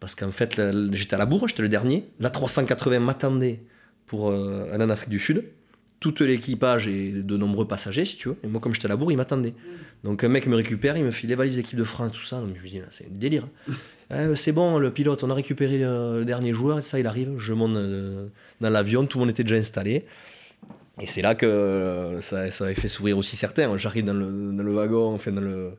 Parce qu'en fait, j'étais à la bourre, j'étais le dernier. La 380 m'attendait pour euh, aller en Afrique du Sud. Tout l'équipage et de nombreux passagers, si tu veux. Et moi, comme j'étais à la bourre, il m'attendait. Donc un mec me récupère, il me file les valises d'équipe de France, tout ça. Donc je me dis, c'est un délire. Euh, c'est bon, le pilote, on a récupéré euh, le dernier joueur, et ça, il arrive. Je monte euh, dans l'avion, tout le monde était déjà installé. Et c'est là que euh, ça, ça avait fait sourire aussi certains. J'arrive dans le, dans le wagon, enfin dans le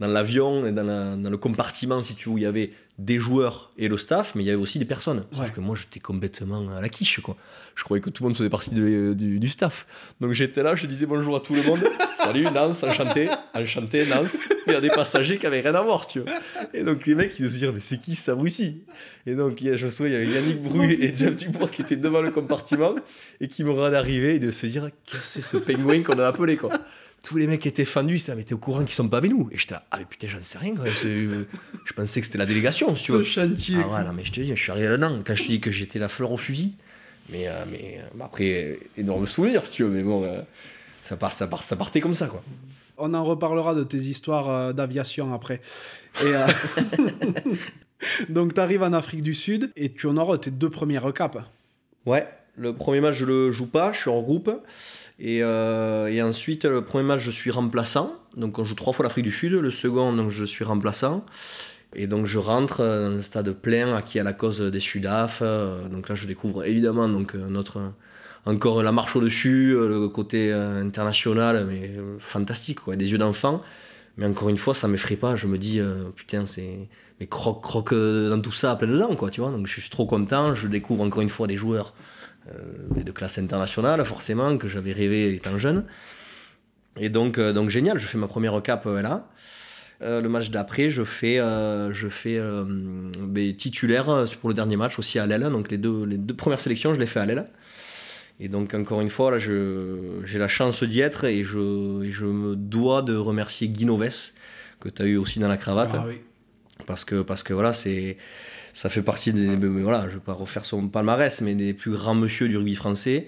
dans l'avion et dans, la- dans le compartiment, si tu veux, où il y avait des joueurs et le staff, mais il y avait aussi des personnes. Sauf Ouais. que moi, j'étais complètement à la quiche, quoi. Je croyais que tout le monde faisait partie de- du, du staff. Donc j'étais là, je disais bonjour à tout le monde. [laughs] Salut, Nance, enchanté, enchanté, Nance. Il y a des passagers qui avaient rien à voir, tu vois. Et donc les mecs, ils se disaient, mais c'est qui ça Russie Et donc je me souviens, il y avait Yannick Bru [laughs] et Jeff Dubois qui étaient devant le compartiment et qui me regardent arriver et de se dire, qu'est-ce que c'est ce pingouin qu'on a appelé, quoi? Tous les mecs étaient fendus, ils étaient, mais t'es au courant qu'ils sont pas avec nous. Et j'étais là, ah mais putain, j'en sais rien. quoi. C'est- euh, Je pensais que c'était la délégation, tu veux. chantier. Ah ouais, non, mais je te dis, je suis arrivé là-dedans. Quand je te dis que j'étais la fleur au fusil, mais, euh, mais euh, bah, après, énorme souvenir, si tu veux, mais bon, euh, ça, part, ça, part, ça partait comme ça, quoi. On en reparlera de tes histoires euh, d'aviation après. Et, [laughs] [laughs] Donc, tu arrives en Afrique du Sud et tu honores tes deux premiers recaps. Ouais, le premier match, je le joue pas, je suis en groupe. Et, euh, et ensuite, le premier match, je suis remplaçant. Donc, on joue trois fois l'Afrique du Sud. Le second, donc, je suis remplaçant. Et donc, je rentre dans un stade plein, acquis à la cause des Sudaf. Euh, Donc là, je découvre évidemment donc, notre, encore la marche au-dessus, euh, le côté international, mais fantastique, quoi, des yeux d'enfant. Mais encore une fois, ça m'effraie pas. Je me dis, putain, c'est. Mais croque, croque dans tout ça, plein dedans, quoi, tu vois. Donc, je suis trop content. Je découvre encore une fois des joueurs euh, de classe internationale, forcément, que j'avais rêvé étant jeune. Et donc, euh, donc génial, je fais ma première cap euh, là. Euh, le match d'après, je fais, euh, je fais euh, ben, titulaire pour le dernier match aussi à l'aile. Donc les deux, les deux premières sélections, je les fais à l'aile. Et donc encore une fois, là, je- j'ai la chance d'y être et je, et je me dois de remercier Guy Noves, que tu as eu aussi dans la cravate Ah oui. parce que parce que voilà c'est ça fait partie des mais voilà je vais pas refaire son palmarès mais des plus grands monsieur du rugby français.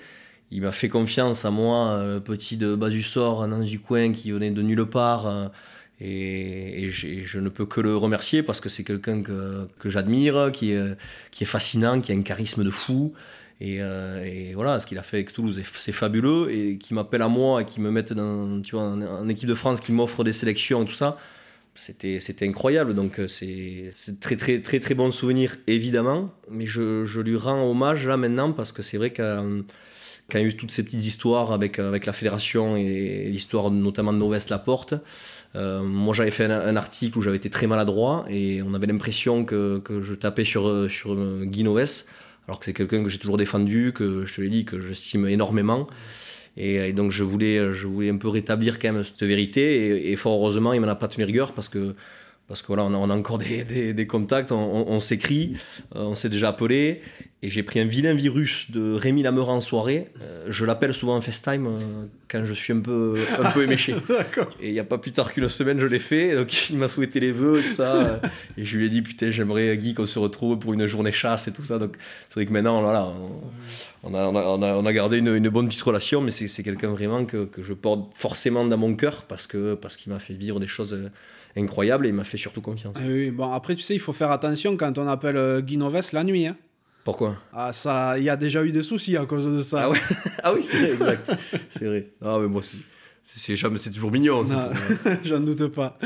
Il m'a fait confiance à moi euh, petit de bas du sort un du coin qui venait de nulle part euh, et, je ne peux que le remercier parce que c'est quelqu'un que, que j'admire qui est, qui est fascinant qui a un charisme de fou. Et, euh, voilà ce qu'il a fait avec Toulouse est- c'est fabuleux et qui m'appelle à moi et qui me mette dans tu vois en, en équipe de France qui m'offre des sélections et tout ça c'était incroyable donc euh, c'est très très très très bon souvenir évidemment mais je, je lui rends hommage là maintenant parce que c'est vrai que quand il y a eu toutes ces petites histoires avec, avec la fédération et l'histoire notamment de Noves Laporte, euh, moi j'avais fait un, article où j'avais été très maladroit et on avait l'impression que, que je tapais sur, euh, sur euh, Guy Noves, alors que c'est quelqu'un que j'ai toujours défendu, que je te l'ai dit, que j'estime énormément. Et, et donc je voulais, je voulais un peu rétablir quand même cette vérité. Et, et fort heureusement il m'en a pas tenu rigueur parce que parce que voilà, on a, on a encore des, des- des contacts, on, on- on s'écrit, euh, on s'est déjà appelé, et j'ai pris un vilain virus de Rémi Lameura en soirée. Euh, je l'appelle souvent en FaceTime euh, quand je suis un peu, un peu éméché. [laughs] Et il n'y a pas plus tard qu'une semaine, je l'ai fait. Donc il m'a souhaité les vœux et tout ça. [laughs] et je lui ai dit, putain, j'aimerais, Guy, qu'on se retrouve pour une journée chasse et tout ça. Donc c'est vrai que maintenant, voilà, on, on a, on, a, on a- on a gardé une, une bonne petite relation, mais c'est quelqu'un vraiment que, que je porte forcément dans mon cœur parce que parce qu'il m'a fait vivre des choses incroyables et il m'a fait surtout confiance. Eh oui, bon, après, tu sais, il faut faire attention quand on appelle euh, Guy Noves la nuit. hein. Pourquoi? Ah, ça, il y a déjà eu des soucis à cause de ça. Ah ouais [laughs] Ah oui, c'est vrai, exact. c'est vrai. Ah, mais moi, c'est- c'est c'est jamais- c'est toujours mignon. Non, pour- [laughs] J'en doute pas.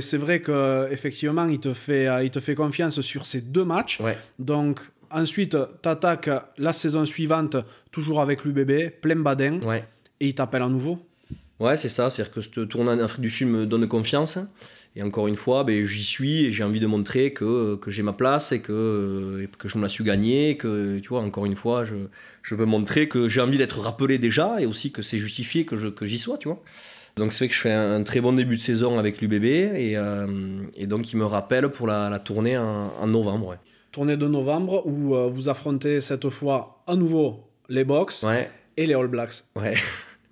C'est vrai que effectivement, il te fait, euh, il te fait confiance sur ces deux matchs. Ouais. Donc ensuite, t'attaques la saison suivante toujours avec l'UBB, plein badin, Ouais. et il t'appelle à nouveau. Ouais, c'est ça. C'est-à-dire que ce tournoi en Afrique du Sud me donne confiance. Et encore une fois, ben, j'y suis et j'ai envie de montrer que, que j'ai ma place et que, que je me la suis gagnée. Que, tu vois, encore une fois, je, je veux montrer que j'ai envie d'être rappelé déjà et aussi que c'est justifié que, je, que j'y sois, tu vois. Donc c'est vrai que je fais un, un très bon début de saison avec l'UBB et, euh, et donc il me rappelle pour la, la tournée en, en novembre. Ouais. Tournée de novembre où euh, vous affrontez cette fois à nouveau les Box Ouais, et les All Blacks. ouais.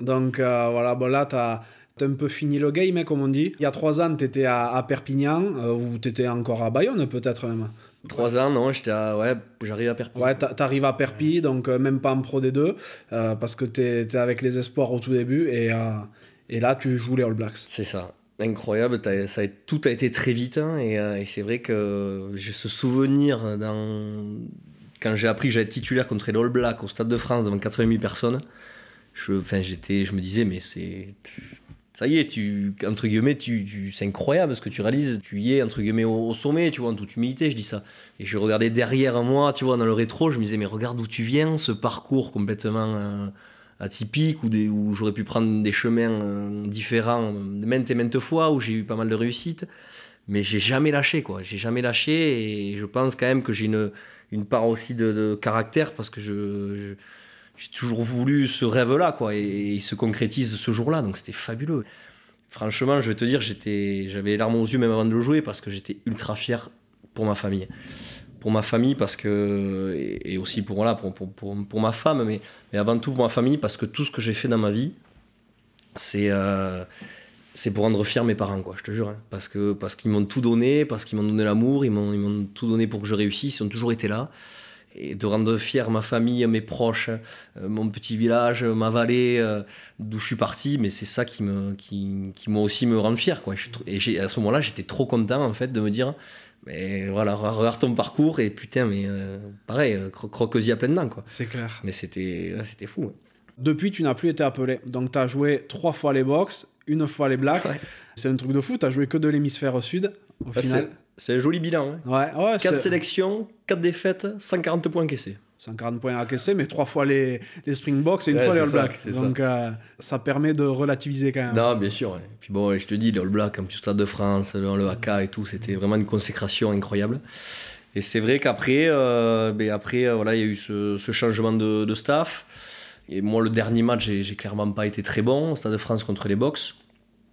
Donc euh, voilà, bon là, t'as t'as un peu fini le game, hein, comme on dit. Il y a trois ans, t'étais à, à Perpignan, euh, ou t'étais encore à Bayonne peut-être même. Trois ans, non, j'étais à- ouais, j'arrive à Perpignan. Ouais, t'a- t'arrives à Perpi, donc euh, même pas en Pro D2, euh, parce que t'es es avec les espoirs au tout début, et, et là, tu joues les All Blacks. C'est ça. Incroyable, ça a- tout a été très vite hein, et, et c'est vrai que j'ai ce souvenir dans... quand j'ai appris que j'allais être titulaire contre les All Blacks au Stade de France devant 80 000 personnes. Je, enfin, j'étais, je me disais, mais c'est. Ça y est, tu, entre guillemets, tu, c'est incroyable ce que tu réalises. Tu y es, entre guillemets, au, sommet, tu vois, en toute humilité, je dis ça. Et je regardais derrière moi, tu vois, dans le rétro, je me disais, mais regarde d'où tu viens, ce parcours complètement euh, atypique, où, où j'aurais pu prendre des chemins euh, différents maintes et maintes fois, où j'ai eu pas mal de réussite. Mais j'ai jamais lâché, quoi. J'ai jamais lâché, et je pense quand même que j'ai une, une part aussi de, caractère, parce que je j'ai toujours voulu ce rêve-là, quoi, et, il se concrétise ce jour-là, donc c'était fabuleux. Franchement, je vais te dire, j'étais, j'avais les larmes aux yeux même avant de le jouer parce que j'étais ultra fier pour ma famille. Pour ma famille, parce que. Et, aussi pour, voilà, pour, pour, pour, pour ma femme, mais, mais avant tout pour ma famille, parce que tout ce que j'ai fait dans ma vie, c'est. euh, c'est pour rendre fier mes parents, quoi, je te jure. hein. parce que parce qu'ils m'ont tout donné, parce qu'ils m'ont donné l'amour, ils m'ont, ils m'ont tout donné pour que je réussisse, ils ont toujours été là et de rendre fier ma famille, mes proches, euh, mon petit village, ma vallée, euh, d'où je suis parti, mais c'est ça qui me, qui, qui moi aussi me rend fier, quoi. Et à ce moment-là, j'étais trop content en fait de me dire, mais voilà, re- regarde ton parcours et putain, mais euh, pareil, cro- croque-y à plein dedans, quoi. C'est clair. Mais c'était, c'était fou. Depuis, tu n'as plus été appelé. Donc, tu as joué trois fois les Box, une fois les Blacks. Ouais. C'est un truc de fou, tu joué que de l'hémisphère sud, au Ouais, final. C'est, un joli bilan. Hein. Ouais, ouais, 4 c'est- sélections, 4 défaites, 140 points encaissés. 140 points encaissés, mais trois fois les, les Springboks et une Ouais, fois les All Blacks. ça. Donc, euh, ça permet de relativiser quand même. Non, bien sûr. Puis bon, je te dis, les All Blacks, en plus Stade de France, le, le AK et tout, c'était vraiment une consécration incroyable. Et c'est vrai qu'après, euh, ben après, euh, voilà, il y a eu ce, ce changement de, de staff. Et moi, le dernier match, j'ai clairement pas été très bon Stade de France contre les Box.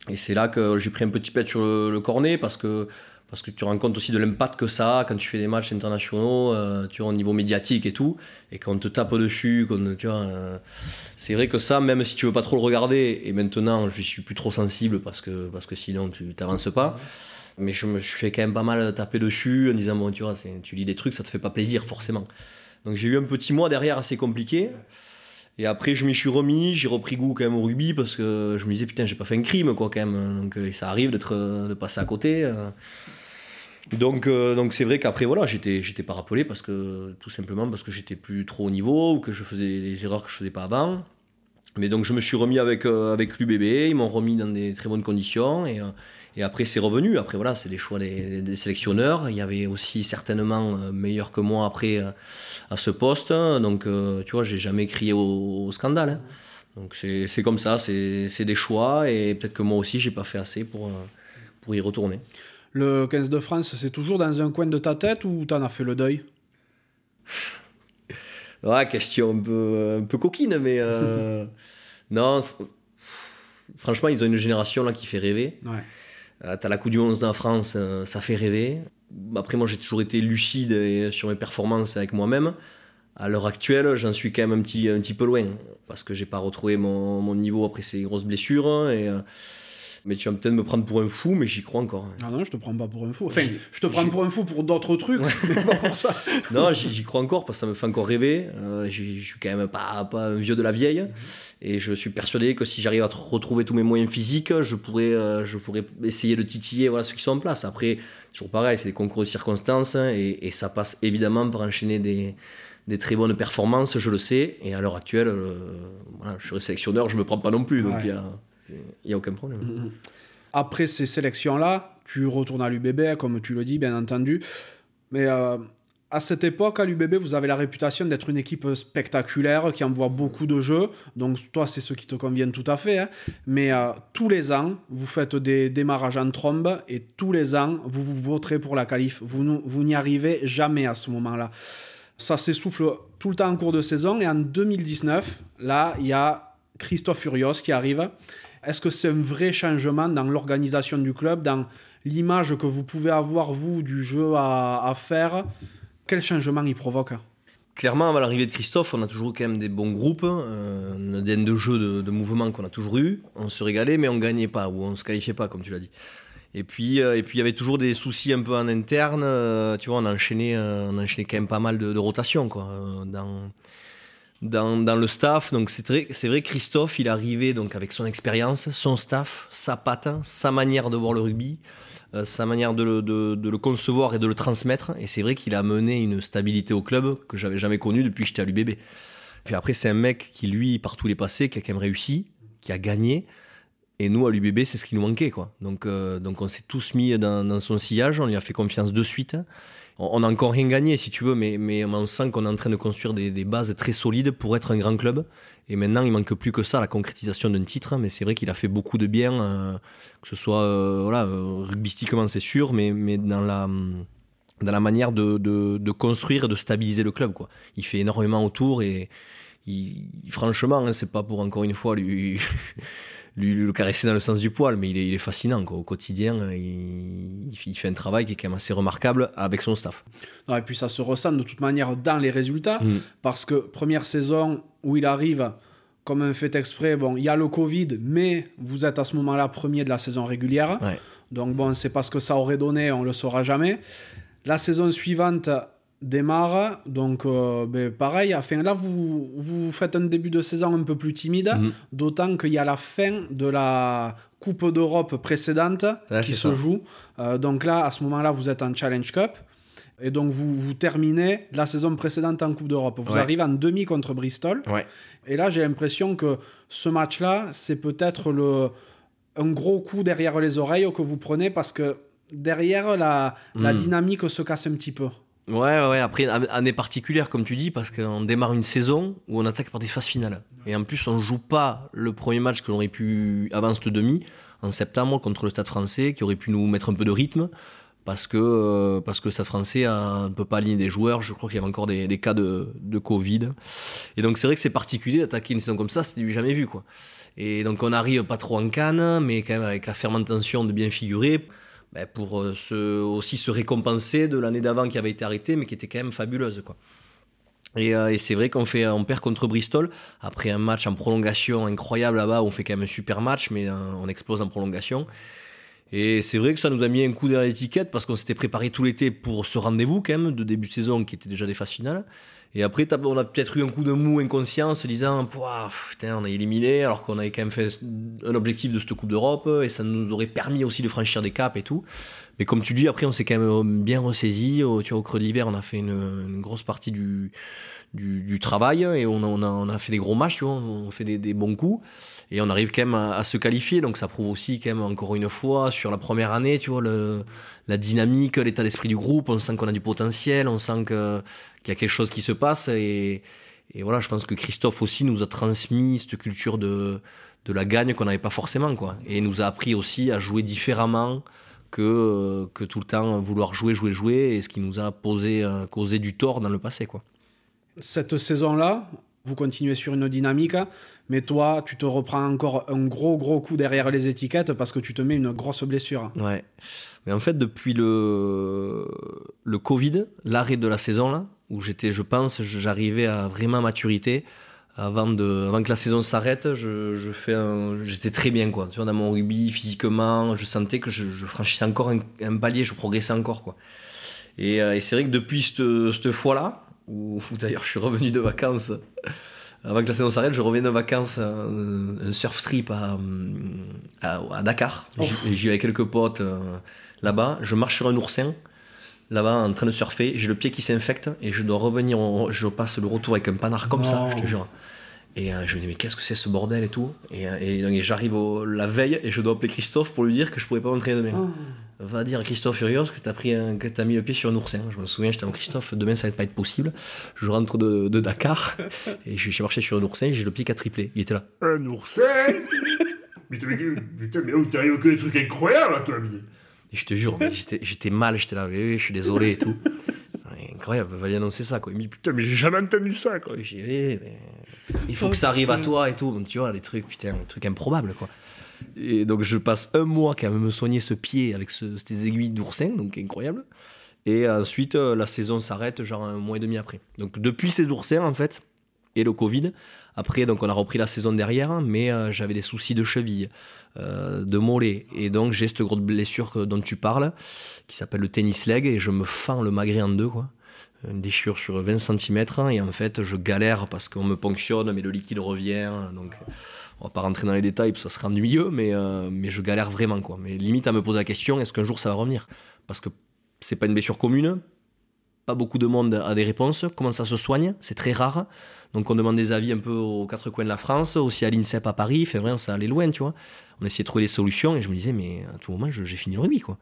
Et c'est là que j'ai pris un petit pet sur le, le cornet parce que, parce que tu te rends compte aussi de l'impact que ça a quand tu fais des matchs internationaux, euh, tu vois, au niveau médiatique et tout, et qu'on te tape dessus, tu vois, euh, c'est vrai que ça, même si tu veux pas trop le regarder, et maintenant je suis plus trop sensible parce que, parce que sinon tu t'avances pas, mais je me je fais quand même pas mal taper dessus en disant, bon, tu vois, tu lis des trucs, ça te fait pas plaisir forcément. Donc j'ai eu un petit mois derrière assez compliqué. Et après, je m'y suis remis, j'ai repris goût quand même au rugby parce que je me disais, putain, j'ai pas fait un crime, quoi, quand même. Donc, euh, ça arrive d'être, de passer à côté. Donc, euh, donc c'est vrai qu'après, voilà, j'étais, j'étais pas rappelé parce que, tout simplement parce que j'étais plus trop au niveau ou que je faisais des erreurs que je faisais pas avant. Mais donc, je me suis remis avec, euh, avec l'UBB, ils m'ont remis dans des très bonnes conditions et, euh, et après, c'est revenu. Après, voilà, c'est les choix des, sélectionneurs. Il y avait aussi certainement euh, meilleur que moi après à ce poste. Donc, tu vois, j'ai jamais crié au, scandale. hein. Donc, c'est comme ça, c'est des choix et peut-être que moi aussi, j'ai pas fait assez pour, pour y retourner. Le 15 de France, c'est toujours dans un coin de ta tête ou t'en as fait le deuil? Ouais, question un peu, un peu coquine, mais euh, [laughs] non, franchement, ils ont une génération là qui fait rêver. Ouais. Euh, T'as la Coupe du Monde en France, euh, ça fait rêver. Après, moi, j'ai toujours été lucide et- sur mes performances avec moi-même. À l'heure actuelle, j'en suis quand même un petit, un petit peu loin parce que j'ai pas retrouvé mon, mon niveau après ces grosses blessures. Et, mais tu vas peut-être me prendre pour un fou, mais j'y crois encore. Ah non, je te prends pas pour un fou. Enfin, je te prends pour un fou pour d'autres trucs, mais pas pour ça. [laughs] Non, j'y crois encore parce que ça me fait encore rêver. Euh, je suis quand même pas, pas un vieux de la vieille. Et je suis persuadé que si j'arrive à retrouver tous mes moyens physiques, je pourrais, euh, je pourrais essayer de titiller voilà, ceux qui sont en place. Après, toujours pareil, c'est des concours de circonstances hein, et, et ça passe évidemment par enchaîner des, des très bonnes performances, je le sais. Et à l'heure actuelle, euh, voilà, je serai sélectionneur, je me prends pas non plus. Donc Ouais. il n'y a, aucun problème. Après ces sélections-là, tu retournes à l'UBB, comme tu le dis, bien entendu. Mais euh, à cette époque, à l'UBB, vous avez la réputation d'être une équipe spectaculaire qui envoie beaucoup de jeux. Donc, toi, c'est ce qui te convient tout à fait. Hein. Mais euh, tous les ans, vous faites des démarrages en trombe et tous les ans, vous vous voterez pour la qualif. Vous, vous n'y arrivez jamais à ce moment-là. Ça s'essouffle tout le temps en cours de saison. Et en 2019, là, il y a Christophe Furios qui arrive. Est-ce que c'est un vrai changement dans l'organisation du club, dans l'image que vous pouvez avoir, vous, du jeu à, faire? Quel changement il provoque? Clairement, avant l'arrivée de Christophe, on a toujours quand même des bons groupes, euh, un ADN de jeu, de, mouvement qu'on a toujours eu. On se régalait, mais on gagnait pas, ou on se qualifiait pas, comme tu l'as dit. Et puis, euh, et puis il y avait toujours des soucis un peu en interne. Euh, tu vois, on enchaînait, on enchaînait quand même pas mal de, rotations, quoi, dans, dans, le staff. Donc c'est vrai, c'est vrai, Christophe, il arrivait donc avec son expérience, son staff, sa patte, sa manière de voir le rugby. Euh, sa manière de le, concevoir et de le transmettre. Et c'est vrai qu'il a mené une stabilité au club que j'avais jamais connue depuis que j'étais à l'UBB. Puis après, c'est un mec qui, lui, par tous les passés, qui a quand même réussi, qui a gagné. Et nous, à l'UBB, c'est ce qui nous manquait. Quoi. Donc, euh, donc on s'est tous mis dans, son sillage, on lui a fait confiance de suite. On n'a encore rien gagné, si tu veux, mais, on sent qu'on est en train de construire des, bases très solides pour être un grand club. Et maintenant, il manque plus que ça, la concrétisation d'un titre. Mais c'est vrai qu'il a fait beaucoup de bien, euh, que ce soit euh, voilà, euh, rugbystiquement, c'est sûr, mais, mais dans la manière de, construire et de stabiliser le club. Il fait énormément autour et franchement, hein, c'est pas pour encore une fois lui, lui, le caresser dans le sens du poil, mais il est, il est fascinant. Quoi. Au quotidien, il, il, fait un travail qui est quand même assez remarquable avec son staff. Non, et puis ça se ressent de toute manière dans les résultats, mm. parce que première saison où il arrive, comme un fait exprès, bon, il y a le Covid, mais vous êtes à ce moment-là premier de la saison régulière. Donc bon, c'est pas ce que ça aurait donné, on le saura jamais. La saison suivante, démarre. Donc, euh, ben, pareil, enfin, là, vous, vous faites un début de saison un peu plus timide, mhm. d'autant qu'il y a la fin de la Coupe d'Europe précédente qui se joue. Euh, donc là, à ce moment-là, vous êtes en Challenge Cup. Et donc, vous, vous terminez la saison précédente en Coupe d'Europe. Vous arrivez en demi contre Bristol. Et là, j'ai l'impression que ce match-là, c'est peut-être le un gros coup derrière les oreilles que vous prenez parce que derrière, la, la hmm. dynamique se casse un petit peu. Ouais, ouais, après, année particulière, comme tu dis, parce qu'on démarre une saison où on attaque par des phases finales. Et en plus, on joue pas le premier match que l'on aurait pu avant cette demi, en septembre, contre le Stade français, qui aurait pu nous mettre un peu de rythme, parce que, euh, parce que le Stade français ne peut pas aligner des joueurs. Je crois qu'il y avait encore des, cas de, de, Covid. Et donc, c'est vrai que c'est particulier d'attaquer une saison comme ça, c'était jamais vu, quoi. Et donc, on arrive pas trop en canne, mais quand même avec la fermentation de bien figurer ben, pour euh, se, aussi se récompenser de l'année d'avant qui avait été arrêtée, mais qui était quand même fabuleuse. Quoi. Et, euh, et c'est vrai qu'on fait, on perd contre Bristol après un match en prolongation incroyable là-bas. On fait quand même un super match, mais euh, on explose en prolongation. Et c'est vrai que ça nous a mis un coup derrière l'étiquette parce qu'on s'était préparé tout l'été pour ce rendez-vous quand même de début de saison qui était déjà des phases finales. Et après, on a peut-être eu un coup de mou inconscient en se disant putain, on a éliminé alors qu'on avait quand même fait un objectif de cette Coupe d'Europe et ça nous aurait permis aussi de franchir des caps et tout. Mais comme tu dis, après, on s'est quand même bien ressaisi. Au, tu vois, au creux de l'hiver, on a fait une, grosse partie du, du, travail et on a, on, a, fait des gros matchs, tu vois, on fait des, bons coups et on arrive quand même à, se qualifier. Donc ça prouve aussi, quand même, encore une fois, sur la première année, tu vois, le, la dynamique, l'état d'esprit du groupe. On sent qu'on a du potentiel, on sent qu'il y a quelque chose qui se passe. Et, voilà, je pense que Christophe aussi nous a transmis cette culture de, de la gagne qu'on n'avait pas forcément. Quoi. Et nous a appris aussi à jouer différemment que, que tout le temps vouloir jouer, jouer, jouer, et ce qui nous a posé, euh, causé du tort dans le passé. Quoi. Cette saison-là, vous continuez sur une dynamique, mais toi, tu te reprends encore un gros, gros coup derrière les étiquettes parce que tu te mets une grosse blessure. Ouais. Mais en fait, depuis le, le Covid, l'arrêt de la saison, là, où j'étais, je pense, j'arrivais à vraiment maturité. Avant, de, avant que la saison s'arrête, je, je fais j'étais très bien quoi. Tu vois, dans mon rugby, physiquement, je sentais que je, franchissais encore un, palier, je progressais encore quoi. Et, euh, et c'est vrai que depuis cette, cette fois-là, où, d'ailleurs je suis revenu de vacances, avant que la saison s'arrête, je reviens de vacances, un, surf trip à, à, Dakar. Oh. J'y avec quelques potes euh, là-bas. Je marche sur un oursin là-bas en train de surfer, j'ai le pied qui s'infecte et je dois revenir, je passe le retour avec un panard comme ça, je te jure. Et je me dis, mais qu'est-ce que c'est ce bordel et tout? Et, et, j'arrive la veille et je dois appeler Christophe pour lui dire que je pourrais pas rentrer demain. Oh. Va dire à Christophe Furios que tu as, pris que as mis le pied sur un oursin. Je me souviens, j'étais en Christophe, demain ça va pas être possible. Je rentre de, Dakar et je suis marché sur un oursin, j'ai le pied qui a triplé. Il était là. Un oursin? [laughs] Mais putain, mais où t'arrives que des trucs incroyables à toi, Et je te jure, j'étais mal, j'étais là, je suis désolé et tout. incroyable, il fallait annoncer ça. Quoi. Il me dit, putain, mais j'ai jamais entendu ça. Quoi. J'ai mais il faut que ça arrive à toi et tout. tu vois, des trucs, putain, des trucs improbables, quoi. Et donc, je passe un mois quand même me soigner ce pied avec ces aiguilles d'oursin, donc incroyable. Et ensuite, euh, la saison s'arrête, genre un mois et demi après. Donc, depuis ces oursins, en fait, et le Covid, après, donc, on a repris la saison derrière, mais euh, j'avais des soucis de cheville, euh, de mollet. Et donc, j'ai cette grosse blessure dont tu parles, qui s'appelle le tennis leg, et je me fends le magret en deux, quoi. Une déchirure sur 20 cm et en fait je galère parce qu'on me ponctionne mais le liquide revient donc on va pas rentrer dans les détails ça sera ennuyeux mais, euh, mais je galère vraiment quoi. Mais limite à me poser la question est-ce qu'un jour ça va revenir? Parce que c'est pas une blessure commune pas beaucoup de monde a des réponses. Comment ça se soigne? C'est très rare donc on demande des avis un peu aux quatre coins de la France aussi à l'INSEP à Paris fait vrai ça allait loin tu vois on essayait de trouver des solutions et je me disais mais à tout moment j'ai fini le rugby quoi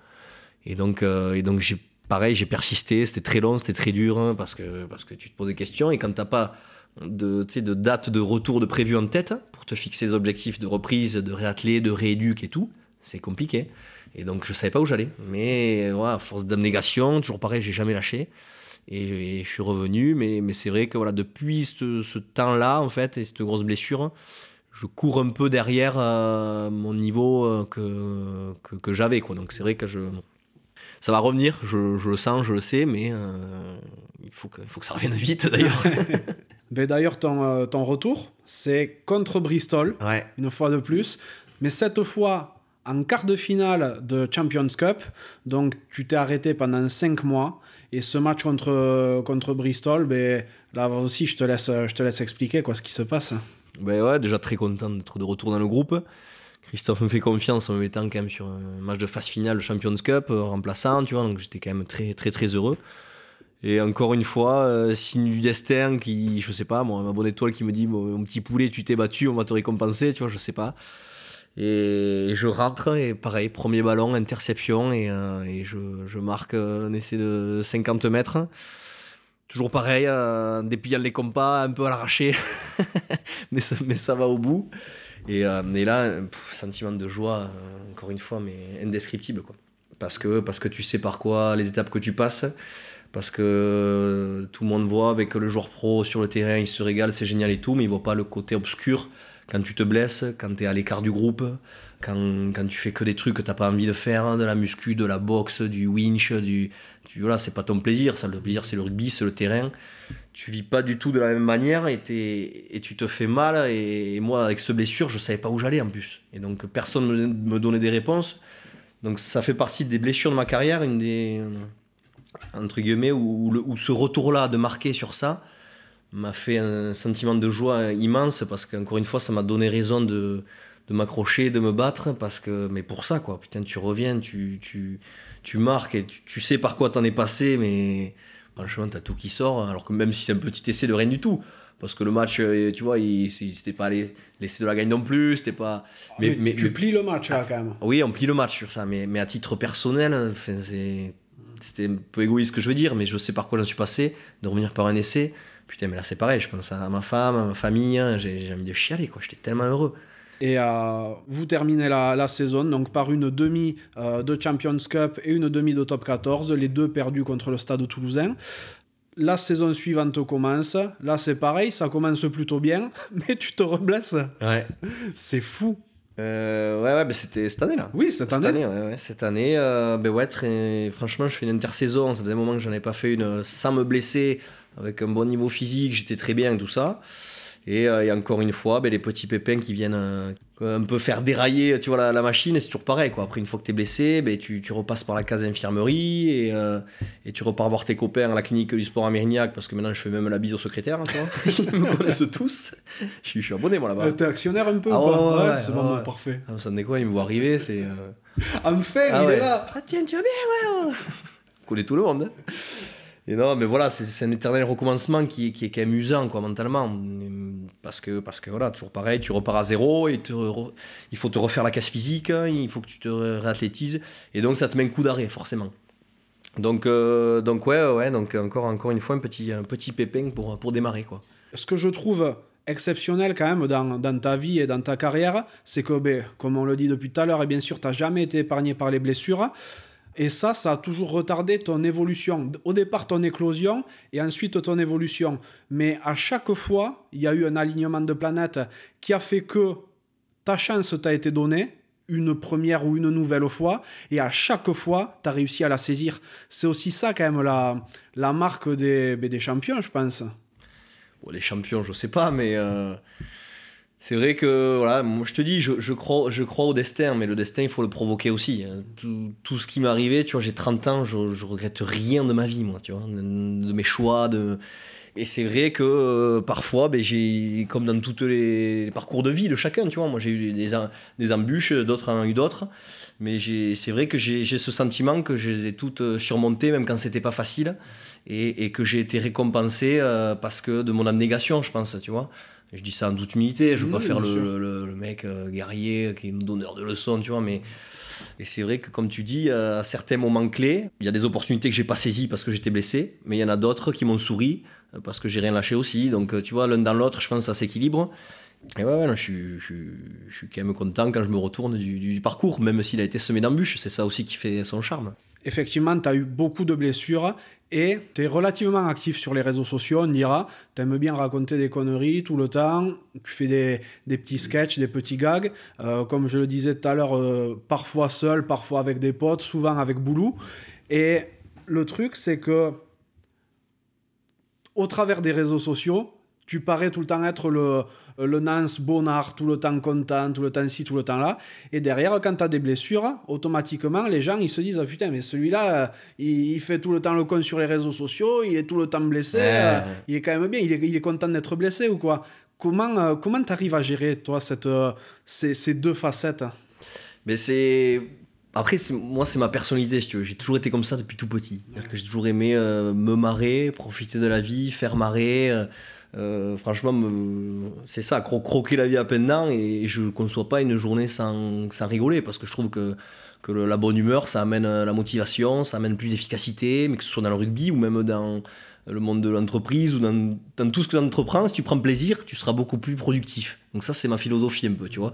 et donc, euh, et donc j'ai pareil, j'ai persisté, c'était très long, c'était très dur, hein, parce, que, parce que tu te poses des questions, et quand tu n'as pas de, de date de retour de prévu en tête, pour te fixer des objectifs de reprise, de réatteler, de rééduque et tout, c'est compliqué. Et donc je savais pas où j'allais. Mais voilà, force d'abnégation, toujours pareil, j'ai jamais lâché. Et, je suis revenu, mais, mais c'est vrai que voilà, depuis ce, temps-là, en fait, et cette grosse blessure, je cours un peu derrière euh, mon niveau euh, que, que, que j'avais. Donc c'est vrai que je, ça va revenir, je, le sens, je le sais, mais euh, il, faut que, faut que ça revienne vite d'ailleurs. [laughs] ben, d'ailleurs, ton, ton retour, c'est contre Bristol, une fois de plus, mais cette fois en quart de finale de Champions Cup, donc tu t'es arrêté pendant 5 mois, et ce match contre, contre Bristol, ben, là aussi, je te laisse, je te laisse expliquer quoi, ce qui se passe. Ben ouais, déjà très content d'être de retour dans le groupe. Christophe me fait confiance en me mettant quand même sur un match de phase finale Champions Cup, euh, remplaçant, tu vois, donc j'étais quand même très très très heureux. Et encore une fois, euh, signe du destin qui, je sais pas, ma bonne étoile qui me dit mon petit poulet, tu t'es battu, on va te récompenser, tu vois, je sais pas. Et je rentre et pareil, premier ballon, interception et, euh, je, marque un essai de 50 mètres. Toujours pareil, en dépiant les compas, un peu à l'arraché, [laughs] mais, ça va au bout. Et, euh, là, sentiment de joie, euh, encore une fois, mais indescriptible. Quoi. Parce, que, parce que tu sais par quoi les étapes que tu passes, parce que tout le monde voit avec le joueur pro sur le terrain, il se régale, c'est génial et tout, mais il ne voit pas le côté obscur quand tu te blesses, quand tu es à l'écart du groupe, quand, quand, tu fais que des trucs que tu n'as pas envie de faire, de la muscu, de la boxe, du winch, du, voilà, c'est pas ton plaisir, ça, le plaisir c'est le rugby, c'est le terrain tu vis pas du tout de la même manière et, tu te fais mal. Et, moi, avec ce blessure, je savais pas où j'allais en plus. Et donc, personne ne me donnait des réponses. Donc, ça fait partie des blessures de ma carrière, une des. entre guillemets, où, ce retour-là de marquer sur ça m'a fait un sentiment de joie immense parce qu'encore une fois, ça m'a donné raison de, de m'accrocher, de me battre. Parce que, mais pour ça, quoi. Putain, tu reviens, tu, tu, tu marques et tu, tu sais par quoi t'en es passé, mais Franchement, t'as tout qui sort, alors que même si c'est un petit essai de rien du tout. Parce que le match, euh, tu vois, c'était pas l'essai de la gagne non plus, c'était pas. Mais, mais, tu plies le match là quand même. Oui, on plie le match sur ça, mais, mais à titre personnel, c'était un peu égoïste ce que je veux dire, mais je sais par quoi j'en suis passé, de revenir par un essai. Putain, mais là c'est pareil, je pense à ma femme, à ma famille, hein, j'ai envie de chialer, quoi. J'étais tellement heureux. Et euh, vous terminez la, saison donc par une demi euh, de Champions Cup et une demi de Top 14, les deux perdus contre le Stade Toulousain. La saison suivante commence. Là, c'est pareil, ça commence plutôt bien, [laughs] mais tu te reblesses. Ouais. C'est fou. Euh, ouais, ouais, c'était cette année-là. Oui, cette, cette année. ouais, cette année, ben ouais, très... franchement, je fais une intersaison. Ça faisait un moment que j'en ai pas fait une sans me blesser, avec un bon niveau physique, j'étais très bien et tout ça. Euh, et, encore une fois, ben, les petits pépins qui viennent euh, un peu faire dérailler tu vois, la, machine, et c'est toujours pareil. Quoi. Après, une fois que tu es blessé, ben, tu, tu, repasses par la case infirmerie et, euh, et, tu repars voir tes copains à la clinique du sport à Mérignac, parce que maintenant je fais même la bise au secrétaire. Hein, [laughs] Ils me connaissent tous. Je suis, abonné moi là-bas. T'es actionnaire un peu ah, ouais, ouais, C'est bon, parfait. Ah, ça me quoi, il me voit arriver, c'est. Enfin, ah, il est là Ah tiens, tu vas bien, ouais, On [laughs] connaît tout le monde. Hein. Et non, mais voilà, c'est un éternel recommencement qui, qui est quand même usant, quoi, mentalement. Parce que, parce que voilà, toujours pareil, tu repars à zéro et il faut te refaire la casse physique, hein, il faut que tu te réathlétises. Et donc, ça te met un coup d'arrêt, forcément. Donc, euh, donc ouais, ouais, donc encore, encore une fois, un petit, un petit pépin pour, pour démarrer, quoi. Ce que je trouve exceptionnel quand même dans, dans ta vie et dans ta carrière, c'est que, ben, comme on le dit depuis tout à l'heure, et bien sûr, tu n'as jamais été épargné par les blessures. Et ça, ça a toujours retardé ton évolution. Au départ, ton éclosion et ensuite ton évolution. Mais à chaque fois, il y a eu un alignement de planètes qui a fait que ta chance t'a été donnée, une première ou une nouvelle fois, et à chaque fois, tu as réussi à la saisir. C'est aussi ça, quand même, la, la marque des, ben, des champions, je pense. Bon, les champions, je sais pas, mais euh, c'est vrai que voilà, moi je te dis, je, je crois, je crois au destin, mais le destin, il faut le provoquer aussi. hein. Tout, tout ce qui m'est arrivé, tu vois, j'ai 30 ans, je, je regrette rien de ma vie, moi, tu vois, de, mes choix, de. Et c'est vrai que euh, parfois, ben, j'ai, comme dans tous les, parcours de vie de chacun, tu vois, moi j'ai eu des, des embûches, d'autres en ont eu d'autres, mais j'ai, c'est vrai que j'ai, j'ai ce sentiment que je les ai toutes euh, surmontées, même quand c'était pas facile, et, et que j'ai été récompensé euh, parce que de mon abnégation, je pense, tu vois. Je dis ça en toute humilité, je veux pas faire le, mec euh, guerrier qui est donneur de leçons, tu vois, mais. Et c'est vrai que, comme tu dis, euh, à certains moments clés, il y a des opportunités que j'ai pas saisies parce que j'étais blessé, mais il y en a d'autres qui m'ont souri euh, parce que j'ai rien lâché aussi. Donc, tu vois, l'un dans l'autre, je pense que ça s'équilibre. Et ouais, ouais, non, je, suis, je, suis, je suis quand même content quand je me retourne du, du parcours, même s'il a été semé d'embûches. C'est ça aussi qui fait son charme. effectivement, tu as eu beaucoup de blessures et tu es relativement actif sur les réseaux sociaux, on dira. Tu aimes bien raconter des conneries tout le temps. Tu fais des, petits sketchs, des petits gags. Euh, comme je le disais tout à l'heure, euh, parfois seul, parfois avec des potes, souvent avec Boulou. Et le truc, c'est que au travers des réseaux sociaux, tu parais tout le temps être le, le Nance Bonnard, tout le temps content, tout le temps ci, tout le temps là. Et derrière, quand tu as des blessures, automatiquement, les gens, ils se disent, ah, putain, mais celui-là, euh, il, il fait tout le temps le con sur les réseaux sociaux, il est tout le temps blessé, Ouais, euh, ouais. il est quand même bien, il est, il est content d'être blessé ou quoi? Comment euh, comment tu arrives à gérer, toi, cette, euh, ces, ces deux facettes? Mais c'est. Après, moi, c'est ma personnalité. J'ai toujours été comme ça depuis tout petit. Que j'ai toujours aimé euh, me marrer, profiter de la vie, faire marrer. euh, euh, franchement, me- c'est ça, cro- croquer la vie à pleines dents. Et je ne conçois pas une journée sans, rigoler parce que je trouve que, la bonne humeur, ça amène euh, la motivation, ça amène plus d'efficacité, mais que ce soit dans le rugby ou même dans le monde de l'entreprise ou dans, tout ce que tu si tu prends plaisir, tu seras beaucoup plus productif. Donc, ça, c'est ma philosophie un peu, tu vois.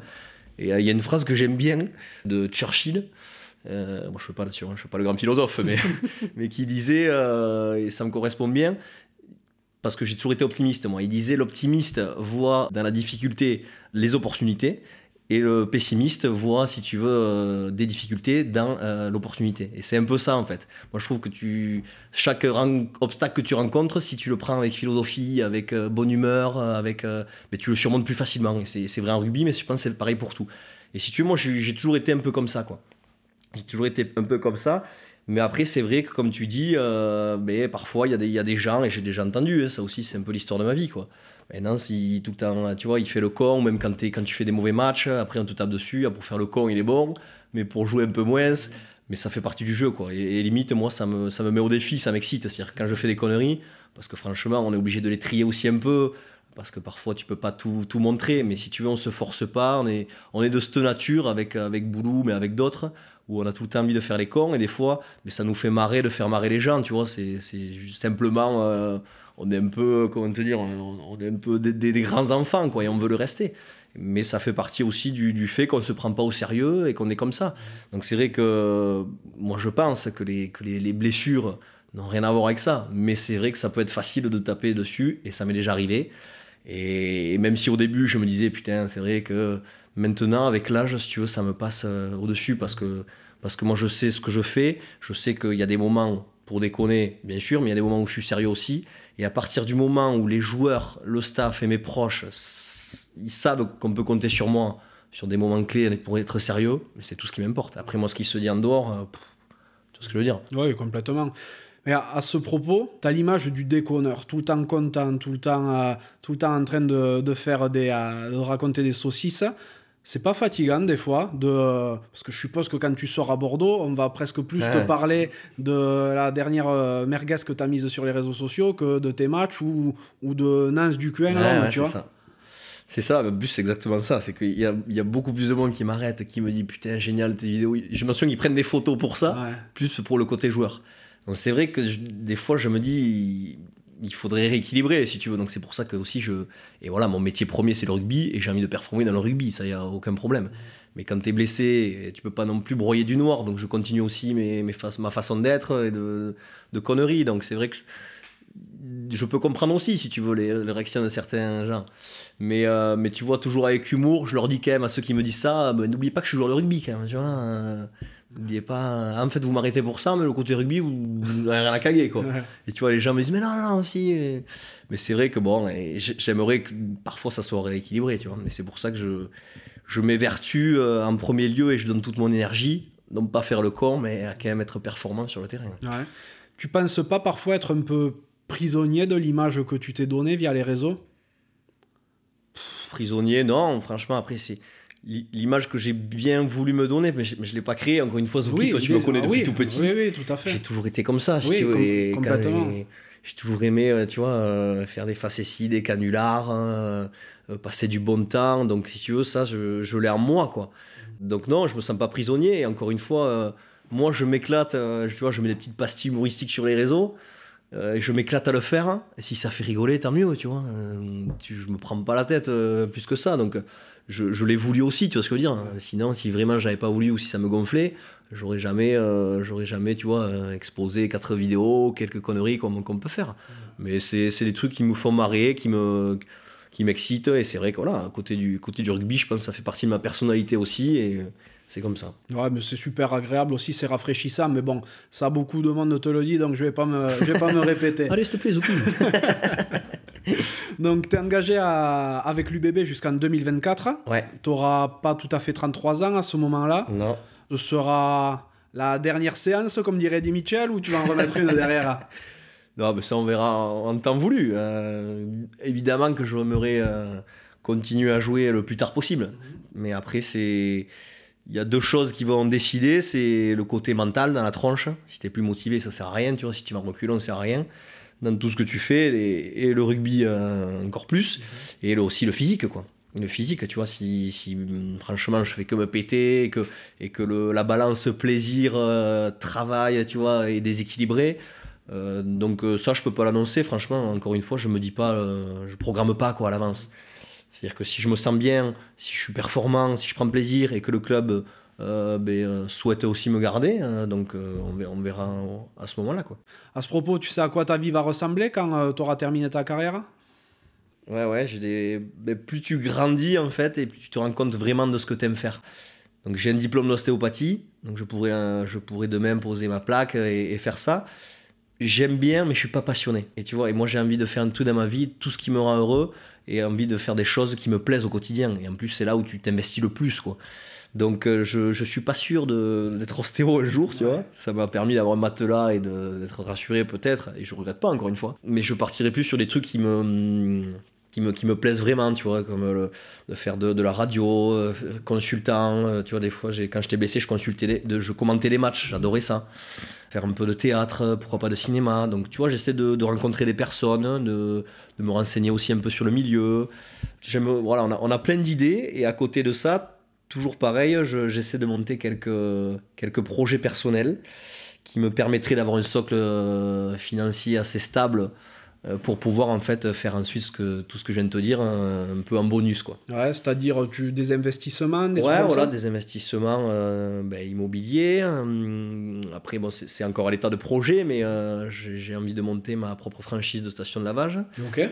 Et euh, il y a une phrase que j'aime bien de Churchill. Je ne suis pas là-dessus, hein, suis pas le grand philosophe, mais, [laughs] qui disait, et ça me correspond bien, parce que j'ai toujours été optimiste, moi. Il disait l'optimiste voit dans la difficulté les opportunités, et le pessimiste voit, si tu veux, euh, des difficultés dans euh, l'opportunité. Et c'est un peu ça, en fait. Moi, je trouve que tu, chaque obstacle que tu rencontres, si tu le prends avec philosophie, avec euh, bonne humeur, avec, mais tu le surmontes plus facilement. C'est vrai en rugby, mais je pense que c'est pareil pour tout. Et si tu veux, moi, j'ai toujours été un peu comme ça, quoi. J'ai toujours été un peu comme ça. Mais après, c'est vrai que, comme tu dis, euh, mais parfois, il y, a des- il y a des gens, et j'ai déjà entendu, hein, ça aussi, c'est un peu l'histoire de ma vie, quoi. Maintenant, si tout le tu vois, il fait le con, même quand, quand tu fais des mauvais matchs, après on te tape dessus, ah, pour faire le con, il est bon, mais pour jouer un peu moins, mais ça fait partie du jeu, quoi. Et, et limite, moi, ça me, ça me met au défi, ça m'excite. C'est-à-dire, quand je fais des conneries, parce que franchement, on est obligé de les trier aussi un peu, parce que parfois, tu peux pas tout, tout montrer, mais si tu veux, on se force pas, on est, on est de cette nature, avec, avec Boulou, mais avec d'autres, où on a tout le temps envie de faire les cons, et des fois, mais ça nous fait marrer de faire marrer les gens, tu vois. C'est simplement, euh, on est un peu, comment te dire, on, est un peu des, grands enfants, quoi, et on veut le rester. Mais ça fait partie aussi du, fait qu'on ne se prend pas au sérieux et qu'on est comme ça. Donc c'est vrai que moi je pense que les, les blessures n'ont rien à voir avec ça. Mais c'est vrai que ça peut être facile de taper dessus, et ça m'est déjà arrivé. Et même si au début je me disais, putain, c'est vrai que maintenant, avec l'âge, si tu veux, ça me passe euh, au-dessus parce que, parce que moi je sais ce que je fais, je sais qu'il y a des moments pour déconner, bien sûr, mais il y a des moments où je suis sérieux aussi. Et à partir du moment où les joueurs, le staff et mes proches, ils savent qu'on peut compter sur moi sur des moments clés pour être sérieux, c'est tout ce qui m'importe. Après, moi, ce qui se dit en dehors, euh, pff, vois ce que je veux dire. Oui, complètement. Mais à, ce propos, tu as l'image du déconneur, tout le temps content, tout le temps, euh, tout le temps en train de, faire des, de raconter des saucisses. C'est pas fatigant des fois de parce que je suppose que quand tu sors à Bordeaux, on va presque plus te parler de la dernière euh, merguez que tu as mise sur les réseaux sociaux que de tes matchs ou, ou de Nance du Cuin, Ouais, là, ouais, tu c'est vois. ça. C'est ça, le but c'est exactement ça. C'est qu'il y a, il y a beaucoup plus de monde qui m'arrête, qui me dit putain, génial tes vidéos. J'ai l'impression qu'ils prennent des photos pour ça, plus pour le côté joueur. Donc c'est vrai que je- des fois je me dis il, il faudrait rééquilibrer si tu veux. Donc c'est pour ça que aussi je. Et voilà, mon métier premier c'est le rugby et j'ai envie de performer dans le rugby, ça y a aucun problème. Mais quand tu es blessé, tu peux pas non plus broyer du noir. Donc je continue aussi mes, mes ma façon d'être et de, de conneries. Donc c'est vrai que je, peux comprendre aussi, si tu veux, les, réactions de certains gens. Mais, euh, mais tu vois, toujours avec humour, je leur dis quand même à ceux qui me disent ça, ben, n'oubliez pas que je suis joueur de rugby quand même, tu vois. euh, N'oubliez pas, en fait, vous m'arrêtez pour ça, mais le côté rugby, vous vous n'avez rien à caguer, quoi. Ouais. Et tu vois, les gens me disent, mais non, non, aussi. Mais, mais c'est vrai que bon, j'aimerais que parfois ça soit rééquilibré, tu vois. Mais c'est pour ça que je, je m'évertue euh, en premier lieu et je donne toute mon énergie, non pas faire le con, mais à quand même être performant sur le terrain. Ouais. Tu penses pas parfois être un peu prisonnier de l'image que tu t'es donnée via les réseaux? Prisonnier, non, franchement, après, c'est l'image que j'ai bien voulu me donner, mais je ne l'ai pas créée. Encore une fois, Zouki, toi, tu me connais ah depuis oui, tout petit. Oui, oui, tout à fait. J'ai toujours été comme ça, si Oui, com- et complètement. j'ai- toujours aimé, euh, tu vois, euh, faire des facéties, des canulars, euh, euh, passer du bon temps. Donc, si tu veux, ça, je, je l'ai en moi, quoi. Donc, non, je me sens pas prisonnier. Et encore une fois, euh, moi, je m'éclate. tu vois, je mets des petites pastilles humoristiques sur les réseaux. euh, je m'éclate à le faire. hein. Et si ça fait rigoler, tant mieux, tu vois. Euh, tu, je me prends pas la tête euh, plus que ça. Donc, je, je l'ai voulu aussi, tu vois ce que je veux dire. Sinon, si vraiment j'avais pas voulu ou si ça me gonflait, j'aurais jamais, euh, j'aurais jamais, tu vois, euh, exposé quatre vidéos, quelques conneries comme qu'on peut faire. Mais c'est c'est des trucs qui me font marrer, qui me qui m'excitent et c'est vrai que voilà, côté du côté du rugby, je pense que ça fait partie de ma personnalité aussi et c'est comme ça. Ouais, mais c'est super agréable aussi, c'est rafraîchissant. Mais bon, ça beaucoup de monde te le dit, donc je vais pas me, je vais pas me [laughs] répéter. Allez, s'il te plaît, Zouki. [laughs] Donc, tu es engagé à- avec l'UBB jusqu'en 2024. ouais. Tu n'auras pas tout à fait 33 ans à ce moment-là. Non. Ce sera la dernière séance, comme dirait Eddie Mitchell, ou tu vas en remettre une derrière? [laughs] Non, mais ça on verra en, en temps voulu. Euh, évidemment que j'aimerais euh, continuer à jouer le plus tard possible. Mais après, c'est. Il y a deux choses qui vont décider, c'est le côté mental dans la tronche. Si t'es plus motivé, ça sert à rien, tu vois. Si tu vas reculer, ça sert à rien. Dans tout ce que tu fais, et, et le rugby euh, encore plus. Et le- aussi le physique, quoi. Le physique, tu vois, si, si hum, franchement je fais que me péter et que, et que le- la balance plaisir, euh, travail, tu vois, est déséquilibrée, euh, donc ça, je peux pas l'annoncer. Franchement, encore une fois, je me dis pas, euh, je programme pas quoi à l'avance. C'est-à-dire que si je me sens bien, si je suis performant, si je prends plaisir et que le club euh, ben, euh, souhaite aussi me garder, euh, donc euh, on verra, on verra à ce moment-là quoi. À ce propos, tu sais à quoi ta vie va ressembler quand tu auras terminé ta carrière? Ouais, ouais, j'ai des... ben, plus tu grandis en fait et plus tu te rends compte vraiment de ce que tu aimes faire. Donc j'ai un diplôme d'ostéopathie, donc je pourrais, euh, je pourrais demain poser ma plaque et, et faire ça. J'aime bien, mais je suis pas passionné. Et tu vois, et moi j'ai envie de faire un tout dans ma vie, tout ce qui me rend heureux, et envie de faire des choses qui me plaisent au quotidien. Et en plus, c'est là où tu t'investis le plus, quoi. Donc euh, je, je suis pas sûr d'être ostéo un jour, tu vois. Ça m'a permis d'avoir un matelas et d'être rassuré peut-être, et je regrette pas encore une fois. Mais je partirai plus sur des trucs qui me qui me, qui me plaisent vraiment, tu vois, comme le- de faire de, de la radio, euh, consultant, euh, tu vois, des fois, quand j'étais blessé, je, consultais les- de, je commentais les matchs, j'adorais ça. Faire un peu de théâtre, pourquoi pas de cinéma. Donc, tu vois, j'essaie de, de rencontrer des personnes, de, de me renseigner aussi un peu sur le milieu. Voilà, on a, on a plein d'idées, et à côté de ça, toujours pareil, je- j'essaie de monter quelques, projets personnels qui me permettraient d'avoir un socle euh, financier assez stable pour pouvoir en fait faire ensuite ce que, tout ce que je viens de te dire un, un peu en bonus quoi. Ouais, c'est-à-dire tu, des investissements, des Ouais voilà des investissements euh, ben, immobiliers. hum, après bon c'est encore à l'état de projet mais euh, j'ai envie de monter ma propre franchise de station de lavage.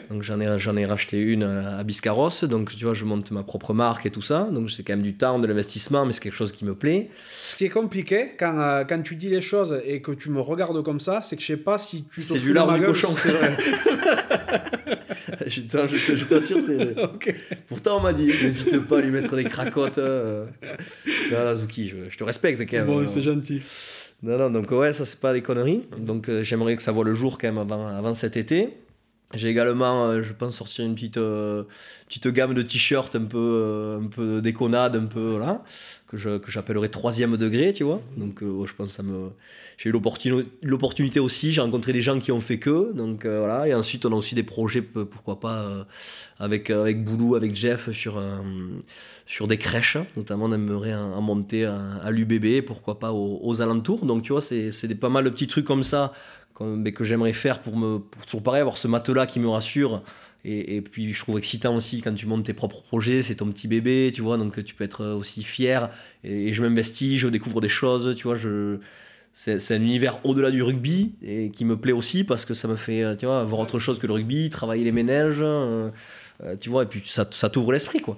Donc j'en ai, j'en ai racheté une à Biscarrosse, donc tu vois, je monte ma propre marque et tout ça. Donc c'est quand même du temps, de l'investissement, mais c'est quelque chose qui me plaît. Ce qui est compliqué quand, euh, quand tu dis les choses et que tu me regardes comme ça, c'est que je sais pas si tu C'est du lard du cochon. c'est vrai. [laughs] [laughs] je t'assure. [laughs] Pourtant on m'a dit, n'hésite pas à lui mettre des cracottes. euh. Non, je, je te respecte quand même. Bon, c'est gentil. Non, non, donc ouais, ça c'est pas des conneries. Donc euh, j'aimerais que ça voit le jour quand même avant, avant cet été. J'ai également, euh, je pense, sortir une petite, euh, petite gamme de t-shirts un peu, euh, un peu déconnade, un peu, voilà, que, je, que j'appellerais troisième degré, tu vois. Donc, euh, je pense que ça me... J'ai eu l'opportuni- l'opportunité aussi, j'ai rencontré des gens qui ont fait que, donc voilà. Et ensuite, on a aussi des projets, pourquoi pas, avec, avec Boulou, avec Jeff, sur, des crèches, notamment, on aimerait en, monter à, l'UBB, pourquoi pas aux, alentours. Donc, tu vois, c'est, pas mal de petits trucs comme ça que j'aimerais faire pour me pour toujours pareil avoir ce matelas qui me rassure. Et, et puis je trouve excitant aussi quand tu montes tes propres projets c'est ton petit bébé tu vois donc tu peux être aussi fier. Et, et je m'investis je découvre des choses tu vois je c'est, un univers au-delà du rugby et qui me plaît aussi parce que ça me fait tu vois voir autre chose que le rugby travailler les ménages euh, euh, tu vois et puis ça, ça t'ouvre l'esprit quoi.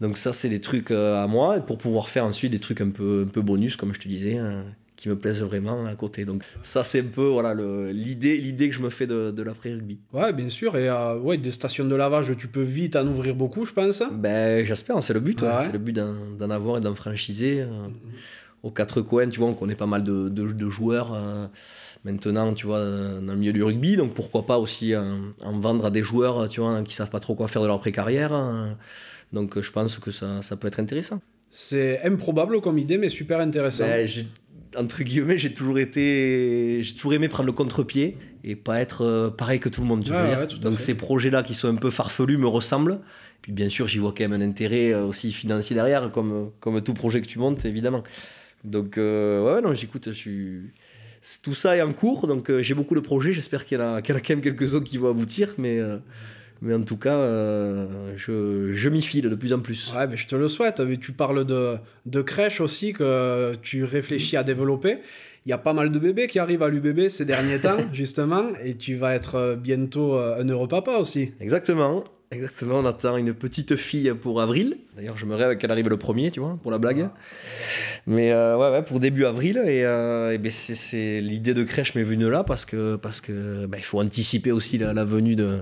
Donc ça, c'est des trucs euh, à moi, pour pouvoir faire ensuite des trucs un peu, un peu bonus, comme je te disais, euh, qui me plaisent vraiment à côté. Donc ça, c'est un peu voilà, l'idée, l'idée que je me fais de, de l'après-rugby. Ouais, bien sûr. Et euh, ouais, des stations de lavage, tu peux vite en ouvrir beaucoup, je pense. Ben, j'espère, c'est le but. ouais. C'est le but d'en, avoir et d'en franchiser. euh, aux quatre coins, tu vois, on connaît pas mal de, de- de joueurs euh, maintenant, tu vois, dans le milieu du rugby. Donc pourquoi pas aussi en vendre à des joueurs, tu vois, qui savent pas trop quoi faire de leur pré-carrière. Donc je pense que ça, ça peut être intéressant. C'est improbable comme idée, mais super intéressant. Ben, entre guillemets, j'ai toujours été, j'ai toujours aimé prendre le contre-pied et pas être euh, pareil que tout le monde. tu ouais, tout Donc fait. ces projets-là qui sont un peu farfelus me ressemblent. Puis bien sûr, j'y vois quand même un intérêt euh, aussi financier derrière, comme comme tout projet que tu montes, évidemment. Donc euh, ouais, non, j'écoute, je suis tout ça est en cours, donc euh, j'ai beaucoup de projets. J'espère qu'il y, en a, qu'il y en a quand même quelques-uns qui vont aboutir, mais euh, mais en tout cas, euh, je, je m'y file de plus en plus. Ouais, mais je te le souhaite. Mais Tu parles de, de crèche aussi que tu réfléchis à développer. Il y a pas mal de bébés qui arrivent à l'UBB ces derniers temps, [laughs] justement, et tu vas être euh, bientôt euh, un heureux papa aussi. Exactement. Exactement, on attend une petite fille pour avril. D'ailleurs, je me rêve qu'elle arrive le premier, tu vois, pour la blague. Mais euh, ouais, ouais, pour début avril. Et, euh, et ben, c'est, c'est- l'idée de crèche m'est venue là parce que parce que ben, il faut anticiper aussi la, la venue de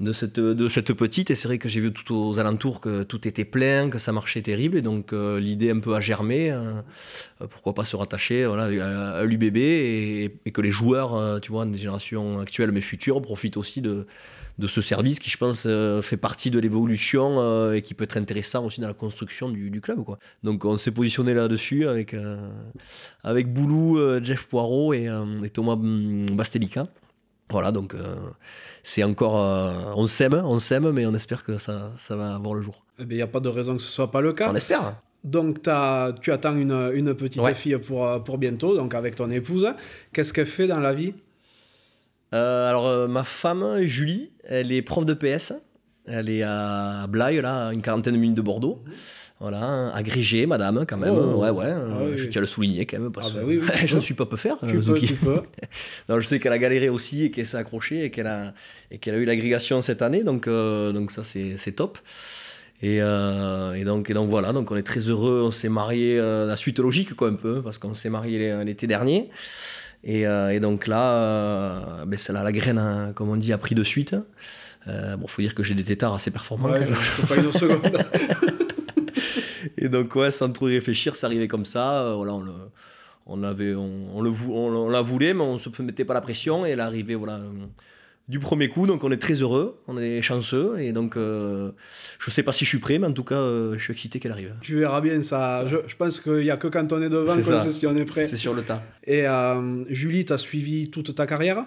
de cette petite. Et c'est vrai que j'ai vu tout aux alentours que tout était plein, que ça marchait terrible. Et donc euh, l'idée un peu a germé. euh, euh, pourquoi pas se rattacher voilà, à, l'UBB et, que les joueurs, tu vois, des générations actuelles mais futures, profitent aussi de de ce service qui, je pense, fait partie de l'évolution et qui peut être intéressant aussi dans la construction du, club. Quoi. Donc on s'est positionné là-dessus avec, avec Boulou, Jeff Poirot et, et Thomas hum, Bastelica. Voilà, donc c'est encore... euh, on s'aime, on s'aime, mais on espère que ça, ça va avoir le jour. Eh Il n'y a pas de raison que ce soit pas le cas. On espère. Donc, tu attends une, une petite Ouais. fille pour, euh, pour bientôt, donc avec ton épouse. Qu'est-ce qu'elle fait dans la vie? Euh, alors, euh, ma femme, Julie, elle est prof de PS. Elle est à Blaye, là, à une quarantaine de minutes de Bordeaux. Voilà, agrégée, madame, quand même. Oh. Ouais, ouais. Ah euh, oui. Je tiens à le souligner, quand même. Parce Ah bah oui, oui, [laughs] je ne suis pas peu faire. Tu euh, peux, tu peux. [laughs] non, je sais qu'elle a galéré aussi et qu'elle s'est accrochée et qu'elle a, et qu'elle a eu l'agrégation cette année. Donc, euh, donc ça, c'est top. Et, euh, et, donc, et donc voilà, donc on est très heureux. On s'est marié euh, la suite logique, quoi, un peu, parce qu'on s'est marié l'é- l'été dernier. Et, euh, et donc là, ben, là, la graine, hein, comme on dit, a pris de suite. Bon, faut dire que j'ai des tétards assez performants. Ouais, je je pas une seconde. [laughs] Et donc, ouais, sans trop y réfléchir, ça arrivait comme ça. euh, voilà, on le, on avait, on, on le, vou- on, on la voulait, mais on se mettait pas la pression. Et elle arrivait, voilà, euh, du premier coup. Donc, on est très heureux, on est chanceux. Et donc, euh, je sais pas si je suis prêt, mais en tout cas, euh, je suis excité qu'elle arrive. tu verras bien ça. Je, je pense qu'il n'y a que quand on est devant qu'on ça. sait si on est prêt. C'est sur le tas. Et euh, Julie, tu as suivi toute ta carrière?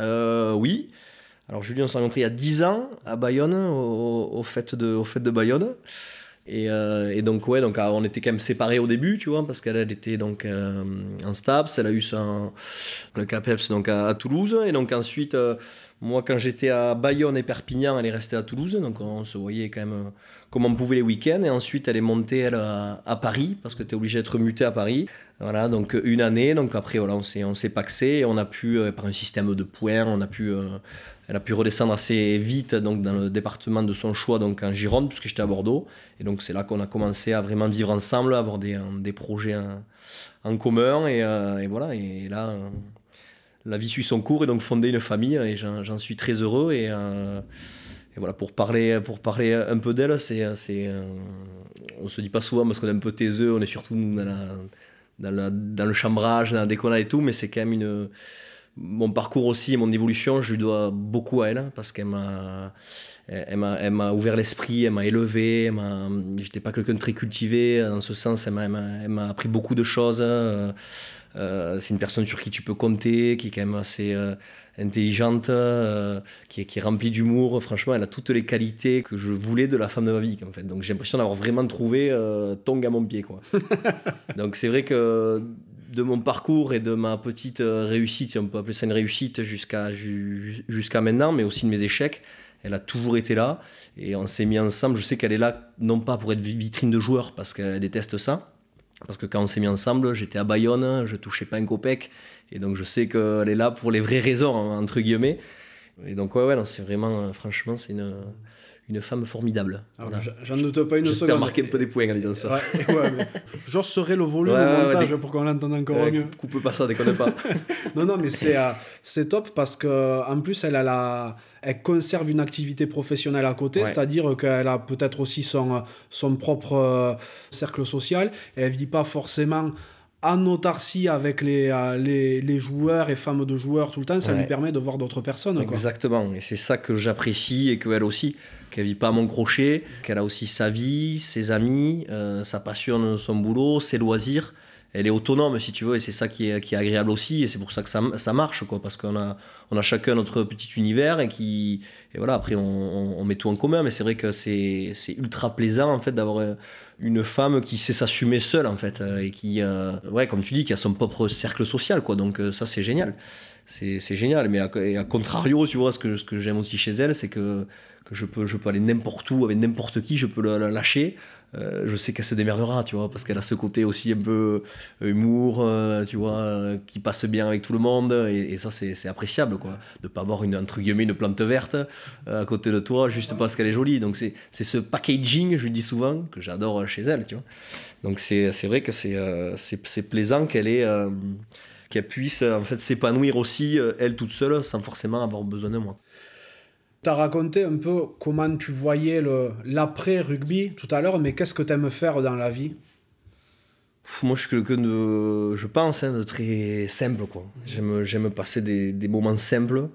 Oui. Alors, Julie, on s'est rencontrés il y a 10 ans à Bayonne, au, au, fait, de, au fait de Bayonne. Et, euh, et donc, ouais, donc, ah, on était quand même séparés au début, tu vois, parce qu'elle elle était donc euh, en STAPS, elle a eu son, le CAPEPS donc, à, Toulouse. Et donc, ensuite, euh, moi, quand j'étais à Bayonne et Perpignan, elle est restée à Toulouse. Donc, on se voyait quand même euh, comme on pouvait les week-ends. Et ensuite, elle est montée, elle, à, Paris, parce que tu es obligé d'être muté à Paris. Voilà, donc une année. Donc après, voilà, on s'est, on s'est paxé et on a pu, par un système de points, on a pu, elle a pu redescendre assez vite donc, dans le département de son choix, donc en Gironde, puisque j'étais à Bordeaux. Et donc c'est là qu'on a commencé à vraiment vivre ensemble, à avoir des, des projets en, commun. Et, euh, et voilà, et là, euh, la vie suit son cours et donc fonder une famille. Et j'en, suis très heureux. Euh, et voilà, pour parler, pour parler un peu d'elle, c'est, on se dit pas souvent parce qu'on est un peu taiseux, on est surtout dans, la, dans, la- dans le chambrage, dans la déconnade et tout, mais c'est quand même une, mon parcours aussi et mon évolution, je lui dois beaucoup à elle parce qu'elle m'a elle m'a, ouvert l'esprit, elle m'a élevé, j'étais pas quelqu'un de très cultivé, dans ce sens, elle m'a, appris beaucoup de choses. Euh, euh, c'est une personne sur qui tu peux compter, qui est quand même assez euh, intelligente, euh, qui, est, qui est remplie d'humour. Franchement, elle a toutes les qualités que je voulais de la femme de ma vie. En fait. Donc j'ai l'impression d'avoir vraiment trouvé Tong à mon pied. Quoi. [laughs] Donc c'est vrai que de mon parcours et de ma petite euh, réussite, si on peut appeler ça une réussite jusqu'à, ju- jusqu'à maintenant, mais aussi de mes échecs, elle a toujours été là et on s'est mis ensemble. Je sais qu'elle est là non pas pour être vitrine de joueur parce qu'elle déteste ça. Parce que quand on s'est mis ensemble, j'étais à Bayonne, je touchais pas un copec. Et donc je sais qu'elle est là pour les vraies raisons, entre guillemets. Et donc ouais, ouais, c'est vraiment, euh, franchement, c'est une, une femme formidable. Voilà. j- J'en doute pas une J'espère seconde. marquer un peu des points en disant ça. Ouais, ouais, mais [laughs] j'osserai le volume Ouais, au montage des- pour qu'on l'entende encore mieux. coupe, pas ça, déconne pas. [laughs] Non, non, mais c'est euh, c'est top parce que en plus, elle, a la, elle conserve une activité professionnelle à côté, c'est-à-dire qu'elle a peut-être aussi son, euh, son propre euh, cercle social. Et elle vit pas forcément en autarcie avec les, euh, les, les joueurs et femmes de joueurs tout le temps. Ça Ouais. lui permet de voir d'autres personnes. Quoi. Exactement, et c'est ça que j'apprécie et qu'elle aussi, qu'elle vit pas à mon crochet, qu'elle a aussi sa vie, ses amis, euh, sa passion, son boulot, ses loisirs. Elle est autonome si tu veux, et c'est ça qui est, qui est agréable aussi, et c'est pour ça que ça, ça marche, quoi, parce qu'on a, on a chacun notre petit univers et qui, et voilà, après on, met tout en commun, mais c'est vrai que c'est, c'est ultra plaisant en fait d'avoir euh, une femme qui sait s'assumer seule en fait, euh, et qui, ouais, comme tu dis, qui a son propre cercle social, quoi, donc ça c'est génial c'est c'est génial. Mais à, à contrario, tu vois, ce que, ce que j'aime aussi chez elle, c'est que, que je, peux, je peux aller n'importe où, avec n'importe qui, je peux la, la lâcher. Euh, je sais qu'elle se démerdera, tu vois, parce qu'elle a ce côté aussi un peu euh, humour, euh, tu vois, qui passe bien avec tout le monde. Et, et ça, c'est appréciable, quoi. De pas avoir une, entre guillemets, une plante verte à côté de toi, juste parce qu'elle est jolie. Donc, c'est ce packaging, je lui dis souvent, que j'adore chez elle, tu vois. Donc, c'est vrai que c'est euh, plaisant qu'elle ait. qu'elle puisse en fait s'épanouir aussi elle toute seule sans forcément avoir besoin de moi. Tu as raconté un peu comment tu voyais l'après-rugby tout à l'heure, mais qu'est-ce que tu aimes faire dans la vie? Moi je suis quelqu'un de, je pense, hein, de très simple. J'aime passer des, moments simples.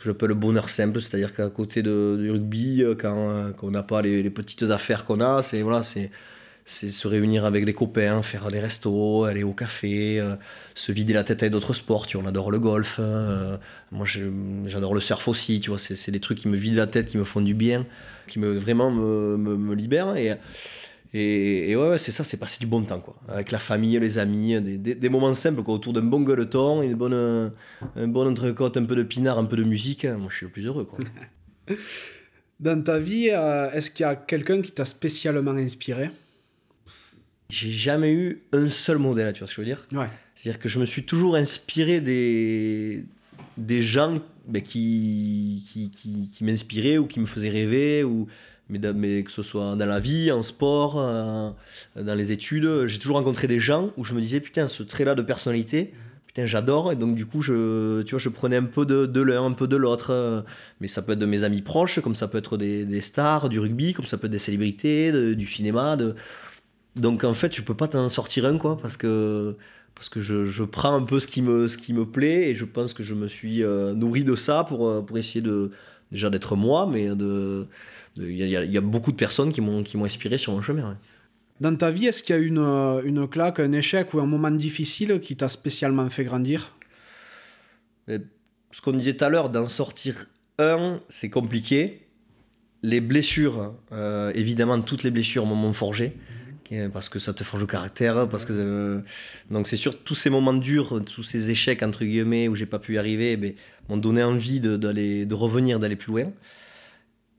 Je l'appelle le bonheur simple, c'est-à-dire qu'à côté du rugby, quand, quand on n'a pas les, les petites affaires qu'on a, c'est voilà, c'est c'est se réunir avec des copains, faire des restos, aller au café, euh, se vider la tête avec d'autres sports. Tu vois, on adore le golf. euh, moi, j'adore le surf aussi. Tu vois, c'est des trucs qui me vident la tête, qui me font du bien, qui me vraiment me, me, libèrent. Et, et, ouais, c'est ça, c'est passer du bon temps, quoi. Avec la famille, les amis, des, des, moments simples, quoi, autour d'un bon gueuleton, une bonne, un bon entrecôte, un peu de pinard, un peu de musique. Moi, je suis le plus heureux, quoi. [laughs] Dans ta vie, euh, est-ce qu'il y a quelqu'un qui t'a spécialement inspiré? J'ai jamais eu un seul modèle, tu vois ce que je veux dire? Ouais. C'est-à-dire que je me suis toujours inspiré des, des gens ben, qui, qui, qui, qui m'inspiraient ou qui me faisaient rêver, ou, mais, que ce soit dans la vie, en sport, euh, dans les études. J'ai toujours rencontré des gens où je me disais, putain, ce trait-là de personnalité, putain, j'adore. Et donc, du coup, je, tu vois, je prenais un peu de, de l'un, un peu de l'autre. Mais ça peut être de mes amis proches, comme ça peut être des, des stars du rugby, comme ça peut être des célébrités, de- du cinéma. De... Donc, en fait, je peux pas t'en sortir un, quoi, parce que parce que je, je prends un peu ce qui, me, ce qui me plaît et je pense que je me suis euh, nourri de ça pour, euh, pour essayer de déjà d'être moi, mais de il y, a- y y beaucoup de personnes qui m'ont qui m'ont inspiré sur mon chemin. ouais. Dans ta vie, est-ce qu'il y a une, euh, une claque, un échec ou un moment difficile qui t'a spécialement fait grandir? Mais ce qu'on disait tout à l'heure, d'en sortir un, c'est compliqué. Les blessures, euh, évidemment, toutes les blessures m'ont forgé. Euh, Parce que ça te forge le caractère, parce que euh, donc c'est sûr tous ces moments durs, tous ces échecs entre guillemets où j'ai pas pu y arriver, eh ben, m'ont donné envie de, d'aller, de revenir, d'aller plus loin.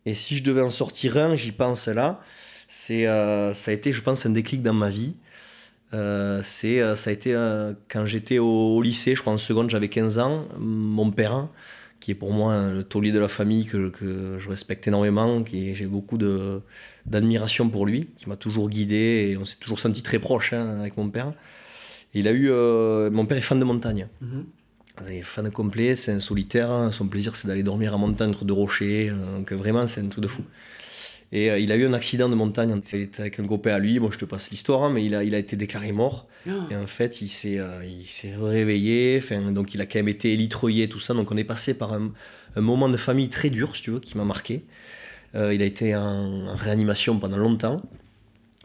Et si je devais en sortir un, j'y pense là, c'est euh, ça a été, je pense, un déclic dans ma vie. Euh, c'est, ça a été quand j'étais au, au lycée, je crois en seconde, j'avais 15 ans. Mon père, qui est pour moi hein, le taulier de la famille que, que je respecte énormément, qui j'ai beaucoup de, d'admiration pour lui, qui m'a toujours guidé et on s'est toujours senti très proche hein, avec mon père. Et il a eu, euh, mon père est fan de montagne. Il est fan complet, c'est un solitaire. Son plaisir, c'est d'aller dormir à montagne entre deux rochers. euh, Donc vraiment, c'est un truc de fou. Et euh, il a eu un accident de montagne. Il était avec un copain à lui. Bon, je te passe l'histoire, hein, mais il a, il a été déclaré mort. Ah. Et en fait, il s'est, euh, il s'est réveillé. Donc, il a quand même été élitroyé, tout ça. Donc, on est passé par un, un moment de famille très dur, si tu veux, qui m'a marqué. Euh, il a été en, réanimation pendant longtemps.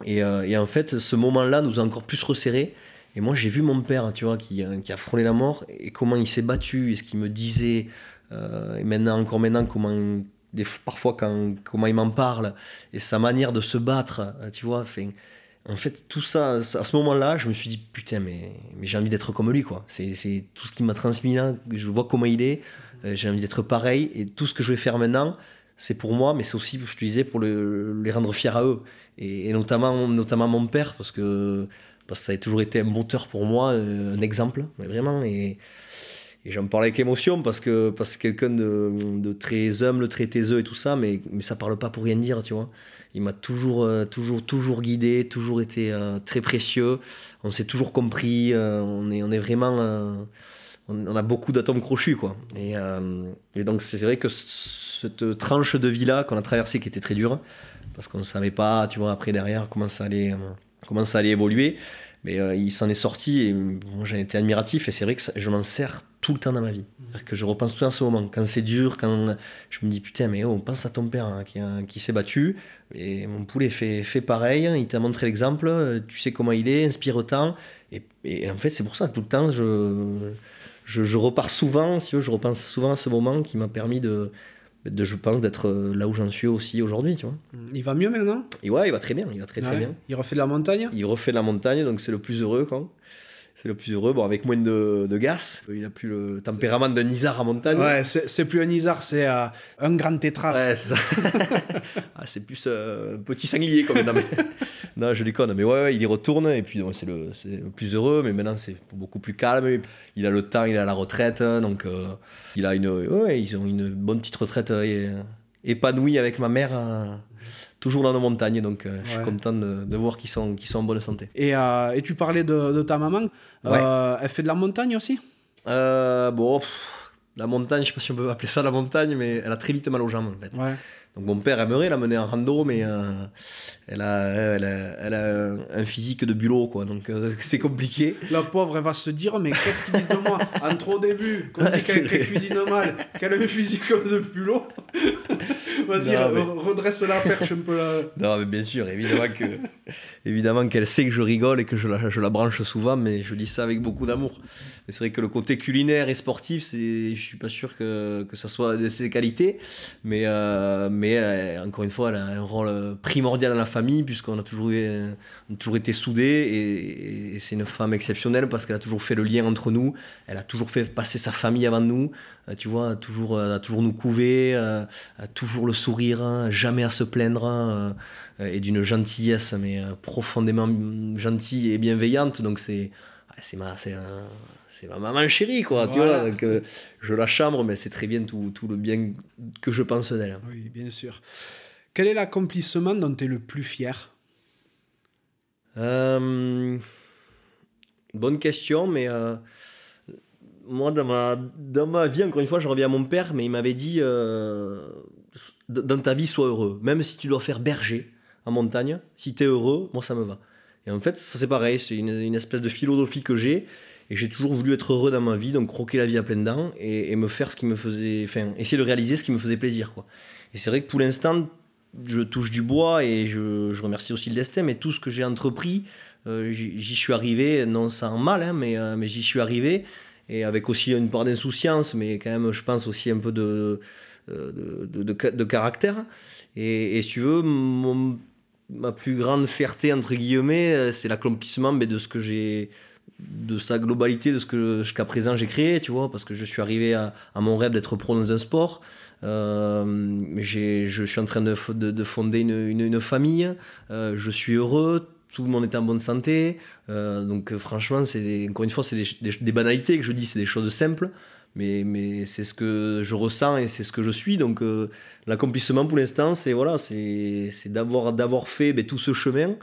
Et, euh, et en fait, ce moment-là nous a encore plus resserrés. Et moi, j'ai vu mon père, tu vois, qui, euh, a frôlé la mort, et comment il s'est battu, et ce qu'il me disait, et maintenant, encore maintenant, comment, parfois, quand, comment il m'en parle, et sa manière de se battre, tu vois. En fait, tout ça, à ce moment-là, je me suis dit, putain, mais, mais j'ai envie d'être comme lui, quoi. C'est tout ce qu'il m'a transmis là, je vois comment il est, j'ai envie d'être pareil, et tout ce que je vais faire maintenant, c'est pour moi, mais c'est aussi, je te disais, pour le- les rendre fiers à eux. Et, notamment, notamment mon père, parce que, parce que ça a toujours été un moteur pour moi, euh, un exemple, vraiment. Et, j'en parle avec émotion parce que parce que quelqu'un de, très humble, très taiseux et tout ça, mais, mais ça parle pas pour rien dire, tu vois. Il m'a toujours, euh, toujours, toujours guidé, toujours été euh, très précieux. On s'est toujours compris. on, est, on est vraiment. On, on a beaucoup d'atomes crochus, quoi. Et, euh, donc, c'est vrai que cette tranche de vie-là qu'on a traversée, qui était très dure, parce qu'on ne savait pas, tu vois, après derrière, comment ça allait, euh, comment ça allait évoluer. Mais euh, il s'en est sorti et moi j'en étais admiratif et c'est vrai que je m'en sers tout le temps dans ma vie. Que je repense tout le temps à ce moment. Quand c'est dur, quand je me dis putain, mais oh, pense à ton père hein, qui, qui s'est battu et mon poulet fait, fait pareil. Il t'a montré l'exemple, tu sais comment il est, inspire autant. Et, et en fait, c'est pour ça, tout le temps, je, je, je repars souvent, si je repense souvent à ce moment qui m'a permis de, de, je pense, d'être euh, là où j'en suis aussi aujourd'hui, tu vois. Il va mieux maintenant? Et ouais, il va très bien, il va très très Ouais. bien. Il refait de la montagne? Il refait de la montagne, donc c'est le plus heureux, quoi. C'est le plus heureux, bon, avec moins de, de gaz. Il a plus le tempérament d'un Isard à montagne. Ouais, c'est c'est plus un isard, c'est euh, un grand tétras. Ouais, c'est ça. [laughs] ah, c'est plus euh, un petit sanglier quand même. Non, mais- non, je déconne. Mais ouais, ouais, il y retourne et puis c'est le, c'est le plus heureux. Mais maintenant, c'est beaucoup plus calme. Il a le temps, il a la retraite. Donc, euh, il a une, ouais, ils ont une bonne petite retraite et- épanouie avec ma mère, euh, toujours dans nos montagnes. Donc, euh, je suis content de, de voir qu'ils sont, sont en bonne santé. Et, euh, et tu parlais de, de ta maman. Euh, elle fait de la montagne aussi? Bon, pff, la montagne, je sais pas si on peut appeler ça la montagne, mais elle a très vite mal aux jambes en fait. Ouais. Donc mon père aimerait la mener en rando, mais euh, elle, a, elle, a, elle a un physique de bulot, quoi. Donc euh, [laughs] c'est compliqué. La pauvre, elle va se dire Mais qu'est-ce qu'ils disent de moi? [laughs] Entre au début, qu'on Ouais, qu'elle cuisine mal, qu'elle a un physique de culot. [laughs] Vas-y, mais- redresse la perche un peu là. Non, mais bien sûr, évidemment que, évidemment qu'elle sait que je rigole et que je la, je la branche souvent, mais je dis ça avec beaucoup d'amour. C'est vrai que le côté culinaire et sportif, je suis pas sûr que, que ça soit de ses qualités, mais, euh, mais encore une fois, elle a un rôle primordial dans la famille puisqu'on a toujours, eu- on a toujours été soudés et, et c'est une femme exceptionnelle parce qu'elle a toujours fait le lien entre nous. Elle a toujours fait passer sa famille avant nous. Euh, tu vois, toujours, euh, a toujours nous couver, euh, toujours le sourire, hein, jamais à se plaindre. hein, euh, et d'une gentillesse, mais euh, profondément gentille et bienveillante. Donc c'est c'est ma, ma maman chérie, quoi. Tu vois, donc, euh, je la chambre, mais c'est très bien tout, tout le bien que je pense d'elle. Oui, bien sûr. Quel est l'accomplissement dont tu es le plus fier? Euh, bonne question, mais euh, moi, dans ma, dans ma vie, encore une fois, je reviens à mon père, mais il m'avait dit euh, dans ta vie, sois heureux. Même si tu dois faire berger en montagne, si tu es heureux, moi, ça me va. Et en fait, ça c'est pareil, c'est une, espèce de philosophie que j'ai. Et j'ai toujours voulu être heureux dans ma vie, donc croquer la vie à pleines dents et, me faire ce qui me faisait. Essayer de réaliser ce qui me faisait plaisir. Et c'est vrai que pour l'instant, je touche du bois et je, remercie aussi le destin, mais tout ce que j'ai entrepris, euh, j'y suis arrivé, non sans mal, hein, mais, euh, mais j'y suis arrivé, et avec aussi une part d'insouciance, mais quand même, je pense aussi un peu de, euh, de, caractère. Et, si tu veux, ma plus grande fierté, entre guillemets, c'est l'accomplissement de ce que j'ai de sa globalité, de ce que jusqu'à présent j'ai créé, tu vois, parce que je suis arrivé à, à mon rêve d'être pro dans un sport. Euh, je suis en train de, fonder une, famille. Euh, je suis heureux. Tout le monde est en bonne santé. Euh, donc, franchement, encore une fois, c'est des, banalités que je dis, c'est des choses simples. Mais, c'est ce que je ressens et c'est ce que je suis. Donc, l'accomplissement pour l'instant, c'est voilà, c'est d'avoir fait ben, tout ce chemin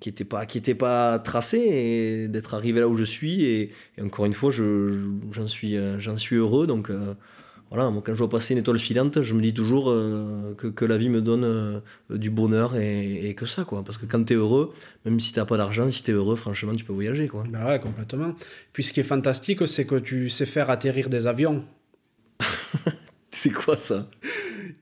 qui n'était pas, tracé et d'être arrivé là où je suis. Et, encore une fois, je- je- j'en suis, heureux. Voilà, moi quand je vois passer une étoile filante, je me dis toujours euh, que, que, la vie me donne euh, du bonheur et, et, que ça, quoi. Parce que quand tu es heureux, même si tu n'as pas d'argent, si tu es heureux, franchement, tu peux voyager, quoi. Bah ouais, complètement. Puis ce qui est fantastique, c'est que tu sais faire atterrir des avions. [laughs] c'est quoi ça?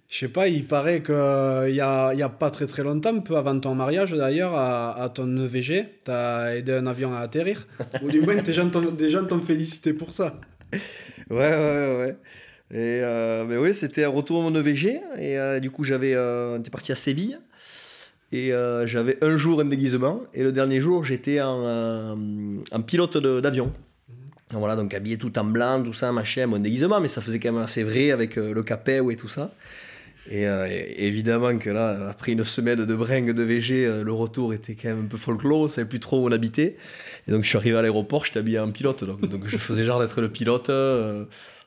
Je sais pas, il paraît qu'il n'y a, y a pas très très longtemps, peu avant ton mariage d'ailleurs, à, à, ton EVG, tu as aidé un avion à atterrir. Ou du moins, des gens t'ont félicité pour ça. Ouais, ouais, ouais. Et euh, mais oui, c'était un retour à mon EVG. Et euh, du coup, j'avais, euh, était parti à Séville. Et j'avais un jour un déguisement. Et le dernier jour, j'étais en, en pilote d'avion. Donc voilà, donc habillé tout en blanc, tout ça, machin, mon déguisement, mais ça faisait quand même assez vrai avec euh, le capet et tout ça. Et, euh, et, évidemment que là, après une semaine de bringue de VG, euh, le retour était quand même un peu folklore, on savait plus trop où on habitait. Et donc je suis arrivé à l'aéroport, j'étais habillé en pilote, donc, donc je faisais genre d'être le pilote,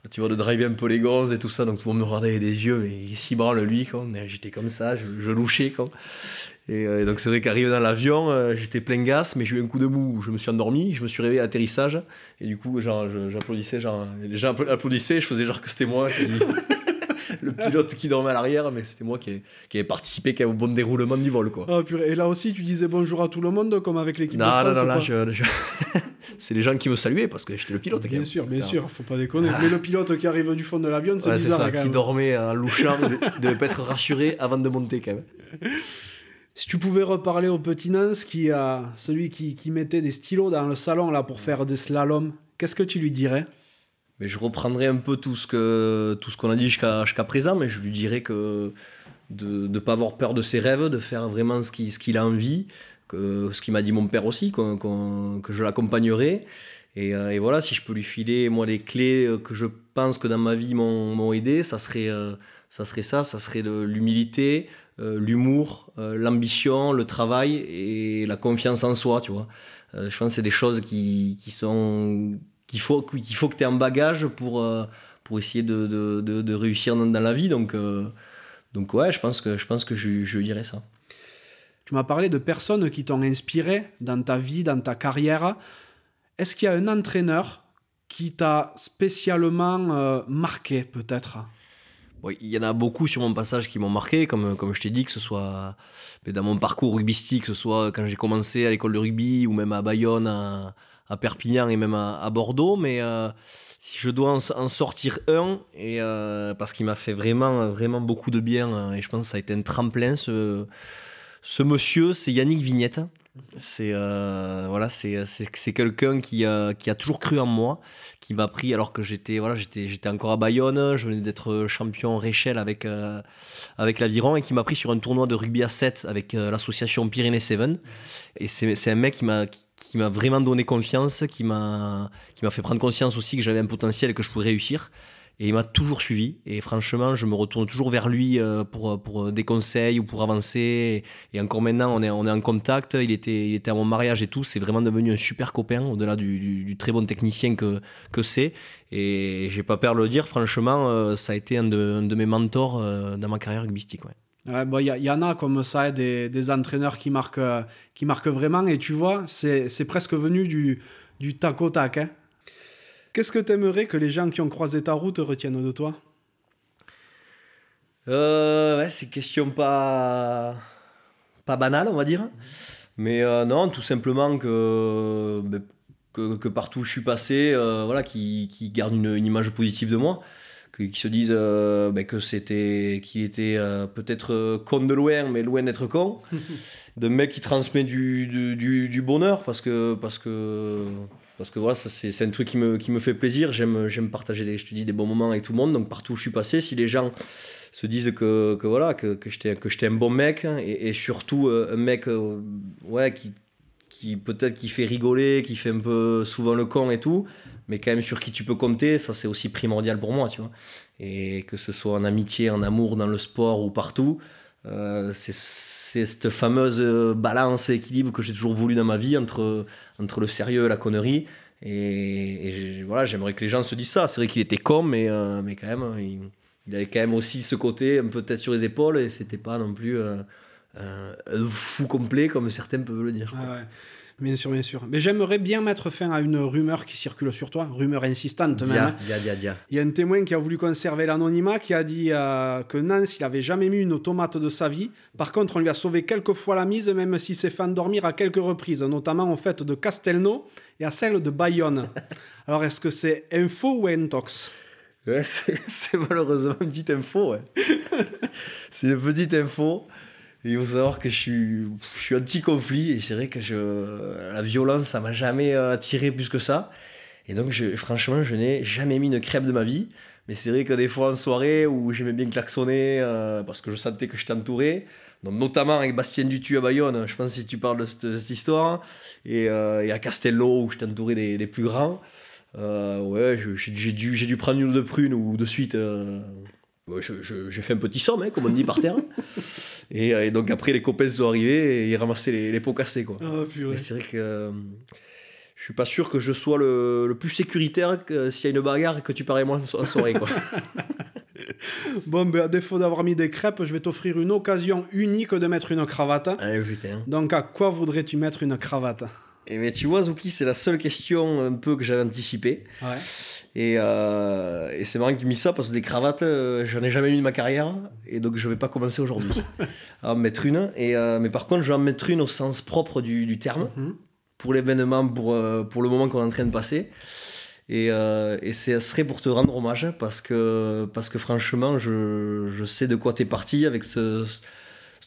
tu vois, de driver un peu les gonzes et tout ça, donc tout le monde me regardait avec des yeux, mais il s'y branle lui, quoi. J'étais comme ça, je, louchais, quoi. Et, euh, et donc c'est vrai qu'arrivé dans l'avion, euh, j'étais plein gaz, mais j'ai eu un coup de mou, je me suis endormi, je me suis réveillé à l'atterrissage, et du coup, j'applaudissais, les gens applaudissaient, je faisais genre que c'était moi. Le pilote qui dormait à l'arrière, mais c'était moi qui, qui avait participé quand même au bon déroulement du vol. Quoi. Ah, purée. Et là aussi, tu disais bonjour à tout le monde, comme avec l'équipe non, de France Non, non, je, je... [laughs] c'est les gens qui me saluaient parce que j'étais le pilote. Bien sûr, bien sûr, faut pas déconner. Mais le pilote qui arrive du fond de l'avion, c'est ouais, bizarre. Ça, quand qui même. dormait en louchant, de ne pas être rassuré avant de monter quand même. [laughs] Si tu pouvais reparler au petit Nance, qui a celui qui, qui mettait des stylos dans le salon là pour faire des slaloms, qu'est-ce que tu lui dirais? Mais je reprendrai un peu tout ce que tout ce qu'on a dit jusqu'à jusqu'à présent, mais je lui dirais que de ne pas avoir peur de ses rêves, de faire vraiment ce qu'il ce qu'il a envie, que ce qu'il m'a dit mon père aussi, qu qu que je l'accompagnerai. Et, euh, et, voilà, si je peux lui filer moi les clés que je pense que dans ma vie m'ont aidé, ça serait euh, ça serait ça, ça serait l'humilité, euh, l'humour, l'ambition, le travail et la confiance en soi, tu vois. je pense que c'est des choses qui, qui sont qu'il faut, qu'il faut que tu aies un bagage pour, euh, pour essayer de, de, de, de réussir dans, dans, la vie. Donc, euh, donc ouais, je pense que je, pense que je, je dirais ça. Tu m'as parlé de personnes qui t'ont inspiré dans ta vie, dans ta carrière. Est-ce qu'il y a un entraîneur qui t'a spécialement euh, marqué, peut-être? Bon, il y en a beaucoup sur mon passage qui m'ont marqué, comme, comme je t'ai dit, que ce soit dans mon parcours rugbystique, que ce soit quand j'ai commencé à l'école de rugby ou même à Bayonne, à, à Perpignan et même à, Bordeaux. Mais euh, si je dois en, en sortir un, et, euh, parce qu'il m'a fait vraiment, vraiment beaucoup de bien, euh, et je pense que ça a été un tremplin, ce, monsieur, c'est Yannick Vignette. C'est euh, voilà, quelqu'un qui a, qui a toujours cru en moi, qui m'a pris alors que j'étais voilà, encore à Bayonne, je venais d'être champion Réchelle avec euh, avec l'aviron et qui m'a pris sur un tournoi de rugby à 7 avec euh, l'association Pyrénées 7 et c'est un mec qui m'a m'a vraiment donné confiance, qui m'a qui m'a fait prendre conscience aussi que j'avais un potentiel et que je pouvais réussir. Et il m'a toujours suivi. Et franchement, je me retourne toujours vers lui pour, pour des conseils ou pour avancer. Et encore maintenant, on est, on est en contact. Il était, il était à mon mariage et tout. C'est vraiment devenu un super copain, au-delà du, très bon technicien que, que c'est. Et j'ai pas peur de le dire, franchement, ça a été un de, mes mentors dans ma carrière rugbyistique. Ouais. Il ouais, bon, y, y, en a comme ça, des, des entraîneurs qui marquent, qui marquent vraiment. Et tu vois, c'est presque venu du, du tac au tac. Hein. Qu'est-ce que tu aimerais que les gens qui ont croisé ta route retiennent de toi? Euh, ouais, C'est question pas, pas banale, on va dire. Mais euh, non, tout simplement que, que, que, partout où je suis passé, euh, voilà, qui, qui gardent une, une, image positive de moi. Qui se disent euh, ben, que c'était qu'il était euh, peut-être con de loin, mais loin d'être con. [laughs] de mec qui transmet du, du, bonheur parce que, parce que parce que voilà, c'est un truc qui me, qui me fait plaisir. J'aime partager, des, je te dis, des bons moments avec tout le monde. Donc partout où je suis passé, si les gens se disent que, que voilà, que, que j'étais un bon mec, et, et surtout euh, un mec euh, ouais, qui, qui peut-être qui fait rigoler, qui fait un peu souvent le con et tout, mais quand même sur qui tu peux compter, ça c'est aussi primordial pour moi, tu vois. Et que ce soit en amitié, en amour, dans le sport ou partout, euh, c'est cette fameuse balance et équilibre que j'ai toujours voulu dans ma vie entre, entre le sérieux et la connerie. Et, voilà, j'aimerais que les gens se disent ça. C'est vrai qu'il était con, mais, euh, mais quand même, il, avait quand même aussi ce côté un peu tête sur les épaules et c'était pas non plus euh, un fou complet comme certains peuvent le dire. Ah ouais. Bien sûr, bien sûr. Mais j'aimerais bien mettre fin à une rumeur qui circule sur toi, rumeur insistante même. Dia, hein. dia, dia, dia. Il y a un témoin qui a voulu conserver l'anonymat, qui a dit euh, que Nance, il avait jamais mis une tomate de sa vie. Par contre, on lui a sauvé quelques fois la mise, même s'il s'est fait endormir à quelques reprises, notamment au fait de Castelnau et à celle de Bayonne. [laughs] Alors, est-ce que c'est info ou intox? Ouais, c'est c'est malheureusement une petite info. Ouais. [laughs] c'est une petite info. Il faut savoir que je suis, je suis anti-conflit et c'est vrai que je, la violence, ça m'a jamais euh, attiré plus que ça. Et donc, je, franchement, je n'ai jamais mis une crêpe de ma vie. Mais c'est vrai que des fois en soirée où j'aimais bien klaxonner euh, parce que je sentais que j'étais entouré, donc notamment avec Bastien Dutu à Bayonne, je pense si tu parles de cette, de histoire, et, euh, et à Castello où j'étais entouré des, des plus grands, ouais, j'ai dû, dû prendre une ou deux prunes ou de suite. J'ai fait un petit somme, hein, comme on dit par terre. et, euh, et donc après, les copains sont arrivés et ils ramassaient les, les pots cassés. Quoi. Ah, c'est vrai que euh, je suis pas sûr que je sois le, le plus sécuritaire s'il y a une bagarre et que tu parais moi en so- en soirée. Quoi. [laughs] Bon, ben, à défaut d'avoir mis des crêpes, je vais t'offrir une occasion unique de mettre une cravate. ah, putain. Donc, à quoi voudrais-tu mettre une cravate? Et mais tu vois, Zuki, c'est la seule question un peu que j'avais anticipée. Ouais. Et, euh, et c'est marrant que tu mis ça parce que des cravates, euh, j'en ai jamais mis de ma carrière. Et donc, je vais pas commencer aujourd'hui [laughs] à en mettre une. Et, euh, mais par contre, je vais en mettre une au sens propre du, du terme. Mhm. pour l'événement, pour, euh, pour le moment qu'on est en train de passer. Et, et ce serait pour te rendre hommage parce que, parce que franchement, je, je sais de quoi tu es parti avec ce,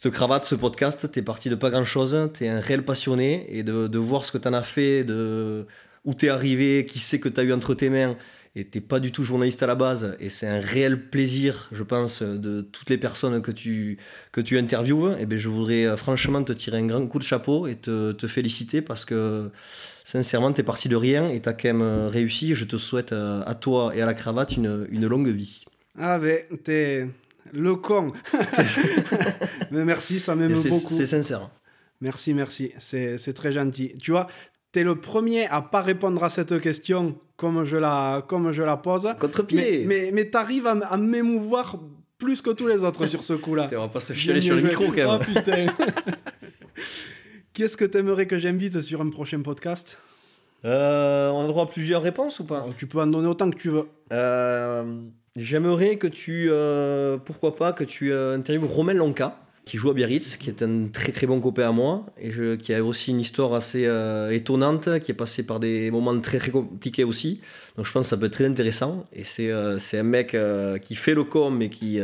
cette cravate, ce podcast. Tu es parti de pas grand chose. Tu es un réel passionné et de, de voir ce que tu en as fait, de, où tu es arrivé, qui c'est que tu as eu entre tes mains. Et t'es pas du tout journaliste à la base. Et c'est un réel plaisir, je pense, de toutes les personnes que tu, que tu interviewes. Et ben, je voudrais euh, franchement te tirer un grand coup de chapeau et te, te féliciter parce que sincèrement, tu es parti de rien et tu as quand même euh, réussi. Je te souhaite euh, à toi et à la cravate une, une longue vie. Ah, ben, t'es le con. [laughs] Mais merci, ça m'aime beaucoup. c'est sincère. Merci, merci. C'est très gentil. Tu vois, t'es le premier à pas répondre à cette question comme je la, comme je la pose. Contre-pied mais, mais t'arrives à, m- à m'émouvoir plus que tous les autres sur ce coup-là. On va pas se chialer sur le micro quand même. Oh putain. [laughs] Qu'est-ce que t'aimerais que j'invite sur un prochain podcast? Euh, on a droit à plusieurs réponses ou pas? Tu peux en donner autant que tu veux. Euh, J'aimerais que tu, euh, pourquoi pas, que tu euh, interviewes Romain Lonca, qui joue à Biarritz, qui est un très très bon copain à moi, et je, qui a aussi une histoire assez euh, étonnante, qui est passé par des moments très très compliqués aussi. Donc je pense que ça peut être très intéressant. Et c'est euh, un mec euh, qui fait le com, mais qui,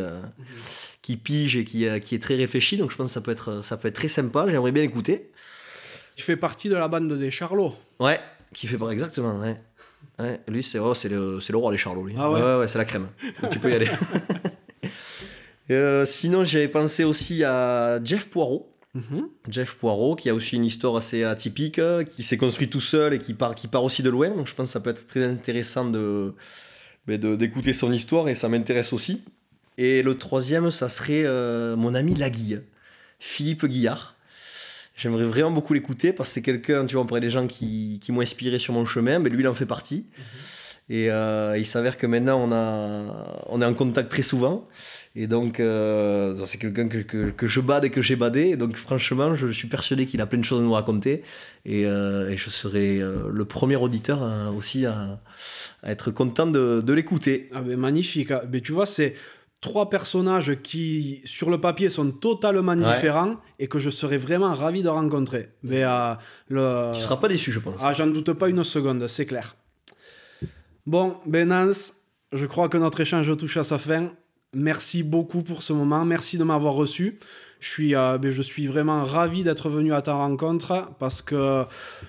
qui pige et qui, qui est très réfléchi. Donc je pense que ça peut être, ça peut être très sympa. J'aimerais bien l'écouter. Tu fais partie de la bande des Charlots. Ouais, qui fait exactement, ouais. Ouais, lui, c'est oh, c'est le, roi, les Charlots, lui. Ah ouais ouais, c'est la crème. Donc, tu peux y aller. [laughs] Euh, sinon, j'avais pensé aussi à Jeff Poirot. Jeff Poirot, qui a aussi une histoire assez atypique, euh, qui s'est construit tout seul et qui part, qui part aussi de loin. Donc, je pense que ça peut être très intéressant de- d'écouter son histoire et ça m'intéresse aussi. Et le troisième, ça serait euh, mon ami Laguille, Philippe Guillard. J'aimerais vraiment beaucoup l'écouter parce que c'est quelqu'un, tu vois, on parlait des gens qui, qui m'ont inspiré sur mon chemin, mais lui, il en fait partie. Et euh, il s'avère que maintenant, on, a, on est en contact très souvent. Et donc, euh, c'est quelqu'un que, que, que je bade et que j'ai badé. Et donc, franchement, je suis persuadé qu'il a plein de choses à nous raconter. Et, euh, et je serai euh, le premier auditeur euh, aussi à, à être content de, de l'écouter. Ah ben magnifique. Ah, ben, tu vois, c'est trois personnages qui, sur le papier, sont totalement Ouais. différents et que je serais vraiment ravi de rencontrer. Mais, euh, le... Tu seras pas déçu, je pense. Ah, j'en doute pas une seconde, c'est clair. Bon, ben Nance, je crois que notre échange touche à sa fin. Merci beaucoup pour ce moment. Merci de m'avoir reçu. Je suis, euh, ben, je suis vraiment ravi d'être venu à ta rencontre parce que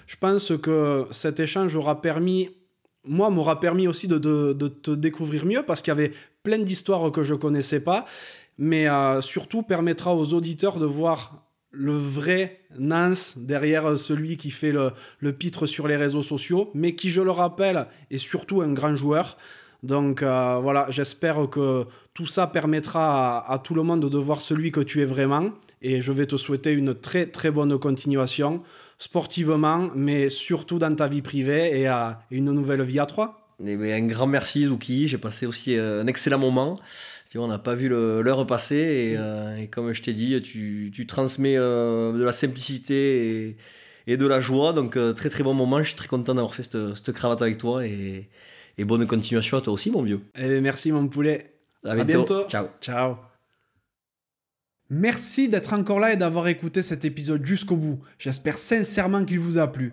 je pense que cet échange aura permis, moi, m'aura permis aussi de, de- de te découvrir mieux parce qu'il y avait plein d'histoires que je connaissais pas, mais euh, surtout permettra aux auditeurs de voir le vrai Nance derrière celui qui fait le, pitre sur les réseaux sociaux, mais qui, je le rappelle, est surtout un grand joueur. Donc euh, voilà, j'espère que tout ça permettra à, à tout le monde de voir celui que tu es vraiment. Et je vais te souhaiter une très très bonne continuation, sportivement, mais surtout dans ta vie privée et à une nouvelle vie à trois. Ben, un grand merci, Zuki. J'ai passé aussi euh, un excellent moment. Tu vois, on n'a pas vu l'heure passer. Et, euh, et comme je t'ai dit, tu, tu transmets euh, de la simplicité et, et de la joie. Donc euh, très très bon moment. Je suis très content d'avoir fait cette, cette cravate avec toi et, et bonne continuation à toi aussi, mon vieux. Eh, merci mon poulet. À À bientôt. bientôt. Ciao. Ciao. Merci d'être encore là et d'avoir écouté cet épisode jusqu'au bout. J'espère sincèrement qu'il vous a plu.